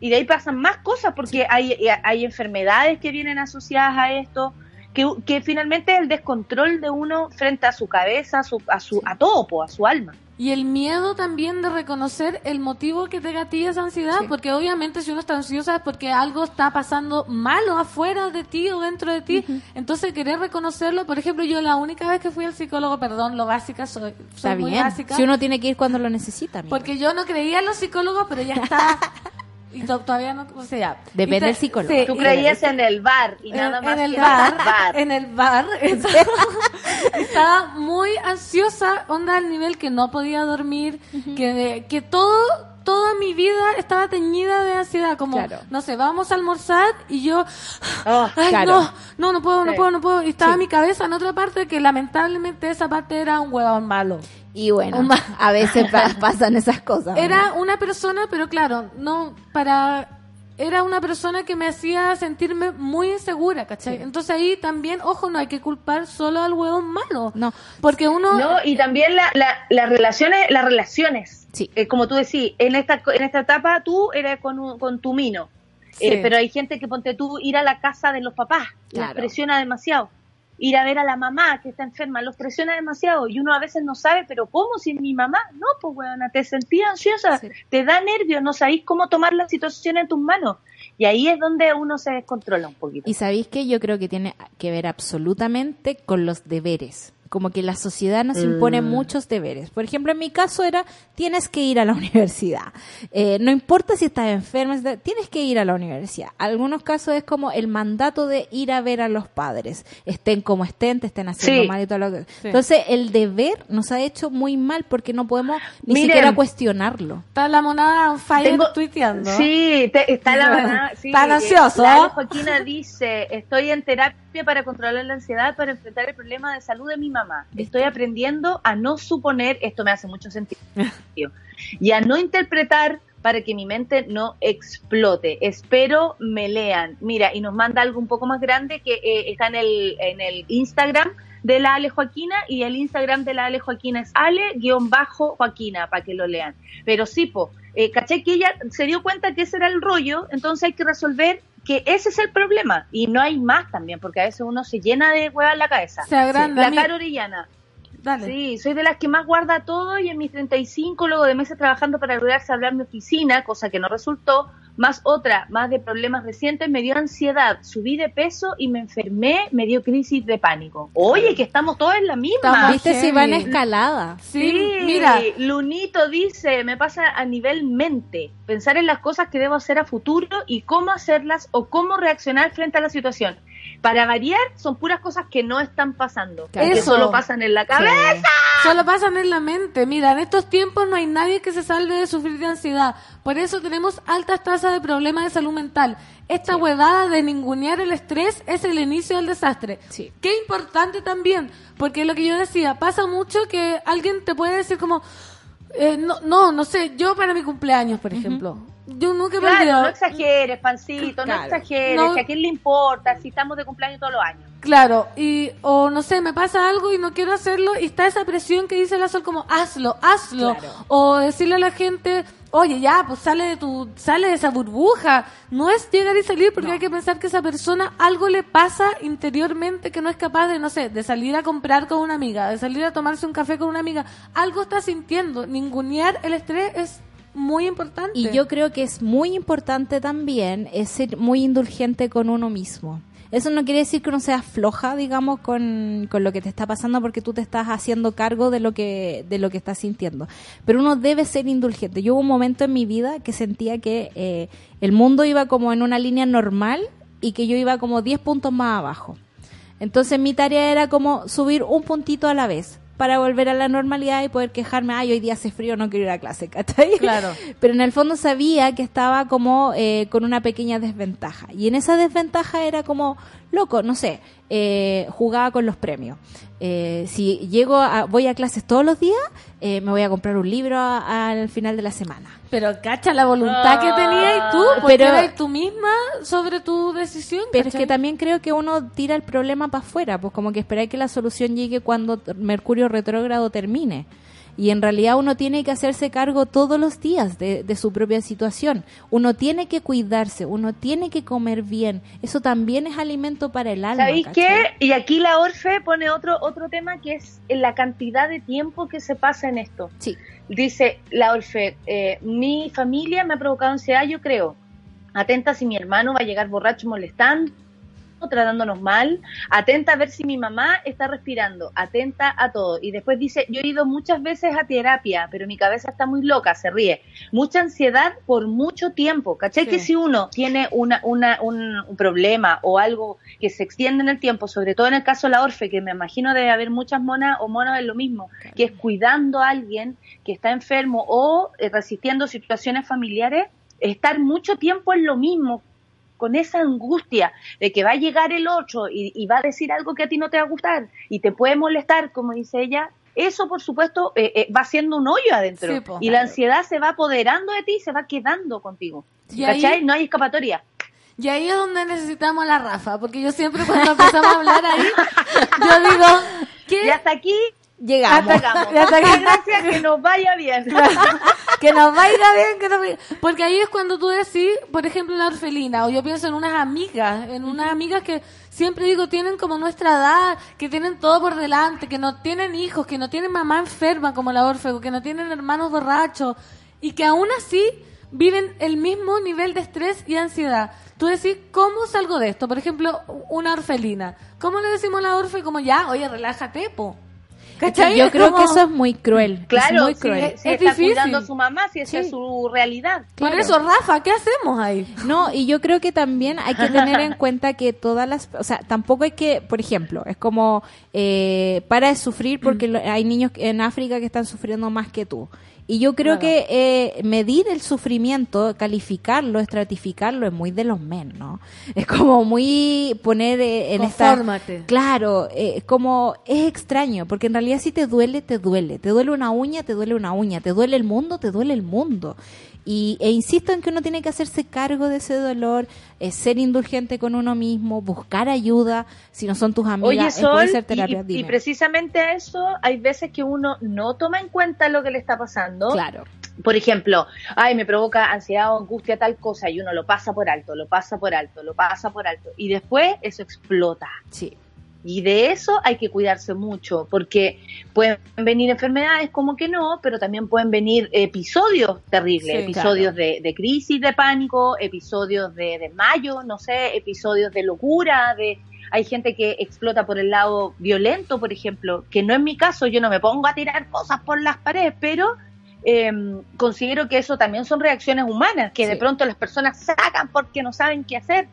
y de ahí pasan más cosas porque hay, eh, hay enfermedades que vienen asociadas a esto, que, que finalmente es el descontrol de uno frente a su cabeza, a su, a, su, a todo, po, a su alma. Y el miedo también de reconocer el motivo que te gatilla esa ansiedad, Sí. porque obviamente si uno está ansiosa es porque algo está pasando malo afuera de ti o dentro de ti. Entonces querer reconocerlo, por ejemplo, yo la única vez que fui al psicólogo, perdón, lo básica, soy, soy Está muy bien. básica. Si uno tiene que ir cuando lo necesita. Porque yo no creía en los psicólogos, pero ya *laughs* está. Y to- todavía no. O sea. Depende del psicólogo. sí, Tú creías en el bar y en, nada más en el que bar, bar. en el bar *laughs* estaba, estaba muy ansiosa onda al nivel que no podía dormir que que todo toda mi vida estaba teñida de ansiedad como Claro. no sé vamos a almorzar y yo Oh, ay claro. no no no puedo no Sí. puedo no puedo y estaba Sí. mi cabeza en otra parte que lamentablemente esa parte era un huevón malo Y bueno, *laughs* a veces pa- *laughs* pasan esas cosas. era una persona, pero claro, no para era una persona que me hacía sentirme muy insegura, ¿cachai? Sí. Entonces ahí también, ojo, no hay que culpar solo al huevón malo. No. Porque uno... No, y también la, la- las relaciones, las relaciones. Sí. Eh, como tú decís, en esta, en esta etapa tú eres con, un- con tu mino. Sí. Eh, pero hay gente que ponte tú ir a la casa de los papás, Claro. presiona demasiado. Ir a ver a la mamá que está enferma, los presiona demasiado. Y uno a veces no sabe, pero ¿cómo si es mi mamá? No, pues weona, te sentís ansiosa, Sí. te da nervios, no sabéis cómo tomar la situación en tus manos. Y ahí es donde uno se descontrola un poquito. Y sabéis que yo creo que tiene que ver absolutamente con los deberes. Como que la sociedad nos impone muchos deberes. Por ejemplo, en mi caso era, tienes que ir a la *laughs* universidad. Eh, no importa si estás enferma, tienes que ir a la universidad. Algunos casos es como el mandato de ir a ver a los padres. Estén como estén, te estén haciendo Sí. mal y todo lo que... Entonces, el deber nos ha hecho muy mal porque no podemos ni Miren. siquiera cuestionarlo. Está la monada on fire Tengo- tuiteando. Sí, te- está la verdad. Sí, eh, ansioso, ¿eh? Joaquina dice, estoy en terapia para controlar la ansiedad, para enfrentar el problema de salud de mi mamá. Estoy aprendiendo a no suponer, esto me hace mucho sentido, *laughs* y a no interpretar para que mi mente no explote. Espero me lean. Mira, y nos manda algo un poco más grande que eh, está en el, en el Instagram de la Ale Joaquina y el Instagram de la Ale Joaquina es Ale-Joaquina para que lo lean. Pero sí, po, eh, caché que ella se dio cuenta que ese era el rollo, entonces hay que resolver que ese es el problema y no hay más también, porque a veces uno se llena de hueá en la cabeza. Se agranda. La cara orellana. Dale. Sí, soy de las que más guarda todo y en mis 35, luego de meses trabajando para lograrse hablar mi oficina, cosa que no resultó, más otra, más de problemas recientes, me dio ansiedad, subí de peso y me enfermé, me dio crisis de pánico. Oye, que estamos todos en la misma. Estamos- ¿Viste si va en escalada? Sí, mira. Lunito dice, me pasa a nivel mente, pensar en las cosas que debo hacer a futuro y cómo hacerlas o cómo reaccionar frente a la situación. Para variar, son puras cosas que no están pasando, Claro. que Eso. solo pasan en la cabeza. Solo pasan en la mente. Mira, en estos tiempos no hay nadie que se salve de sufrir de ansiedad. Por eso tenemos altas tasas de problemas de salud mental. Esta huevada de ningunear el estrés es el inicio del desastre. Sí. Qué importante también, porque lo que yo decía, pasa mucho que alguien te puede decir como, eh, no, no, no sé, yo para mi cumpleaños, por ejemplo, yo nunca Claro, no exageres, pancito, Claro. no exageres, No. que a quién le importa si estamos de cumpleaños todos los años. Claro, y o no sé, me pasa algo y no quiero hacerlo y está esa presión que dice la Sol como hazlo, hazlo. Claro. O decirle a la gente, oye, ya, pues sale de tu sale de esa burbuja. No es llegar y salir porque hay que pensar que esa persona algo le pasa interiormente que no es capaz de, no sé, de salir a comprar con una amiga, de salir a tomarse un café con una amiga. Algo está sintiendo. Ningunear el estrés es muy importante. Y yo creo que es muy importante también es ser muy indulgente con uno mismo. Eso no quiere decir que uno sea floja, digamos, con, con lo que te está pasando porque tú te estás haciendo cargo de lo que de lo que estás sintiendo. Pero uno debe ser indulgente. Yo hubo un momento en mi vida que sentía que eh, el mundo iba como en una línea normal y que yo iba como 10 puntos más abajo. Entonces mi tarea era como subir un puntito a la vez para volver a la normalidad y poder quejarme, ay, hoy día hace frío, no quiero ir a clase, *laughs* ¿cachai? Claro. Pero en el fondo sabía que estaba como eh, con una pequeña desventaja. Y en esa desventaja era como, loco, no sé, eh, jugaba con los premios. Eh, si llego a, voy a clases todos los días, eh, me voy a comprar un libro a- al final de la semana. Pero cacha la voluntad que tenías tú, Ah, porque pero- eras tú misma sobre tu decisión. Pero es que también creo que uno tira el problema para afuera, pues como que esperar que la solución llegue cuando Mercurio retrógrado termine. Y en realidad uno tiene que hacerse cargo todos los días de, de su propia situación. Uno tiene que cuidarse, uno tiene que comer bien. Eso también es alimento para el alma. ¿Sabéis qué? Y aquí la Orfe pone otro, otro tema que es la cantidad de tiempo que se pasa en esto. Sí. Dice la Orfe, eh, mi familia me ha provocado ansiedad, yo creo. Atenta si mi hermano va a llegar borracho molestando, tratándonos mal. Atenta a ver si mi mamá está respirando. Atenta a todo. Y después dice, yo he ido muchas veces a terapia, pero mi cabeza está muy loca, se ríe. Mucha ansiedad por mucho tiempo. ¿Cachai? Sí. Que si uno tiene una, una, un, un problema o algo que se extiende en el tiempo, sobre todo en el caso de la Orfe, que me imagino debe haber muchas monas o monos en lo mismo, que es cuidando a alguien que está enfermo o eh, resistiendo situaciones familiares, estar mucho tiempo en lo mismo, con esa angustia de que va a llegar el 8 y, y va a decir algo que a ti no te va a gustar y te puede molestar, como dice ella, eso por supuesto eh, eh, va haciendo un hoyo adentro Sí, y la ansiedad se va apoderando de ti y se va quedando contigo. Y ahí- ¿Cachai? No hay escapatoria. Y ahí es donde necesitamos a la Rafa, porque yo siempre cuando empezamos a hablar ahí, yo digo, *laughs* ¿qué? Y hasta aquí Llegamos. atacamos. Atacamos. Gracias, *laughs* que nos vaya bien. que nos vaya bien, que nos vaya- Porque ahí es cuando tú decís, por ejemplo, la orfelina, o yo pienso en unas amigas, en unas amigas que siempre digo tienen como nuestra edad, que tienen todo por delante, que no tienen hijos, que no tienen mamá enferma como la Orfeo, que no tienen hermanos borrachos, y que aún así viven el mismo nivel de estrés y ansiedad. Tú decís, ¿cómo salgo de esto? Por ejemplo, una orfelina. ¿Cómo le decimos a la orfe como ya, oye, relájate, po? ¿Cachai? Yo creo como- que eso es muy cruel. Claro, es muy cruel. si Es está difícil. cuidando a su mamá, si esa Sí. es su realidad. Por Claro. eso, Rafa, ¿qué hacemos ahí? No, y yo creo que también hay que tener en *laughs* cuenta que todas las, o sea, tampoco hay que, por ejemplo, es como eh, para de sufrir porque lo- hay niños en África que están sufriendo más que tú. Y yo creo Claro. que eh, medir el sufrimiento, calificarlo, estratificarlo es muy de los men, ¿no? Es como muy poner eh, en esta Confórmate. Claro, eh, como es extraño, porque en realidad si te duele, te duele. Te duele una uña, te duele una uña. Te duele el mundo, te duele el mundo. Y, e insisto en que uno tiene que hacerse cargo de ese dolor, eh, ser indulgente con uno mismo, buscar ayuda, si no son tus amigas, Oye, eh, Sol, puede ser terapia, y, y precisamente a eso hay veces que uno no toma en cuenta lo que le está pasando. Claro. Por ejemplo, ay, me provoca ansiedad o angustia tal cosa y uno lo pasa por alto, lo pasa por alto, lo pasa por alto y después eso explota. Sí. Y de eso hay que cuidarse mucho, porque pueden venir enfermedades como que no, pero también pueden venir episodios terribles, Sí, episodios de, de crisis, de pánico, episodios de desmayo, no sé, episodios de locura, de hay gente que explota por el lado violento, por ejemplo, que no es mi caso, yo no me pongo a tirar cosas por las paredes, pero eh, considero que eso también son reacciones humanas, que de pronto las personas sacan porque no saben qué hacer.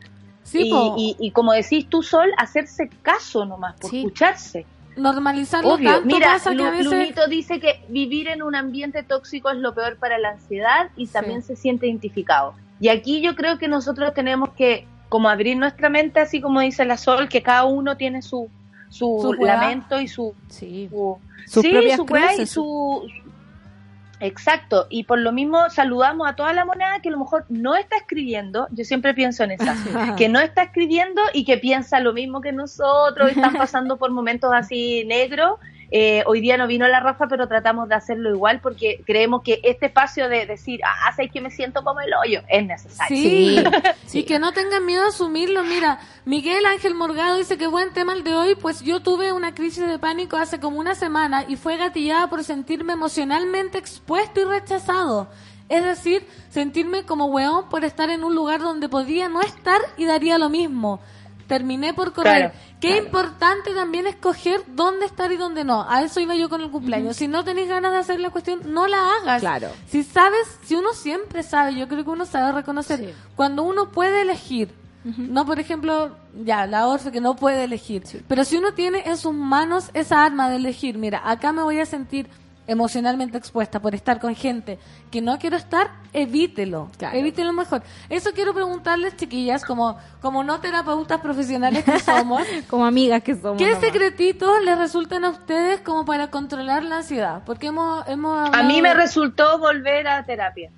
Sí, y, po, y- y como decís tú, Sol, hacerse caso nomás, por Sí. escucharse. normalizarlo Obvio. tanto Mira, pasa que a Lu- veces... Lunito dice que vivir en un ambiente tóxico es lo peor para la ansiedad y Sí. también se siente identificado. Y aquí yo creo que nosotros tenemos que como abrir nuestra mente, así como dice la Sol, que cada uno tiene su, su, lamento y su... Sí. su Sus sí, su y su... Exacto, y por lo mismo saludamos a toda la moneda que a lo mejor no está escribiendo, yo siempre pienso en esa, *laughs* que no está escribiendo y que piensa lo mismo que nosotros, están pasando por momentos así negros Eh, hoy día no vino la Rafa, pero tratamos de hacerlo igual porque creemos que este espacio de decir, ah, sé que me siento como el hoyo, es necesario. Sí, sí, *laughs* que no tengan miedo a asumirlo. Mira, Miguel Ángel Morgado dice que buen tema el de hoy, pues yo tuve una crisis de pánico hace como una semana y fue gatillada por sentirme emocionalmente expuesto y rechazado. Es decir, sentirme como weón por estar en un lugar donde podía no estar y daría lo mismo. Terminé por correr. Claro, Qué importante también escoger dónde estar y dónde no. A eso iba yo con el cumpleaños. Si no tenéis ganas de hacer la cuestión, no la hagas. Claro. Si sabes, si uno siempre sabe, yo creo que uno sabe reconocer, cuando uno puede elegir, no por ejemplo, ya, la Orfe que no puede elegir, pero si uno tiene en sus manos esa arma de elegir, mira, acá me voy a sentir emocionalmente expuesta por estar con gente que no quiero estar, evítelo, Claro. evítelo mejor. Eso quiero preguntarles, chiquillas, como, como no terapeutas profesionales que *laughs* somos, Como amigas que somos. ¿Qué nomás. secretitos les resultan a ustedes como para controlar la ansiedad? Porque hemos, hemos A mí me de- resultó volver a terapia.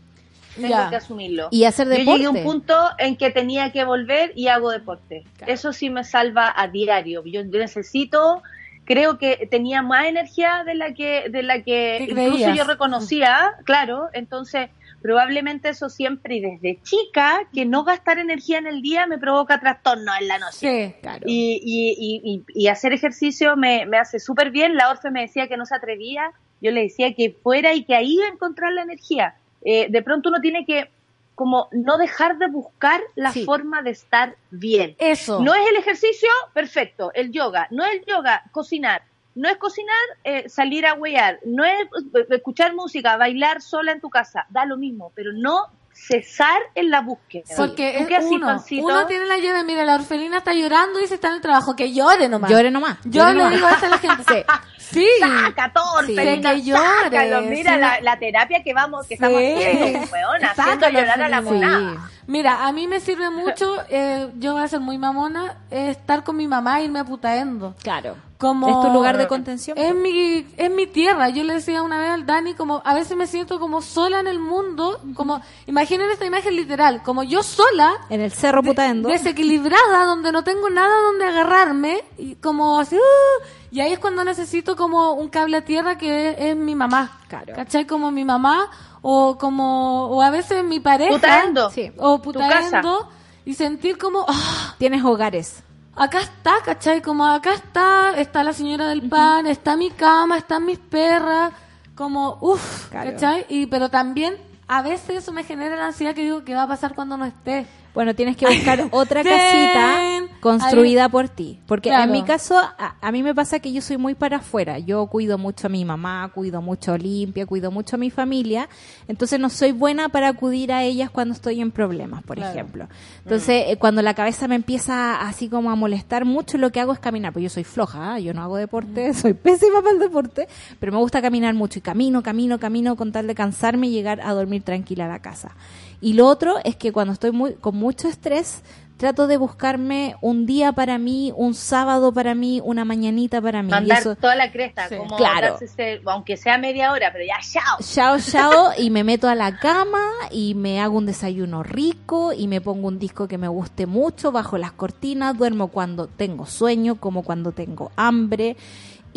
Tengo Ya. que asumirlo. Y hacer Yo llegué a un deporte. punto en que tenía que volver y hago deporte. Eso sí me salva a diario. Yo necesito, creo que tenía más energía de la que, de la que ¿Qué incluso yo reconocía, claro. Entonces, probablemente eso siempre y desde chica, que no gastar energía en el día me provoca trastorno en la noche. Sí, Claro. Y, y, y, y- y hacer ejercicio me, me hace súper bien. La Orfe me decía que no se atrevía. Yo le decía que fuera y que ahí iba a encontrar la energía. Eh, de pronto uno tiene que como no dejar de buscar la Sí. forma de estar bien. Eso. No es el ejercicio, perfecto. El yoga. No es el yoga, cocinar. No es cocinar, eh, salir a huear. No es eh, escuchar música, bailar sola en tu casa. Da lo mismo, pero no cesar en la búsqueda. Porque ¿Tú es uno, uno tiene la llave, mira, la orfelina está llorando y dice está en el trabajo, que llore nomás. Llore nomás. Yo llore le nomás. digo a la gente. Sí. Saca todo, Sí. Orfelina, Que llore, sácalo. Mira sí. la, la terapia que vamos, que estamos Sí. haciendo, weón, haciendo llorar a la monada. Mira, a mí me sirve mucho, *laughs* eh, yo voy a ser muy mamona, eh, estar con mi mamá e irme a putaendo. Claro. Como, Es tu lugar de contención. Es mi, es mi tierra. Yo le decía una vez al Dani, como a veces me siento como sola en el mundo, como, imaginen esta imagen literal, como yo sola, En el cerro putaendo. desequilibrada, donde no tengo nada donde agarrarme, y como así, ¡uh! y ahí es cuando necesito como un cable a tierra que es, es mi mamá. Claro. ¿Cachai? Como mi mamá, o como, o a veces mi pareja. Putaendo. Sí. O Tu casa. putaendo, y sentir como, ¡ah! Tienes hogares. acá está, ¿cachai? Como acá está, está la señora del pan, está mi cama, están mis perras, como, uff, Claro. ¿cachai? Y, pero también a veces eso me genera la ansiedad que digo, ¿qué va a pasar cuando no esté? Bueno, tienes que buscar otra casita construida por ti. Porque Claro. en mi caso, a, a mí me pasa que yo soy muy para afuera. Yo cuido mucho a mi mamá, cuido mucho a Olimpia, cuido mucho a mi familia. Entonces no soy buena para acudir a ellas cuando estoy en problemas, por Claro. ejemplo. Entonces, eh, cuando la cabeza me empieza así como a molestar mucho, lo que hago es caminar. Pues yo soy floja, ¿ah? yo no hago deporte, *laughs* soy pésima para el deporte, pero me gusta caminar mucho. Y camino, camino, camino con tal de cansarme y llegar a dormir tranquila a la casa. Y lo otro es que cuando estoy muy, con mucho estrés, trato de buscarme un día para mí, un sábado para mí, una mañanita para mí. Y Mandar eso, toda la cresta, Sí. como Claro. ese- aunque sea media hora, pero ya, chao. Chao, chao, *laughs* y me meto a la cama y me hago un desayuno rico y me pongo un disco que me guste mucho bajo las cortinas, duermo cuando tengo sueño, como cuando tengo hambre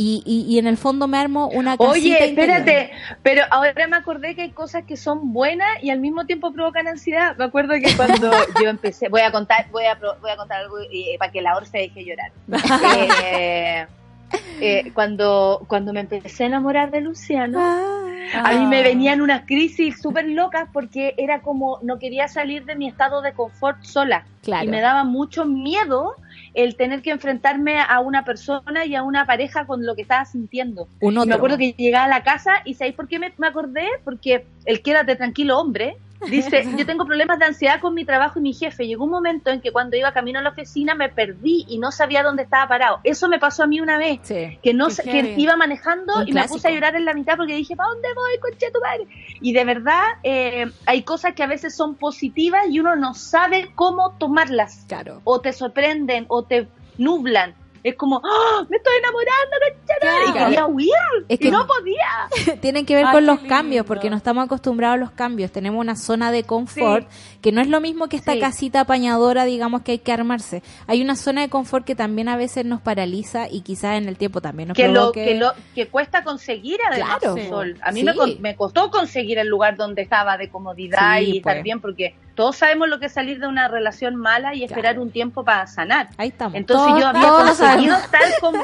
y, y, y en el fondo me armo una casita Oye, interior. espérate, pero ahora me acordé que hay cosas que son buenas y al mismo tiempo provocan ansiedad. Me acuerdo que cuando *laughs* yo empecé, voy a contar, voy a, voy a contar algo eh, para que la Orfe deje llorar. *laughs* Eh, eh, cuando, cuando me empecé a enamorar de Luciano, a mí me venían unas crisis súper locas porque era como no quería salir de mi estado de confort sola. Claro. Y me daba mucho miedo el tener que enfrentarme a una persona y a una pareja con lo que estaba sintiendo. Un me acuerdo que llegaba a la casa y ¿sabéis por qué me, me acordé? Porque el quédate tranquilo hombre dice, *laughs* yo tengo problemas de ansiedad con mi trabajo y mi jefe. Llegó un momento en que cuando iba camino a la oficina me perdí y no sabía dónde estaba parado. Eso me pasó a mí una vez. Sí. Que no que iba manejando Un y me puse a llorar en la mitad porque dije, ¿para dónde voy, conche tu madre? Y de verdad, eh, hay cosas que a veces son positivas y uno no sabe cómo tomarlas Claro. o te sorprenden o te nublan. Es como, ¡Ah! me estoy enamorando, conchetumare", y quería huir, Es y no podía. *laughs* Tienen que ver Ay, con los lindo. cambios, porque no estamos acostumbrados a los cambios. Tenemos una zona de confort que no es lo mismo que esta Sí. casita apañadora, digamos, que hay que armarse. Hay una zona de confort que también a veces nos paraliza y quizás en el tiempo también nos que lo que lo que cuesta conseguir además Claro. Sol. a mí Sí. me, me costó conseguir el lugar donde estaba de comodidad Sí, y estar pues. bien porque todos sabemos lo que es salir de una relación mala y esperar un tiempo para sanar. Ahí estamos. entonces Todos- yo había conseguido tal como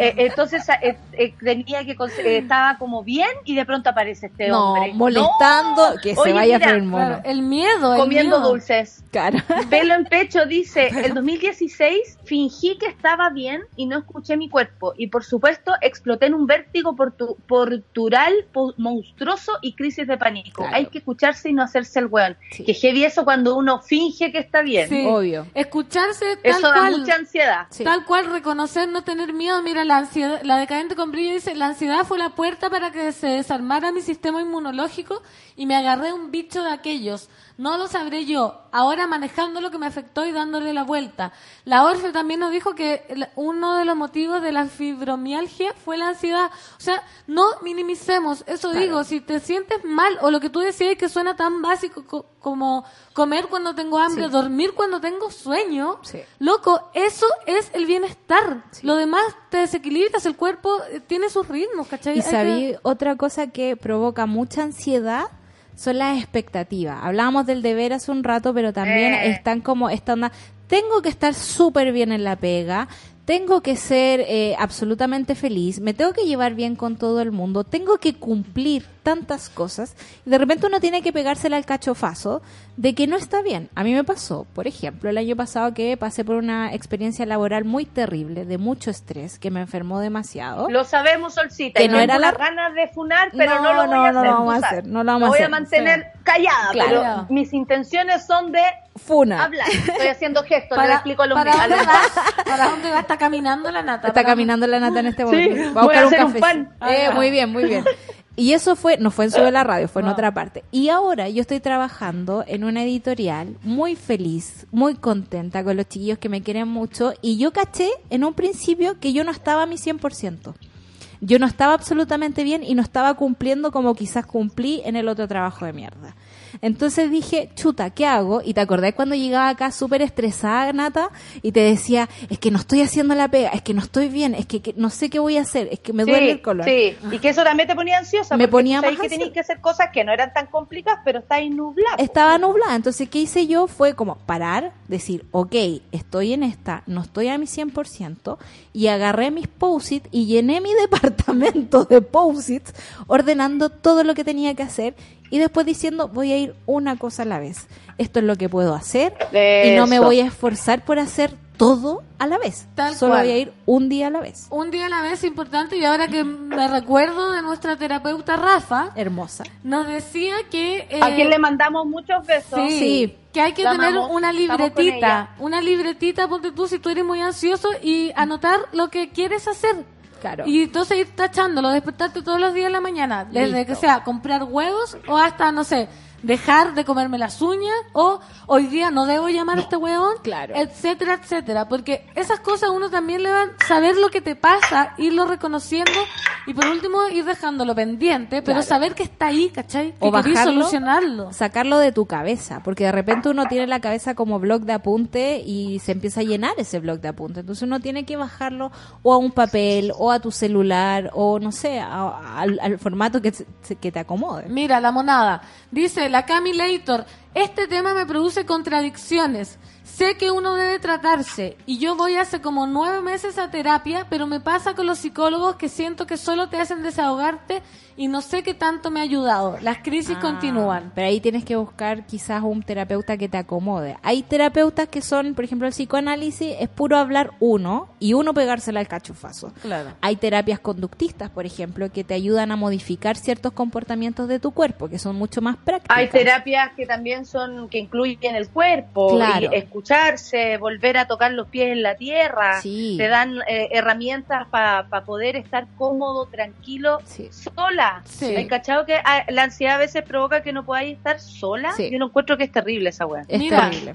eh, entonces eh, eh, tenía que eh, estaba como bien y de pronto aparece este No, hombre molestando No. que se Oye, vaya mira, a el mono. El miedo, el comiendo miedo. dulces Claro. Pelo en pecho dice, el 2016 fingí que estaba bien y no escuché mi cuerpo y por supuesto exploté en un vértigo portu- portural po- monstruoso y crisis de pánico. Claro. Hay que escucharse y no hacerse el weón. Sí. Que heavy eso cuando uno finge que está bien. Sí. Obvio. Escucharse tal Eso da cual. mucha ansiedad. Sí. Tal cual, reconocer, no tener miedo. Mira, la ansiedad, decadente con brillo dice, la ansiedad fue la puerta para que se desarmara mi sistema inmunológico y me agarré un bicho de aquellos. No lo sabré yo, ahora manejando lo que me afectó y dándole la vuelta. La Orfe también nos dijo que uno de los motivos de la fibromialgia fue la ansiedad. O sea, no minimicemos, eso digo, si te sientes mal o lo que tú decías que suena tan básico co- como comer cuando tengo hambre, Sí. dormir cuando tengo sueño, Sí. Loco, eso es el bienestar. Lo demás te desequilibras, el cuerpo eh, tiene sus ritmos, ¿cachai? Y que- sabí otra cosa que provoca mucha ansiedad son las expectativas. Hablábamos del deber hace un rato, pero también Eh. están como esta onda, tengo que estar súper bien en la pega, tengo que ser eh, absolutamente feliz, me tengo que llevar bien con todo el mundo, tengo que cumplir tantas cosas y de repente uno tiene que pegársela al cachofazo de que no está bien. A mí me pasó, por ejemplo, el año pasado que pasé por una experiencia laboral muy terrible, de mucho estrés, que me enfermó demasiado. Lo sabemos, Solcita. Que y no era la- ganas de funar, pero No, no, lo voy no, a no hacer. lo vamos a hacer, no lo vamos a voy hacer, a mantener callada, Claro. pero mis intenciones son de Funa. hablar. Estoy *laughs* haciendo gestos, le para, explico a los para a dónde *laughs* va, ¿Para dónde va? Está caminando la nata. Está ¿Para caminando la nata en este Sí, momento. Va a voy buscar a un hacer un café. pan. Eh, muy bien, muy bien. *laughs* Y eso fue, no fue en Sube la Radio, fue en No. otra parte. Y ahora yo estoy trabajando en una editorial muy feliz, muy contenta con los chiquillos que me quieren mucho. Y yo caché en un principio que yo no estaba a mi 100%. Yo no estaba absolutamente bien y no estaba cumpliendo como quizás cumplí en el otro trabajo de mierda. Entonces dije, chuta, ¿qué hago? Y te acordás cuando llegaba acá súper estresada, Nata, y te decía, es que no estoy haciendo la pega, es que no estoy bien, es que, que no sé qué voy a hacer, es que me duele el colon. Sí, y que eso también te ponía ansiosa. Me ponía más que tenías que hacer cosas que no eran tan complicadas, pero está nublado. Estaba nublada, entonces ¿qué hice yo? Fue como parar, decir, ok, estoy en esta, no estoy a mi 100%, y agarré mis post y llené mi *laughs* departamento de post ordenando todo lo que tenía que hacer, y después diciendo, voy a ir una cosa a la vez. Esto es lo que puedo hacer, y no me voy a esforzar por hacer todo a la vez. Tal Solo cual. voy a ir un día a la vez. Un día a la vez importante y ahora que me recuerdo de nuestra terapeuta Rafa, Hermosa. nos decía que... eh, A quien le mandamos muchos besos. Sí, Sí. que hay que La tener amamos, una libretita, una libretita, ponte tú si tú eres muy ansioso y anotar lo que quieres hacer. Claro. Y entonces ir tachándolo, despertarte todos los días en la mañana, desde Listo. que sea comprar huevos o hasta, no sé, dejar de comerme las uñas o hoy día no debo llamar a este huevón, Claro. etcétera, etcétera. Porque esas cosas uno también le va a saber lo que te pasa, irlo reconociendo y por último ir dejándolo pendiente, pero Claro. saber que está ahí, ¿cachai? O que querís bajarlo, solucionarlo. sacarlo de tu cabeza, porque de repente uno tiene la cabeza como blog de apunte y se empieza a llenar ese blog de apunte. Entonces uno tiene que bajarlo o a un papel o a tu celular o no sé, a- al, al formato que, se- que te acomode. Mira, la monada. Dice la Camilator, este tema me produce contradicciones. Sé que uno debe tratarse y yo voy hace como nueve meses a terapia, pero me pasa con los psicólogos que siento que solo te hacen desahogarte y no sé qué tanto me ha ayudado. Las crisis Ah, continúan. Pero ahí tienes que buscar quizás un terapeuta que te acomode. Hay terapeutas que son, por ejemplo, el psicoanálisis es puro hablar uno y uno pegársela al cachufazo. Claro. Hay terapias conductistas, por ejemplo, que te ayudan a modificar ciertos comportamientos de tu cuerpo, que son mucho más prácticas. Hay terapias que también son, que incluyen el cuerpo, Claro. y escucharse, volver a tocar los pies en la tierra, Sí. te dan eh, herramientas para poder estar cómodo, tranquilo, Sí. sola. Sí. ¿Hay cachado que ah, la ansiedad a veces provoca que no podáis estar sola? Sí. Yo no encuentro que es terrible esa weá. Es Mira. terrible.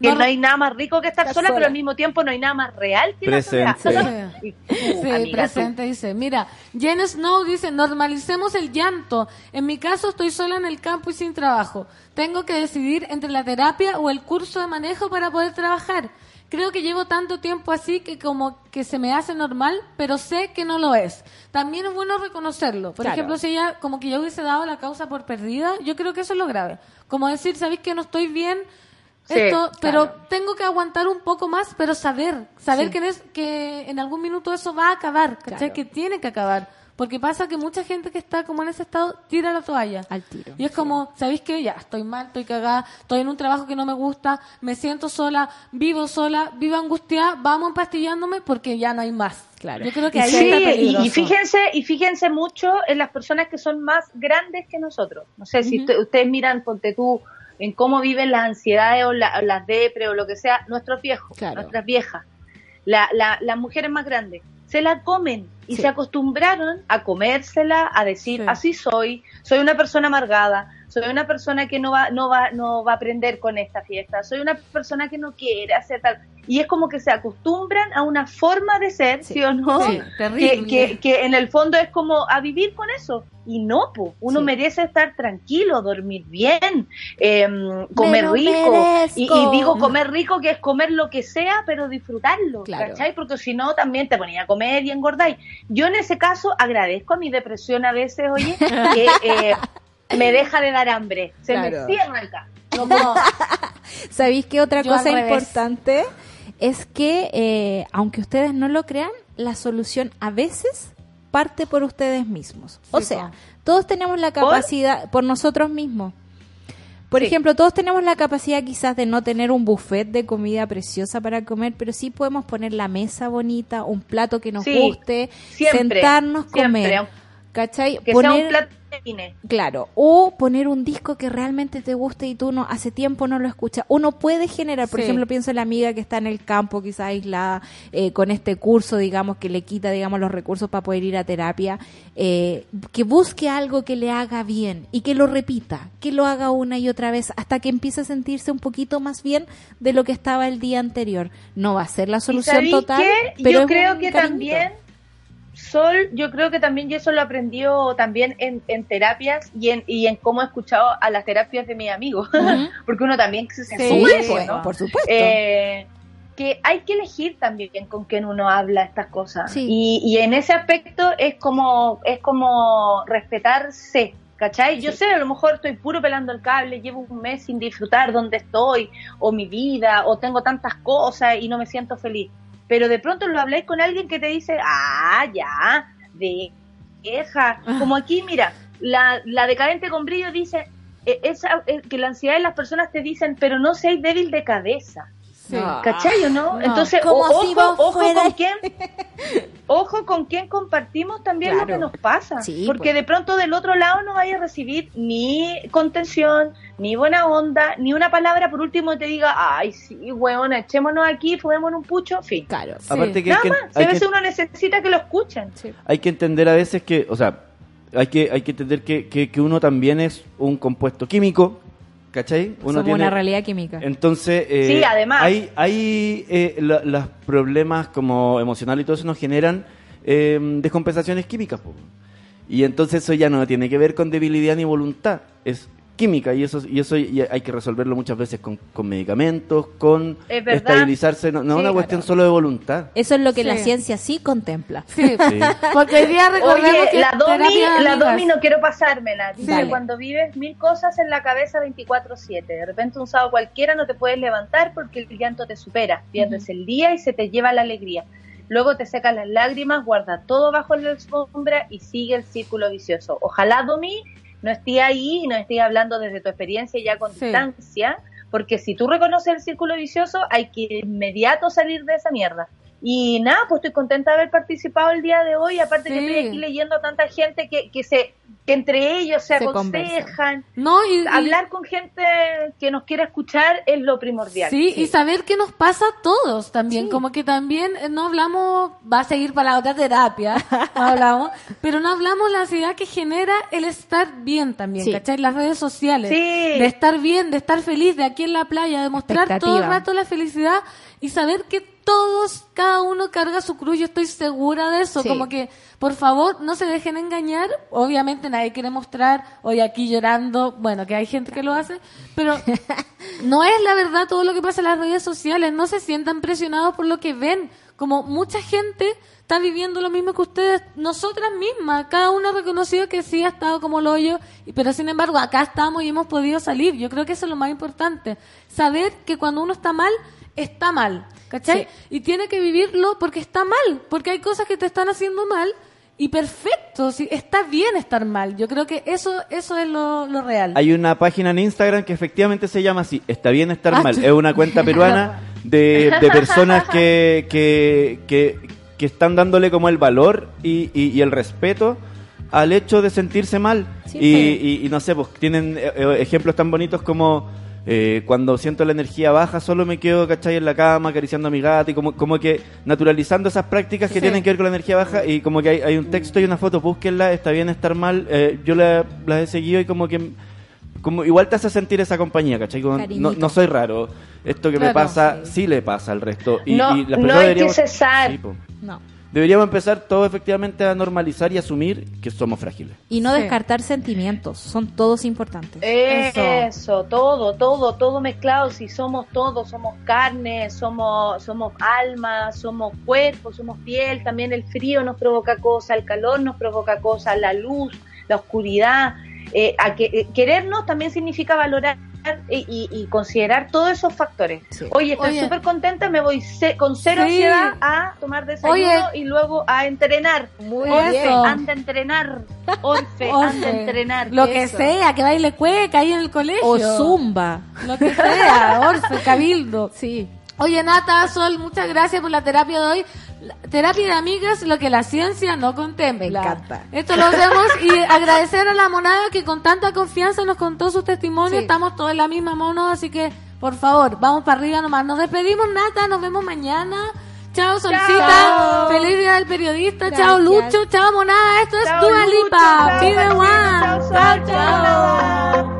Que No, hay nada más rico que estar Estar sola, sola. pero al mismo tiempo no hay nada más real que la Presente. soledad. Y, uh, Sí, amiga, presente dice, mira, Jen Snow dice, normalicemos el llanto. En mi caso estoy sola en el campo y sin trabajo. Tengo que decidir entre la terapia o el curso de manejo para poder trabajar. Creo que llevo tanto tiempo así que como que se me hace normal, pero sé que no lo es. También es bueno reconocerlo. Por Claro. ejemplo, si ella como que yo hubiese dado la causa por perdida, yo creo que eso es lo grave. Como decir, ¿sabéis que no estoy bien? Sí, Esto, pero claro. tengo que aguantar un poco más, pero saber, saber Sí. que, en es- que en algún minuto eso va a acabar, ¿cachai? Claro. Que tiene que acabar. Porque pasa que mucha gente que está como en ese estado tira la toalla. Al tiro, Y es como, ¿sabéis qué? Ya, estoy mal, estoy cagada, estoy en un trabajo que no me gusta, me siento sola, vivo sola, vivo angustiada, vamos empastillándome porque ya no hay más. Claro. Yo creo que Y ahí Sí, está y, peligroso. y fíjense, y fíjense mucho en las personas que son más grandes que nosotros. No sé, si usted- ustedes miran, ponte tú, en cómo viven las ansiedades o, la- o las depre o lo que sea, nuestros viejos, Claro. nuestras viejas, la, la- las mujeres más grandes, se la comen y Sí. se acostumbraron a comérsela, a decir, Sí. así soy, soy una persona amargada, soy una persona que no va, no va, no va a aprender con esta fiesta, soy una persona que no quiere hacer tal. Y es como que se acostumbran a una forma de ser, ¿sí, o no? Sí, que, terrible. que, que en el fondo es como a vivir con eso. Y no, po. uno Sí. merece estar tranquilo, dormir bien, em, comer rico. Y, y digo comer rico, que es comer lo que sea, pero disfrutarlo. Claro. ¿Cachai? Porque si no, también te ponía a comer y engordáis. Yo en ese caso agradezco a mi depresión a veces, oye, que *laughs* eh, me deja de dar hambre. Se Claro. me cierra. No puedo. *laughs* ¿Sabéis qué otra Yo cosa importante? Es que, eh, aunque ustedes no lo crean, la solución a veces parte por ustedes mismos. O Sí, sea, todos tenemos la capacidad, por nosotros mismos. Por Sí. ejemplo, todos tenemos la capacidad quizás de no tener un buffet de comida preciosa para comer, pero sí podemos poner la mesa bonita, un plato que nos Sí, guste, siempre, sentarnos, siempre, comer. ¿Cachai? Que sea un plato cine. Claro, o poner un disco que realmente te guste y tú no hace tiempo no lo escuchas. Uno puede generar, por Sí. ejemplo, pienso en la amiga que está en el campo, quizás aislada, eh, con este curso, digamos, que le quita, digamos, los recursos para poder ir a terapia, eh, que busque algo que le haga bien y que lo repita, que lo haga una y otra vez hasta que empiece a sentirse un poquito más bien de lo que estaba el día anterior. No va a ser la ¿Y solución total, qué? pero yo es creo un que cariñito. también Sol, yo creo que también yo eso lo aprendió también en, en terapias y en, y en cómo he escuchado a las terapias de mis amigos, *laughs* porque uno también se Sí, eso, pues, ¿no? por supuesto. Eh, que hay que elegir también con quién uno habla estas cosas Sí. y, y en ese aspecto es como es como respetarse ¿Cachai? Yo sé, a lo mejor estoy puro pelando el cable, llevo un mes sin disfrutar donde estoy, o mi vida, o tengo tantas cosas y no me siento feliz. Pero de pronto lo habláis con alguien que te dice, ah, ya, deja. Como aquí, mira, la, la decadente con brillo dice eh, esa, eh, que la ansiedad de las personas te dicen, pero no seáis débil de cabeza. Sí. ¿Cachai o no? No. Entonces, Como o- si ojo, vos ojo fueras- con quién, *laughs* ojo con quién compartimos también lo que nos pasa. Sí, porque pues. de pronto del otro lado no vaya a recibir ni contención, ni buena onda, ni una palabra por último te diga, ay, sí, weón, echémonos aquí, fumémonos un pucho, fin. Claro. Sí. Aparte que, Nada hay que, más, si hay a veces que- uno necesita que lo escuchen. hay que entender a veces que, o sea, hay que, hay que entender que, que, que uno también es un compuesto químico, ¿cachai? Uno Somos tiene- una realidad química. Entonces, eh, Sí, además. hay, hay eh, la- los problemas como emocionales y todo eso nos generan eh, descompensaciones químicas. po. Y entonces eso ya no tiene que ver con debilidad ni voluntad, es química y eso y eso y hay que resolverlo muchas veces con, con medicamentos, con Es estabilizarse, no, no Sí, una cuestión claro. solo de voluntad. Eso es lo que Sí. la ciencia sí contempla. Sí. *laughs* Sí. Porque hoy día recordemos Oye, que la Domi, la. Domi no quiero pasármela. Dice cuando vives mil cosas en la cabeza 24/7, de repente un sábado cualquiera no te puedes levantar porque el llanto te supera, pierdes el día y se te lleva la alegría. Luego te secas las lágrimas, guarda todo bajo la alfombra y sigue el círculo vicioso. Ojalá Domi no esté ahí y no esté hablando desde tu experiencia ya con Sí. distancia, porque si tú reconoces el círculo vicioso hay que inmediato salir de esa mierda. Y nada, pues estoy contenta de haber participado el día de hoy. Aparte que estoy aquí leyendo a tanta gente que, que se que entre ellos se, Se aconsejan. No, y, y- Hablar con gente que nos quiera escuchar es lo primordial. Sí, y saber qué nos pasa a todos también, como que también eh, no hablamos, va a seguir para la otra terapia, *laughs* no hablamos, pero no hablamos la ansiedad que genera el estar bien también, Sí. ¿cachai? Las redes sociales, Sí. de estar bien, de estar feliz, de aquí en la playa, de mostrar todo el rato la felicidad y saber que todos, cada uno carga su cruz, yo estoy segura de eso, Sí. como que, por favor, no se dejen engañar, obviamente nadie quiere mostrar, hoy aquí llorando, bueno, que hay gente que lo hace, pero *laughs* no es la verdad todo lo que pasa en las redes sociales, no se sientan presionados por lo que ven, como mucha gente está viviendo lo mismo que ustedes, nosotras mismas, cada una ha reconocido que sí ha estado como lo hoyo, pero sin embargo acá estamos y hemos podido salir, yo creo que eso es lo más importante, saber que cuando uno está mal, está mal, ¿cachai? Y tiene que vivirlo porque está mal, porque hay cosas que te están haciendo mal, y perfecto, sí, está bien estar mal, yo creo que eso, eso es lo, lo real. Hay una página en Instagram que efectivamente se llama así, Está bien estar Ah, mal. tú- Es una cuenta peruana *laughs* de, de personas que, que, que, que están dándole como el valor y, y- y el respeto al hecho de sentirse mal. Sí, y, pues. y- y no sé, pues tienen eh, eh, ejemplos tan bonitos como eh, cuando siento la energía baja, solo me quedo, ¿cachai? En la cama, acariciando a mi gato y como, como que naturalizando esas prácticas que Sí. tienen que ver con la energía baja y como que hay, hay un texto y una foto, búsquenla, está bien estar mal. Eh, yo la- las he seguido y como que como igual te hace sentir esa compañía, ¿cachai? Como, no, no soy raro. Esto que me pasa, sí. le pasa al resto. Y, No- y las no que cesar. Sí. No. Deberíamos empezar todos efectivamente a normalizar y asumir que somos frágiles. Y no Sí. descartar sentimientos, son todos importantes. Eso. todo, todo, todo mezclado. Si somos todos, somos carne, somos, somos alma, somos cuerpo, somos piel. También el frío nos provoca cosas, el calor nos provoca cosas, la luz, la oscuridad. Eh, a que, eh, querernos también significa valorar y, y- considerar todos esos factores. Sí. Oye, estoy súper contenta, me voy ce- con cero Sí. ansiedad a tomar desayuno Oye. y luego a entrenar. Muy Eso. bien. Anda a entrenar, Orfe, anda a Orfe, entrenar. Lo que eso. sea, que baile cueca ahí en el colegio. O zumba. Lo que sea, Orfe, Cabildo. Sí. Oye, Nata, Sol, muchas gracias por la terapia de hoy. La- terapia de amigas, lo que la ciencia no contempla. Me encanta. Esto lo hacemos y agradecer a la monada que con tanta confianza nos contó sus testimonios. Sí. Estamos todos en la misma mono, así que, por favor, vamos para arriba nomás. Nos despedimos, Nata, nos vemos mañana. Chao, Solcita. Chao. Feliz día del periodista. Gracias. Chao, Lucho. Chao, monada. Esto es Dua Lipa. Pide one. Chao, chao,